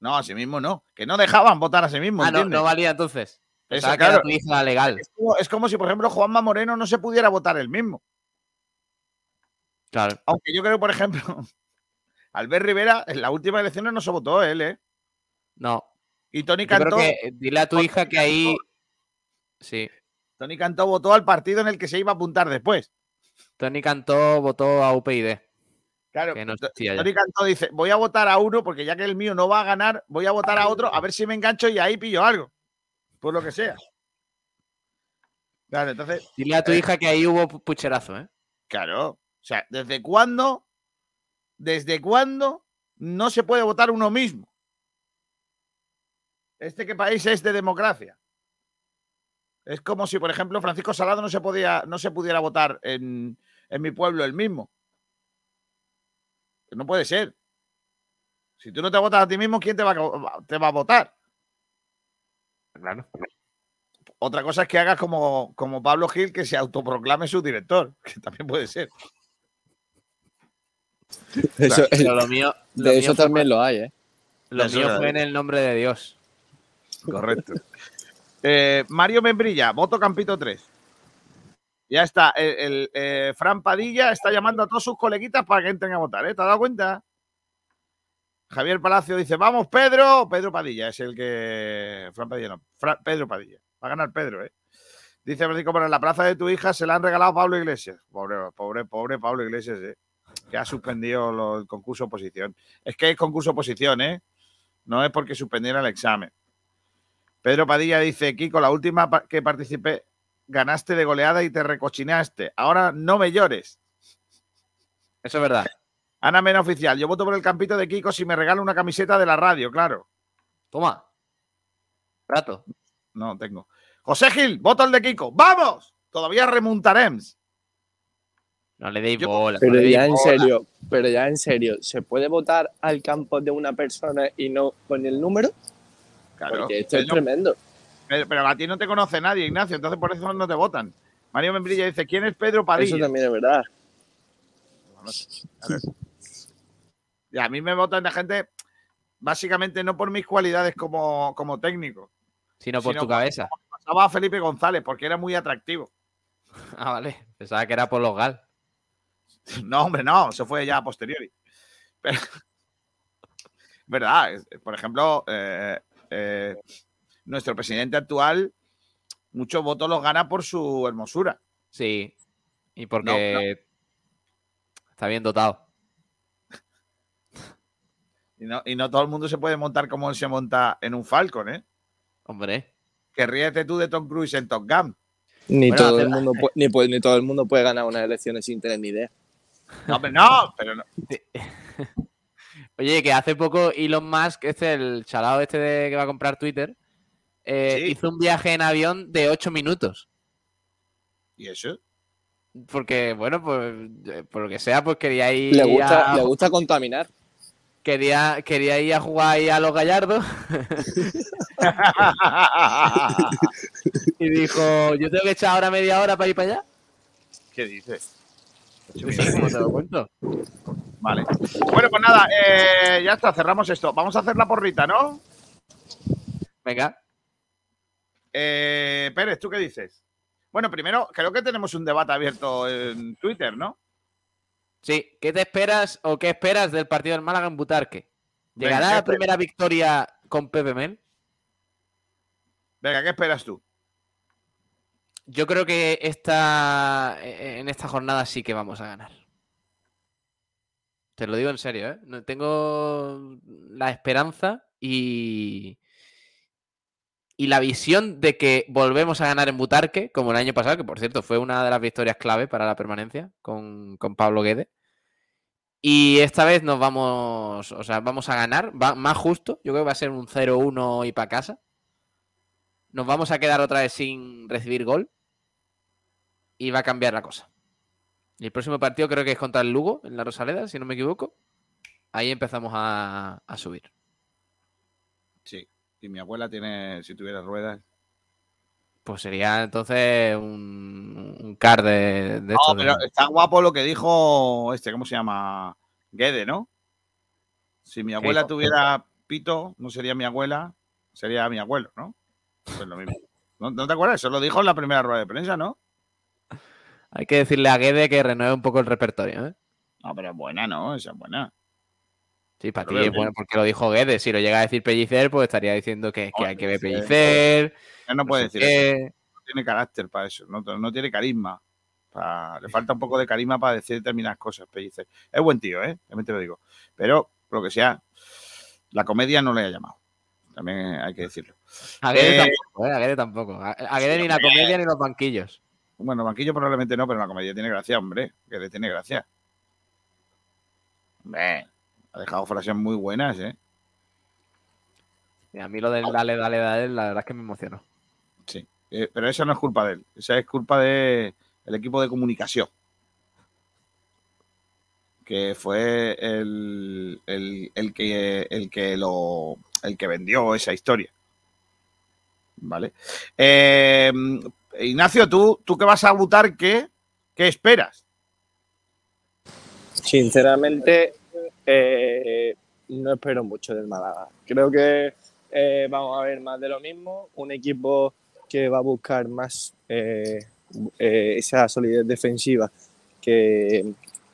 No, a sí mismo no. Que no dejaban votar a sí mismo. Ah, no, no valía entonces. Que era legal. Es como, es como si, por ejemplo, Juanma Moreno no se pudiera votar él mismo. Claro. Aunque yo creo, por ejemplo, Albert Rivera en las últimas elecciones no se votó él, ¿eh? No. Y Tony Cantó, eh, dile a tu hija que ahí. Sí. Tony Cantó votó al partido en el que se iba a apuntar después. Tony Cantó votó a UPyD. Claro, no. Tony Cantó dice, voy a votar a uno porque ya que el mío no va a ganar, voy a votar a otro a ver si me engancho y ahí pillo algo. Por lo que sea. Claro, entonces, Dile a tu Eh. hija que ahí hubo pu- pucherazo, ¿eh? claro. O sea, ¿desde cuándo? ¿Desde cuándo no se puede votar uno mismo? ¿Este qué país es de democracia? Es como si, por ejemplo, Francisco Salado no se, podía, no se pudiera votar en, en mi pueblo el mismo. No puede ser. Si tú no te votas a ti mismo, ¿quién te va a, te va a votar? Claro. Otra cosa es que hagas como, como Pablo Gil, que se autoproclame su director, que también puede ser. Eso- Pero lo mío. lo de mío eso fue- también lo hay, ¿eh? Lo mío fue en el nombre de Dios. Correcto. Eh, Mario Membrilla, voto Campito 3. Ya está. El, eh, Fran Padilla está llamando a todos sus coleguitas para que entren a votar. ¿eh? ¿Te has dado cuenta? Javier Palacio dice: Vamos, Pedro. Pedro Padilla es el que. Fran Padilla no. Pedro Padilla. Va a ganar Pedro, ¿eh? Dice Francisco, pero en la plaza de tu hija se la han regalado Pablo Iglesias. Pobre, pobre, pobre Pablo Iglesias, ¿eh? Que ha suspendido el concurso oposición. Es que es concurso oposición, ¿eh? No es porque suspendiera el examen. Pedro Padilla dice, Kiko, la última que participé, ganaste de goleada y te recochinaste. Ahora no me llores. Eso es verdad. Ana Mena Oficial, yo voto por el campito de Kiko si me regala una camiseta de la radio, claro. Toma. Rato. No tengo. José Gil, voto el de Kiko. ¡Vamos! Todavía remontaremos. No le deis bola. Pero deis ya en serio, pero ya en serio, ¿se puede votar al campo de una persona y no con el número? Claro. Porque esto es tremendo. Pero, pero a ti no te conoce nadie, Ignacio, entonces por eso no te votan. Mario Membrilla dice, ¿quién es Pedro Padilla? Eso también es verdad. Y a mí me votan la gente. básicamente no por mis cualidades como, como técnico. Sino por Sino tu cabeza. Pasaba a Felipe González porque era muy atractivo. Ah, vale. Pensaba que era por los gal. No, hombre, no, eso fue ya a posteriori. Pero, verdad, por ejemplo, eh, eh, nuestro presidente actual, muchos votos los gana por su hermosura. Sí. Y porque está bien dotado. Y no, y no todo el mundo se puede montar como él se monta en un Falcon, ¿eh? Hombre. Que ríete tú de Tom Cruise en Top Gun. Ni, Bueno, todo el mundo pu- ni, puede- ni todo el mundo puede ganar unas elecciones sin tener ni idea. No, no, pero no. Oye, que hace poco Elon Musk, este, el chalado este de que va a comprar Twitter, eh, Sí. hizo un viaje en avión de 8 minutos. ¿Y eso? Porque, bueno, pues por lo que sea, pues quería ir. Le gusta, a- le gusta contaminar. Quería, quería ir a jugar ahí a los gallardos. y dijo, yo tengo que echar ahora media hora para ir para allá. ¿Qué dices? Sí, ¿cómo te lo cuento? Vale. Bueno, pues nada, eh, ya está, cerramos esto. Vamos a hacer la porrita, ¿no? Venga. Eh, Pérez, ¿tú qué dices? Bueno, primero, creo que tenemos un debate abierto en Twitter, ¿no? Sí, ¿qué te esperas o qué esperas del partido del Málaga en Butarque? ¿Llegará ¿qué la primera victoria con Pepe Mel? Venga, ¿qué esperas tú? Yo creo que esta, en esta jornada sí que vamos a ganar. Te lo digo en serio, ¿eh? No tengo la esperanza y, y la visión de que volvemos a ganar en Butarque, como el año pasado, que por cierto fue una de las victorias clave para la permanencia con, con Pablo Guede. Y esta vez nos vamos, o sea, vamos a ganar, va más justo. Yo creo que va a ser un 0-1 y para casa. Nos vamos a quedar otra vez sin recibir gol. Y va a cambiar la cosa. Y el próximo partido creo que es contra el Lugo, en la Rosaleda, si no me equivoco. Ahí empezamos a, a subir. Sí. Y mi abuela tiene, si tuviera ruedas. Pues sería entonces un, un car de, de No, estos de- pero está guapo lo que dijo este, ¿cómo se llama? Guede, ¿no? Si mi abuela tuviera pito, no sería mi abuela, sería mi abuelo, ¿no? Pues lo mismo. ¿No, no te acuerdas? Eso lo dijo en la primera rueda de prensa, ¿no? Hay que decirle a Guede que renueve un poco el repertorio, ¿eh? No, pero es buena, ¿no? Esa es buena. Sí, para ti es bueno porque lo dijo Guede. Si lo llega a decir Pellicer, pues estaría diciendo que, que hay que ver Pellicer. Él no puede decir qué. eso. No tiene carácter para eso. No, no tiene carisma. Le falta un poco de carisma para decir determinadas cosas, Pellicer. Es buen tío, ¿eh? También te lo digo. Pero, lo que sea, la comedia no le ha llamado. También hay que decirlo. A Guede Eh, tampoco, ¿eh? A Guede tampoco. A, a Guede ni la comedia ni los banquillos. Bueno, banquillo probablemente no, pero la comedia tiene gracia, hombre. Que le tiene gracia. Hombre, ha dejado frases muy buenas, ¿eh? Y a mí lo del dale, dale, dale, la verdad es que me emocionó. Sí. Eh, pero esa no es culpa de él. Esa es culpa del equipo de comunicación. Que fue el, el- el que, el, que lo, el que vendió esa historia. ¿Vale? Eh, Ignacio, ¿tú, tú que vas a votar, ¿qué, qué esperas? Sinceramente, eh, no espero mucho del Málaga. Creo que eh, vamos a ver más de lo mismo. Un equipo que va a buscar más eh, eh, esa solidez defensiva que,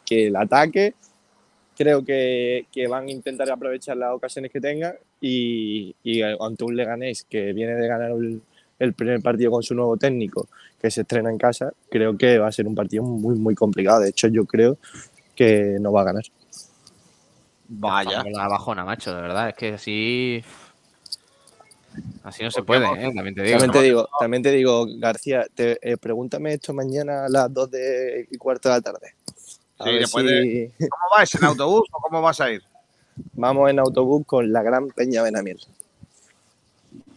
que el ataque. Creo que, que van a intentar aprovechar las ocasiones que tengan y, y ante un Leganés que viene de ganar el primer partido con su nuevo técnico, que se estrena en casa, creo que va a ser un partido muy, muy complicado. De hecho, yo creo que no va a ganar. Vaya. La bajona, macho, de verdad. Es que así. Así no se puede, ¿eh? También te digo. También te digo, también te digo García, te, eh, pregúntame esto mañana a las 2 de, y cuarto de la tarde. A Sí, si de- ¿Cómo vas? ¿En autobús o cómo vas a ir? vamos en autobús con la gran Peña Benamiel.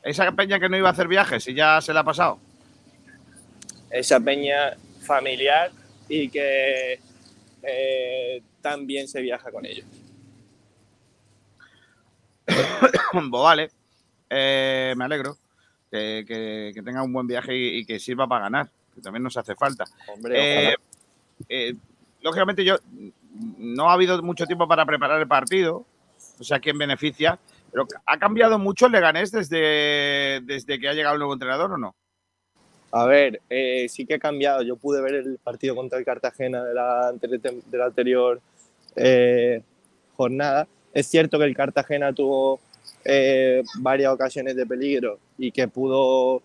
Esa peña que no iba a hacer viajes y ya se la ha pasado. Esa peña familiar y que eh, también se viaja con ellos. pues vale. Eh, me alegro. Que, que, que tenga un buen viaje y, y que sirva para ganar. Que también nos hace falta. Hombre, Eh, eh, lógicamente yo no ha habido mucho tiempo para preparar el partido, o sea, quién beneficia, Pero ¿ha cambiado mucho el Leganés desde, desde que ha llegado el nuevo entrenador o no? A ver, eh, sí que ha cambiado. Yo pude ver el partido contra el Cartagena de la, de la anterior eh, jornada. Es cierto que el Cartagena tuvo eh, varias ocasiones de peligro y que pudo,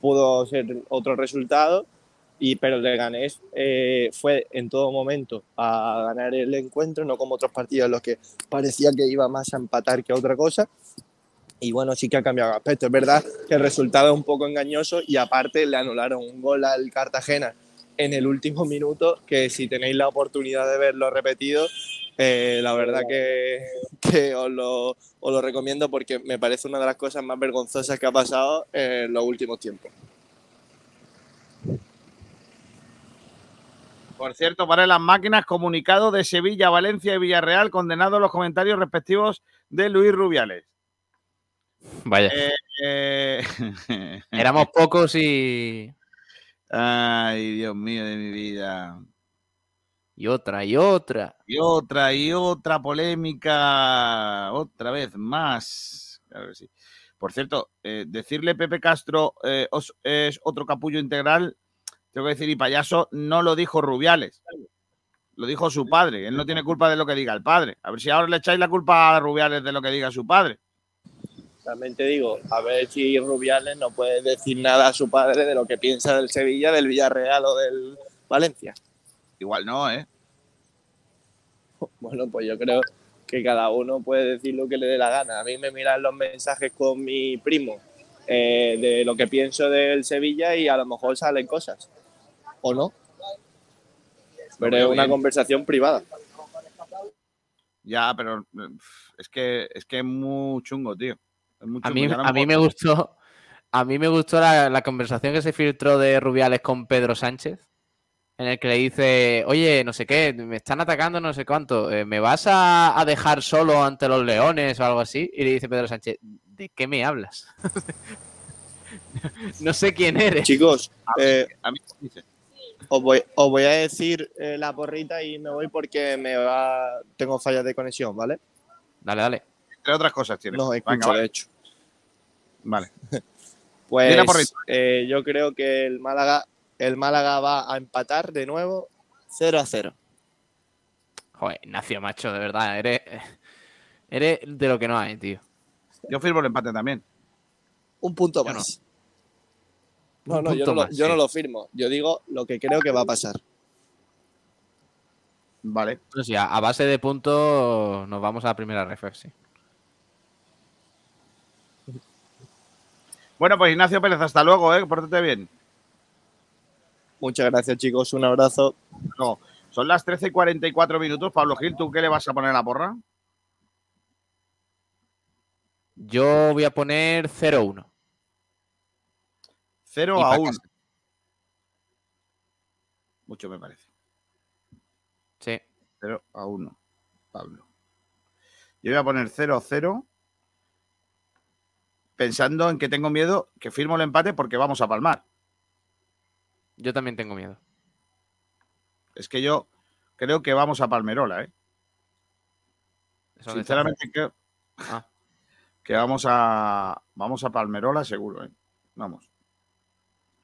pudo ser otro resultado, y, pero el Leganés eh, fue en todo momento a ganar el encuentro, no como otros partidos en los que parecía que iba más a empatar que otra cosa. Y bueno, sí que ha cambiado aspecto. Es verdad que el resultado es un poco engañoso y aparte le anularon un gol al Cartagena en el último minuto, que si tenéis la oportunidad de verlo repetido, eh, la verdad que, que os, lo, os lo recomiendo porque me parece una de las cosas más vergonzosas que ha pasado en los últimos tiempos. Por cierto, para las máquinas, comunicado de Sevilla, Valencia y Villarreal, condenado los comentarios respectivos de Luis Rubiales. Vaya. Eh, eh, Éramos pocos y. Ay, Dios mío de mi vida. Y otra, y otra. Y otra, y otra polémica. Otra vez más. Claro que sí. Por cierto, eh, decirle Pepe Castro eh, os- es otro capullo integral, tengo que decir, y payaso, no lo dijo Rubiales. Lo dijo su padre. Él no tiene culpa de lo que diga el padre. A ver si ahora le echáis la culpa a Rubiales de lo que diga su padre. También te digo, a ver si Rubiales no puede decir nada a su padre de lo que piensa del Sevilla, del Villarreal o del Valencia. Igual no, ¿eh? Bueno, pues yo creo que cada uno puede decir lo que le dé la gana. A mí me miran los mensajes con mi primo eh, de lo que pienso del Sevilla y a lo mejor salen cosas. ¿O no? Pero es una bien. conversación privada. Ya, pero es que es que es muy chungo, tío. Es muy A mí, no a mí me gustó. A mí me gustó la, la conversación que se filtró de Rubiales con Pedro Sánchez, en el que le dice, oye, no sé qué, me están atacando, no sé cuánto, eh, ¿me vas a, a dejar solo ante los leones o algo así? Y le dice Pedro Sánchez, ¿de qué me hablas? no sé quién eres. Chicos, eh, a mí me dice. Os, voy, os voy a decir eh, la porrita y me voy porque me va, tengo fallas de conexión, ¿vale? Dale, dale. Entre otras cosas tiene. No, escucho, Venga, vale. de hecho. Vale. Pues Di la porrita. eh, yo creo que el Málaga, el Málaga va a empatar de nuevo 0 a 0. Joder, Ignacio, macho, de verdad, eres, eres de lo que no hay, tío. Yo firmo el empate también. Un punto Yo no. más. No, no, yo, no lo, más, yo no sí. lo firmo. Yo digo lo que creo que va a pasar. Vale. Pues sí, a, a base de puntos nos vamos a la primera ref, sí. Bueno, pues Ignacio Pérez, hasta luego, ¿eh? Pórtate bien. Muchas gracias, chicos. Un abrazo. No, son las 13 y 44 minutos. Pablo Gil, ¿tú qué le vas a poner a la porra? Yo voy a poner 0-1. 0 Y a pa' 1. casa. Mucho me parece. Sí. 0 a 1. Pablo. Yo voy a poner 0 a 0. Pensando en que tengo miedo que firmo el empate porque vamos a palmar. Yo también tengo miedo. Es que yo creo que vamos a Palmerola, ¿eh? ¿Eso dónde Sinceramente creo Ah. que vamos a vamos a Palmerola seguro, ¿eh? Vamos.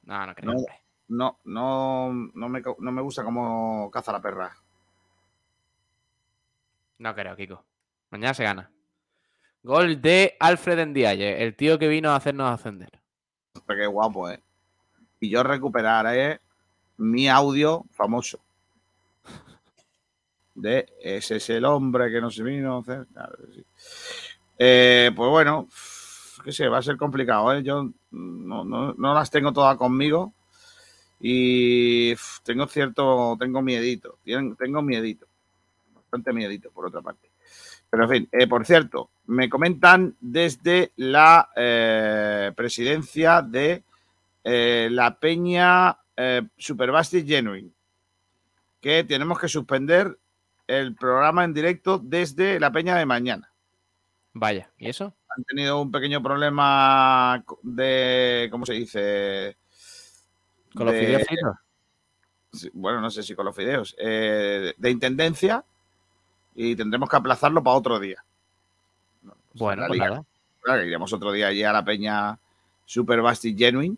No, no creo. No, no, no, no me, no me gusta cómo caza la perra. No creo, Kiko. Mañana se gana. Gol de Alfred Ndiaye, el tío que vino a hacernos ascender. Pero qué guapo, ¿eh? Y yo recuperaré mi audio famoso. De ese es el hombre que no se vino a hacer. Claro que sí. Eh, pues bueno, qué sé, va a ser complicado, ¿eh? Yo no, no- no las tengo todas conmigo y tengo cierto, tengo miedito, tengo miedito, bastante miedito por otra parte. Pero en fin, eh, por cierto, me comentan desde la eh, presidencia de la Peña Superbastis Genuine que tenemos que suspender el programa en directo desde la Peña de mañana. Vaya, ¿y eso? Han tenido un pequeño problema de, ¿cómo se dice? ¿Con los De- fideos fritos? bueno, no sé si con los fideos, eh, de intendencia y tendremos que aplazarlo para otro día. Bueno, la pues nada. Claro, que iremos otro día allí a la peña Super Basti Genuine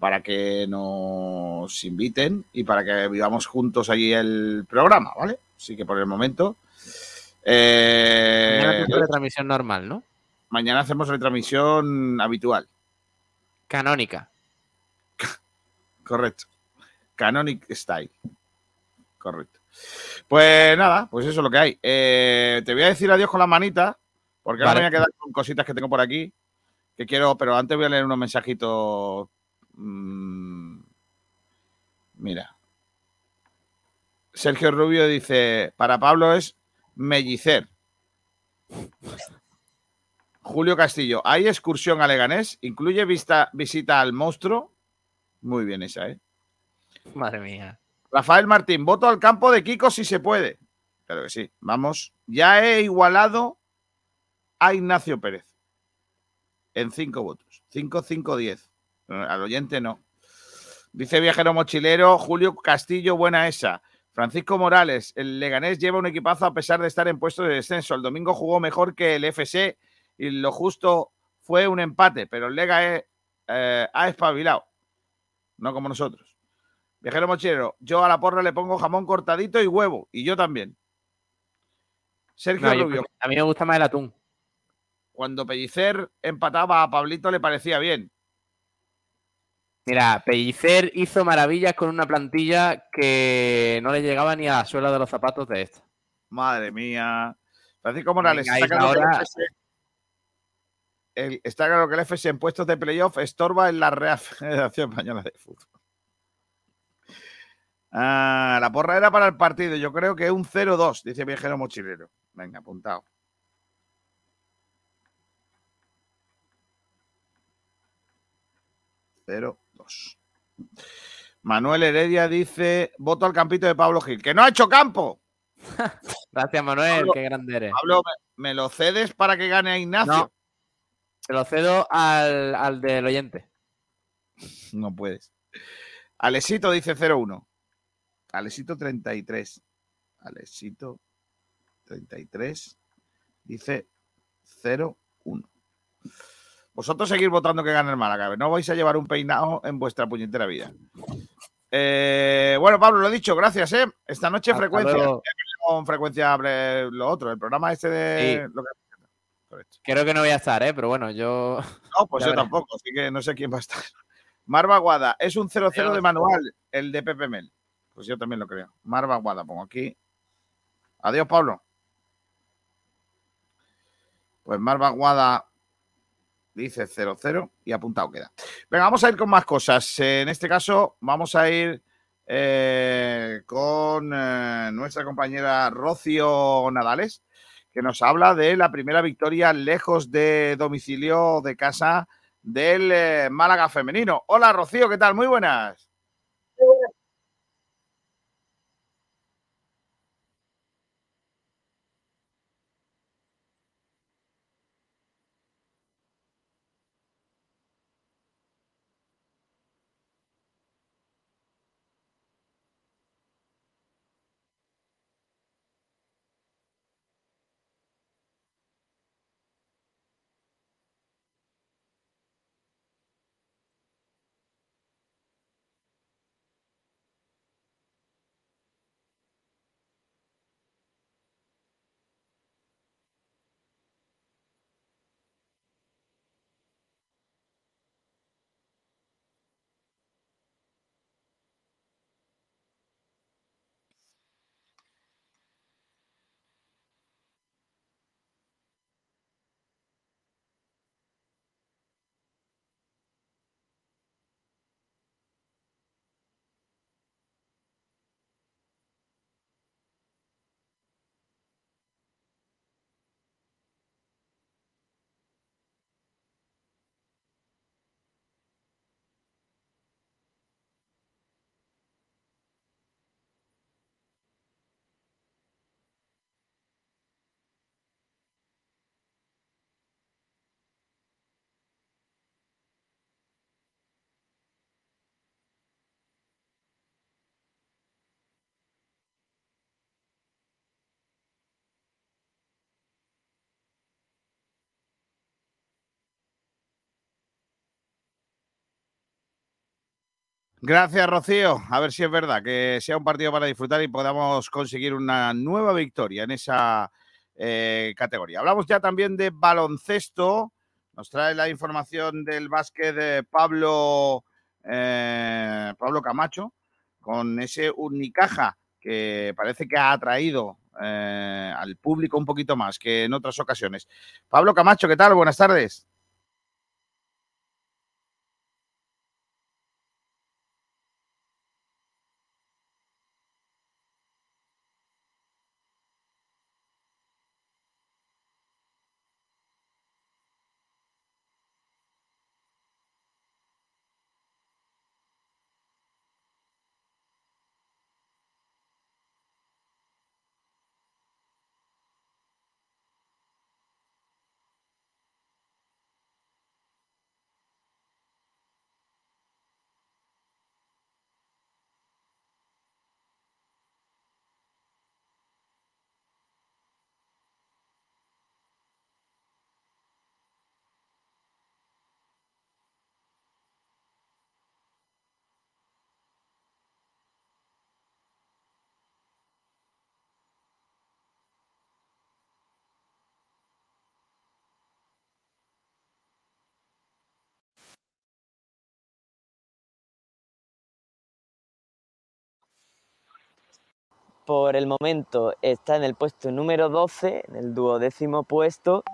para que nos inviten y para que vivamos juntos allí el programa, ¿vale? Así que por el momento. eh, Mañana hacemos retransmisión normal, ¿no? Mañana hacemos retransmisión habitual. Canónica. Correcto. Canonic Style. Correcto. Pues nada, pues eso es lo que hay. Eh, te voy a decir adiós con la manita, porque ahora me voy a quedar con cositas que tengo por aquí, que quiero, pero antes voy a leer unos mensajitos. mm, mira. Sergio Rubio dice, para Pablo es mellicer. Julio Castillo, ¿hay excursión a Leganés? ¿Incluye vista, visita al monstruo? Muy bien esa, ¿eh? Madre mía. Rafael Martín, voto al campo de Kiko si se puede. Claro que sí. Vamos. Ya he igualado a Ignacio Pérez. En cinco votos. 5, 5, 10. Al oyente no. Dice Viajero Mochilero, Julio Castillo, buena esa. Francisco Morales, el Leganés lleva un equipazo a pesar de estar en puestos de descenso. El domingo jugó mejor que el FC y lo justo fue un empate, pero el Lega eh, eh, ha espabilado. No como nosotros. Viajero mochilero, yo a la porra le pongo jamón cortadito y huevo. Y yo también. Sergio No, yo- Rubio, a mí me gusta más el atún. cuando Pellicer empataba a Pablito le parecía bien. Mira, Pellicer hizo maravillas con una plantilla que no le llegaba ni a la suela de los zapatos de esta. Madre mía. Francisco Morales, Venga, está ahora- el- está claro que el FC en puestos de playoff estorba en la Real Federación Española de Fútbol. Ah, la porra era para el partido. Yo creo que un 0-2, dice Viajero Mochilero. Venga, apuntado. Cero, dos. Manuel Heredia dice: voto al campito de Pablo Gil. ¡Que no ha hecho campo! Gracias, Manuel, Pablo- qué grande eres. Pablo, ¿me, me lo cedes para que gane a Ignacio? No. Se lo cedo al, al del oyente. No puedes. Alesito dice 0-1. Alesito 33. Alesito 33 dice 0-1. Vosotros seguir votando que gane el Málaga. No vais a llevar un peinado en vuestra puñetera vida. Eh, bueno, Pablo, lo he dicho, gracias, ¿eh? Esta noche Hasta frecuencia. luego. Con frecuencia lo otro, el programa este de. Sí. lo que- Creo que no voy a estar, ¿eh? Pero bueno, yo. No, pues Ya yo tampoco, así que no sé quién va a estar. Marva Guada, es un 0-0 de manual, el de Pepe Mel. Pues yo también lo creo. Marva Guada, pongo aquí. Adiós, Pablo. Pues Marva Guada dice 0-0 y apuntado queda. Venga, vamos a ir con más cosas. En este caso, vamos a ir eh, con eh, nuestra compañera Rocío Nadales, que nos habla de la primera victoria lejos de domicilio de casa del eh, Málaga femenino. Hola, Rocío, ¿qué tal? Muy buenas. Gracias, Rocío. A ver si es verdad que sea un partido para disfrutar y podamos conseguir una nueva victoria en esa eh, categoría. Hablamos ya también de baloncesto. Nos trae la información del básquet de Pablo, eh, Pablo Camacho con ese Unicaja que parece que ha atraído eh, al público un poquito más que en otras ocasiones. Pablo Camacho, ¿qué tal? Buenas tardes. Por el momento está en el puesto número 12, en el duodécimo puesto,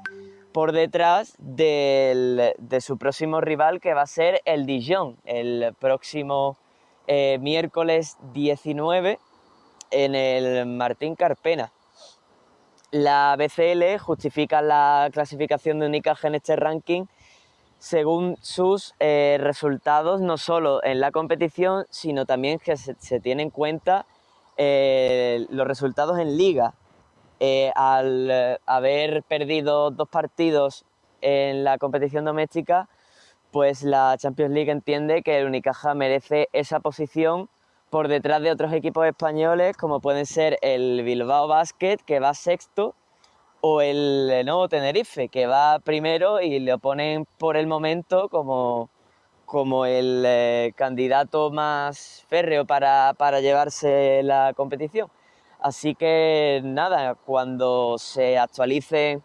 por detrás del- de su próximo rival que va a ser el Dijon, el próximo eh, miércoles 19 en el Martín Carpena. La BCL justifica la clasificación de Unicaja en este ranking según sus eh, resultados, no solo en la competición, sino también que se, se tiene en cuenta eh, los resultados en liga. Eh, al eh, haber perdido dos partidos en la competición doméstica, pues la Champions League entiende que el Unicaja merece esa posición por detrás de otros equipos españoles, como pueden ser el Bilbao Basket, que va sexto, o el Lenovo Tenerife, que va primero y le ponen por el momento como, como el eh, candidato más férreo para, para llevarse la competición. Así que nada, cuando se actualice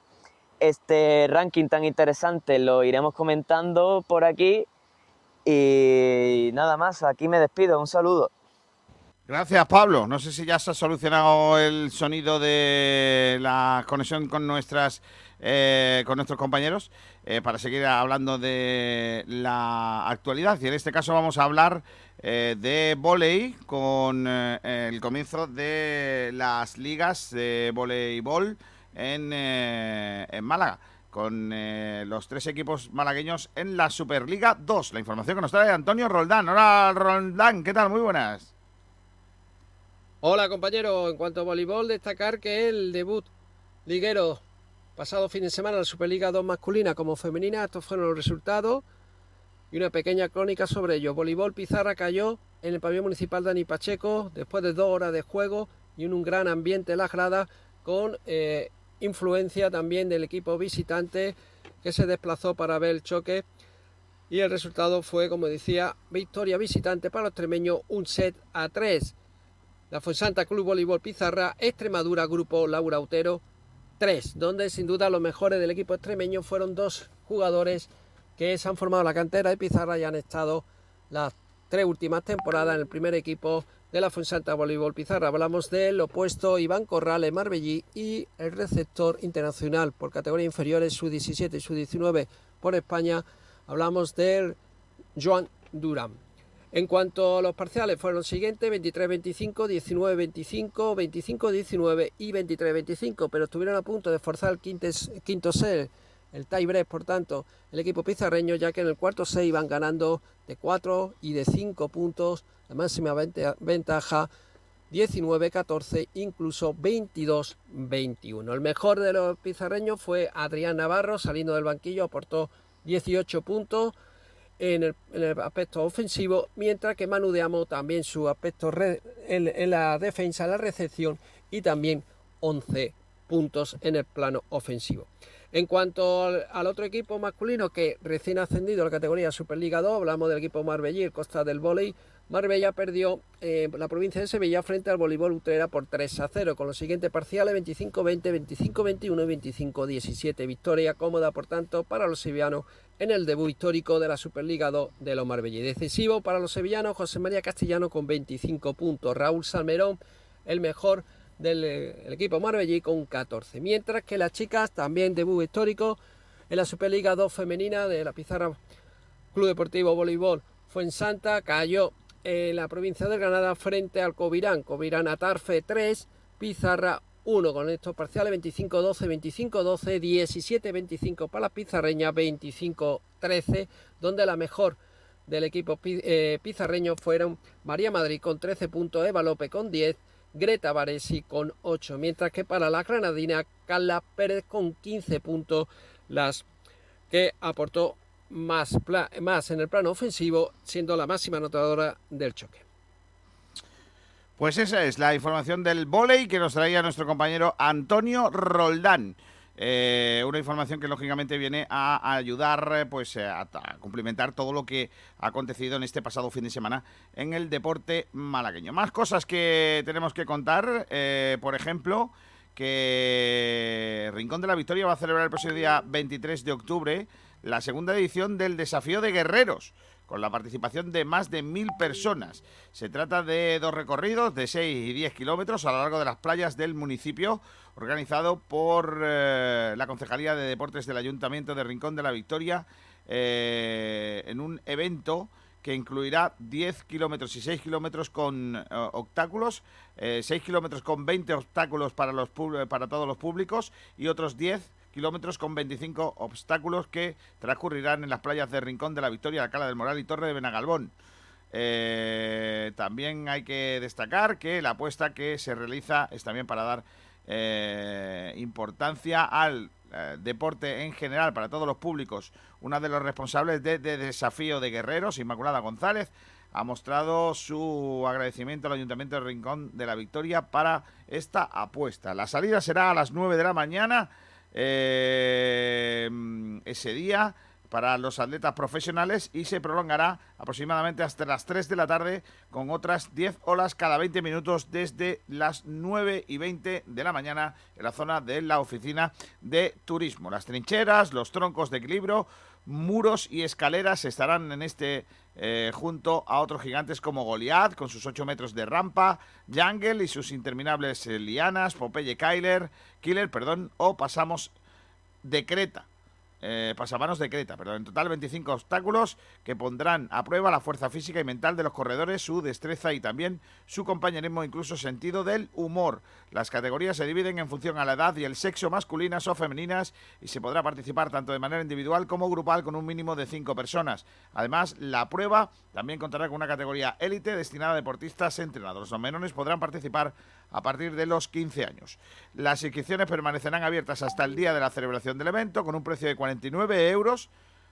este ranking tan interesante lo iremos comentando por aquí y nada más, aquí me despido, un saludo. Gracias, Pablo. No sé si ya se ha solucionado el sonido de la conexión con nuestras eh, con nuestros compañeros eh, para seguir hablando de la actualidad. Y en este caso vamos a hablar eh, de volei con eh, el comienzo de las ligas de voleibol en, en Málaga. Con los tres equipos malagueños en la Superliga 2. La información que nos trae Antonio Roldán. Hola, Roldán, ¿qué tal? Muy buenas. Hola compañero, en cuanto a voleibol, destacar que el debut liguero pasado fin de semana la Superliga 2 masculina como femenina, estos fueron los resultados y una pequeña crónica sobre ello. Voleibol Pizarra cayó en el pabellón municipal Dani Pacheco después de dos horas de juego y en un gran ambiente en las gradas con eh, influencia también del equipo visitante que se desplazó para ver el choque y el resultado fue, como decía, victoria visitante para los extremeños, un set a tres. La Fuensanta Club Voleibol Pizarra, Extremadura Grupo Laura Utero 3, donde sin duda los mejores del equipo extremeño fueron dos jugadores que se han formado la cantera de Pizarra y han estado las tres últimas temporadas en el primer equipo de la Fuensanta Voleibol Pizarra. Hablamos del opuesto Iván Corrales Marbellí y el receptor internacional por categoría inferiores su 17 y su 19 por España. Hablamos del Joan Durán. En cuanto a los parciales, fueron los siguientes: 23-25, 19-25, 25-19 y 23-25, pero estuvieron a punto de forzar el quinto set, el tie-break, por tanto, el equipo pizarreño, ya que en el cuarto set iban ganando de 4 y de 5 puntos, la máxima ventaja 19-14, incluso 22-21. El mejor de los pizarreños fue Adrián Navarro, saliendo del banquillo, aportó 18 puntos en el, aspecto ofensivo, mientras que Manu de Amo también su aspecto en, la defensa, la recepción y también 11 puntos en el plano ofensivo. En cuanto al, otro equipo masculino que recién ascendido a la categoría Superliga 2, hablamos del equipo Marbellí, Costa del Voley, Marbella perdió eh, la provincia de Sevilla frente al voleibol Utrera por 3 a 0, con los siguientes parciales 25-20, 25-21 y 25-17. Victoria cómoda, por tanto, para los sevillanos en el debut histórico de la Superliga 2 de los Marbella. Decisivo para los sevillanos, José María Castellano con 25 puntos, Raúl Salmerón, el mejor del eh, equipo marbellí con 14. Mientras que las chicas también debut histórico en la Superliga 2 femenina de la Pizarra Club Deportivo Voleibol Fuensanta cayó en la provincia de Granada frente al Covirán. Covirán Atarfe 3, Pizarra 1 con estos parciales 25-12, 25-12, 17-25 para la pizarreña, 25-13, donde la mejor del equipo eh, pizarreño fueron María Madrid con 13 puntos, Eva López con 10, Greta Varesi con 8, mientras que para la granadina Carla Pérez con 15 puntos, las que aportó más, en el plano ofensivo, siendo la máxima anotadora del choque. Pues esa es la información del volei que nos traía nuestro compañero Antonio Roldán. Eh, una información que lógicamente viene a ayudar eh, pues eh, a, a cumplimentar todo lo que ha acontecido en este pasado fin de semana en el deporte malagueño. Más cosas que tenemos que contar, por ejemplo, que Rincón de la Victoria va a celebrar el próximo día 23 de octubre la segunda edición del Desafío de Guerreros, con la participación de más de mil personas. Se trata de dos recorridos de 6 y 10 kilómetros a lo largo de las playas del municipio, organizado por eh, la Concejalía de Deportes del Ayuntamiento de Rincón de la Victoria, eh, en un evento que incluirá 10 kilómetros y 6 kilómetros con eh, obstáculos, eh, 6 kilómetros con 20 obstáculos para, los, para todos los públicos y otros 10 kilómetros con 25 obstáculos que transcurrirán en las playas de Rincón de la Victoria, Alcalá del Moral y Torre de Benagalbón. Eh, también hay que destacar que la apuesta que se realiza es también para dar eh, importancia al eh, deporte en general para todos los públicos. Una de los responsables de, de Desafío de Guerreros, Inmaculada González, ha mostrado su agradecimiento al Ayuntamiento de Rincón de la Victoria para esta apuesta. La salida será a las 9 de la mañana eh, ese día para los atletas profesionales y se prolongará aproximadamente hasta las 3 de la tarde con otras 10 olas cada 20 minutos desde las 9 y 20 de la mañana en la zona de la oficina de turismo. Las trincheras, los troncos de equilibrio, muros y escaleras estarán en este eh, junto a otros gigantes como Goliath con sus 8 metros de rampa, Jungle y sus interminables eh, lianas, Popeye Kyler, Killer, perdón, o pasamos de Creta. Eh, pasamanos de Creta, perdón. En total 25 obstáculos que pondrán a prueba la fuerza física y mental de los corredores, su destreza y también su compañerismo, incluso sentido del humor. Las categorías se dividen en función a la edad y el sexo, masculinas o femeninas, y se podrá participar tanto de manera individual como grupal con un mínimo de 5 personas. Además, la prueba también contará con una categoría élite destinada a deportistas entrenados. Los menores podrán participar a partir de los 15 años. Las inscripciones permanecerán abiertas hasta el día de la celebración del evento con un precio de 49 euros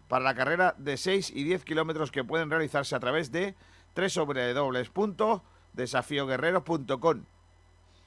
para la carrera de 6 y 10 kilómetros que pueden realizarse a través de www.desafioguerreros.com.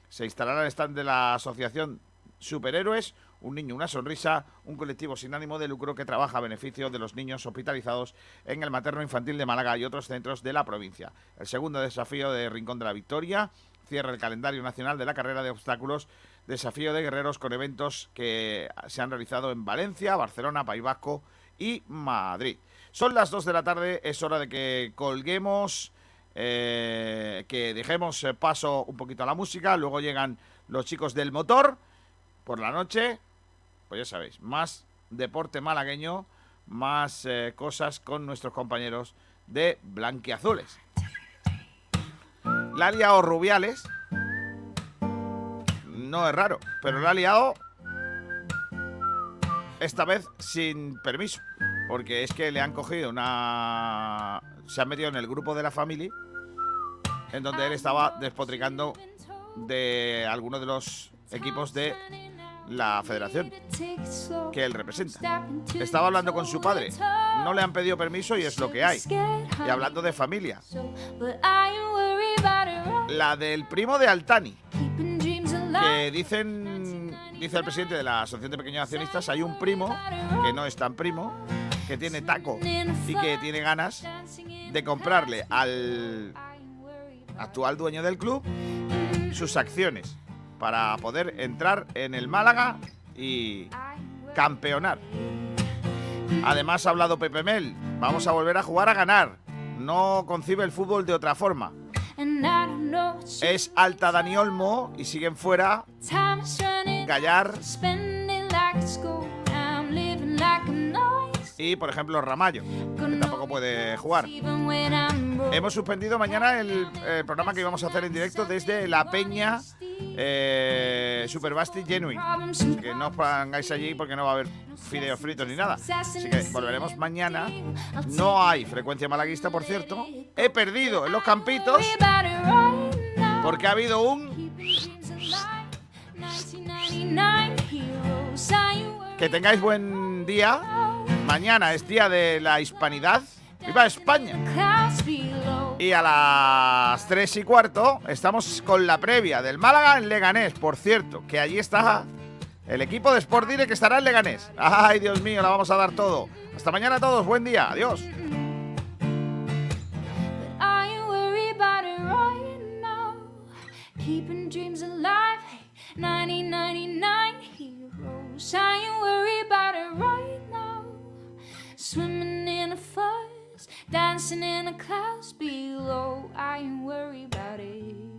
Se instalará el stand de la Asociación Superhéroes, Un Niño, una Sonrisa, un colectivo sin ánimo de lucro que trabaja a beneficio de los niños hospitalizados en el materno infantil de Málaga y otros centros de la provincia. El segundo desafío de Rincón de la Victoria cierra el calendario nacional de la carrera de obstáculos Desafío de Guerreros con eventos que se han realizado en Valencia, Barcelona, País Vasco y Madrid. Son las 2 de la tarde, es hora de que colguemos, eh, que dejemos eh, paso un poquito a la música, luego llegan los chicos del motor por la noche, pues ya sabéis, más deporte malagueño, más eh, cosas con nuestros compañeros de Blanquiazules. La ha liado Rubiales. No es raro, pero la ha liado esta vez sin permiso. Porque es que le han cogido una. Se han metido en el grupo de la familia. En donde él estaba despotricando de algunos de los equipos de la federación que él representa. Estaba hablando con su padre. No le han pedido permiso y es lo que hay. Y hablando de familia. La del primo de Altani. Que dicen, dice el presidente de la Asociación de Pequeños Accionistas, hay un primo, que no es tan primo, que tiene taco y que tiene ganas de comprarle al actual dueño del club sus acciones para poder entrar en el Málaga y campeonar. Además ha hablado Pepe Mel, vamos a volver a jugar a ganar. No concibe el fútbol de otra forma. Es Alta Dani Olmo y siguen fuera. Gallar y, por ejemplo, Ramallo, que tampoco puede jugar. Hemos suspendido mañana el, programa que íbamos a hacer en directo desde La Peña eh, Super Basti Genuine. Así que no os pongáis allí porque no va a haber fideos fritos ni nada. Así que volveremos mañana. No hay frecuencia malaguista, por cierto. He perdido en los campitos porque ha habido un... Que tengáis buen día. Mañana es día de la hispanidad. ¡Viva España! Y a las 3 y cuarto estamos con la previa del Málaga en Leganés, por cierto, que allí está el equipo de Sport Direct que estará en Leganés. ¡Ay, Dios mío! La vamos a dar todo. Hasta mañana a todos. Buen día. Adiós. Keeping dreams alive, hey, 1999 heroes. Swimming in a fuzz, dancing in the clouds below. I ain't worried about it.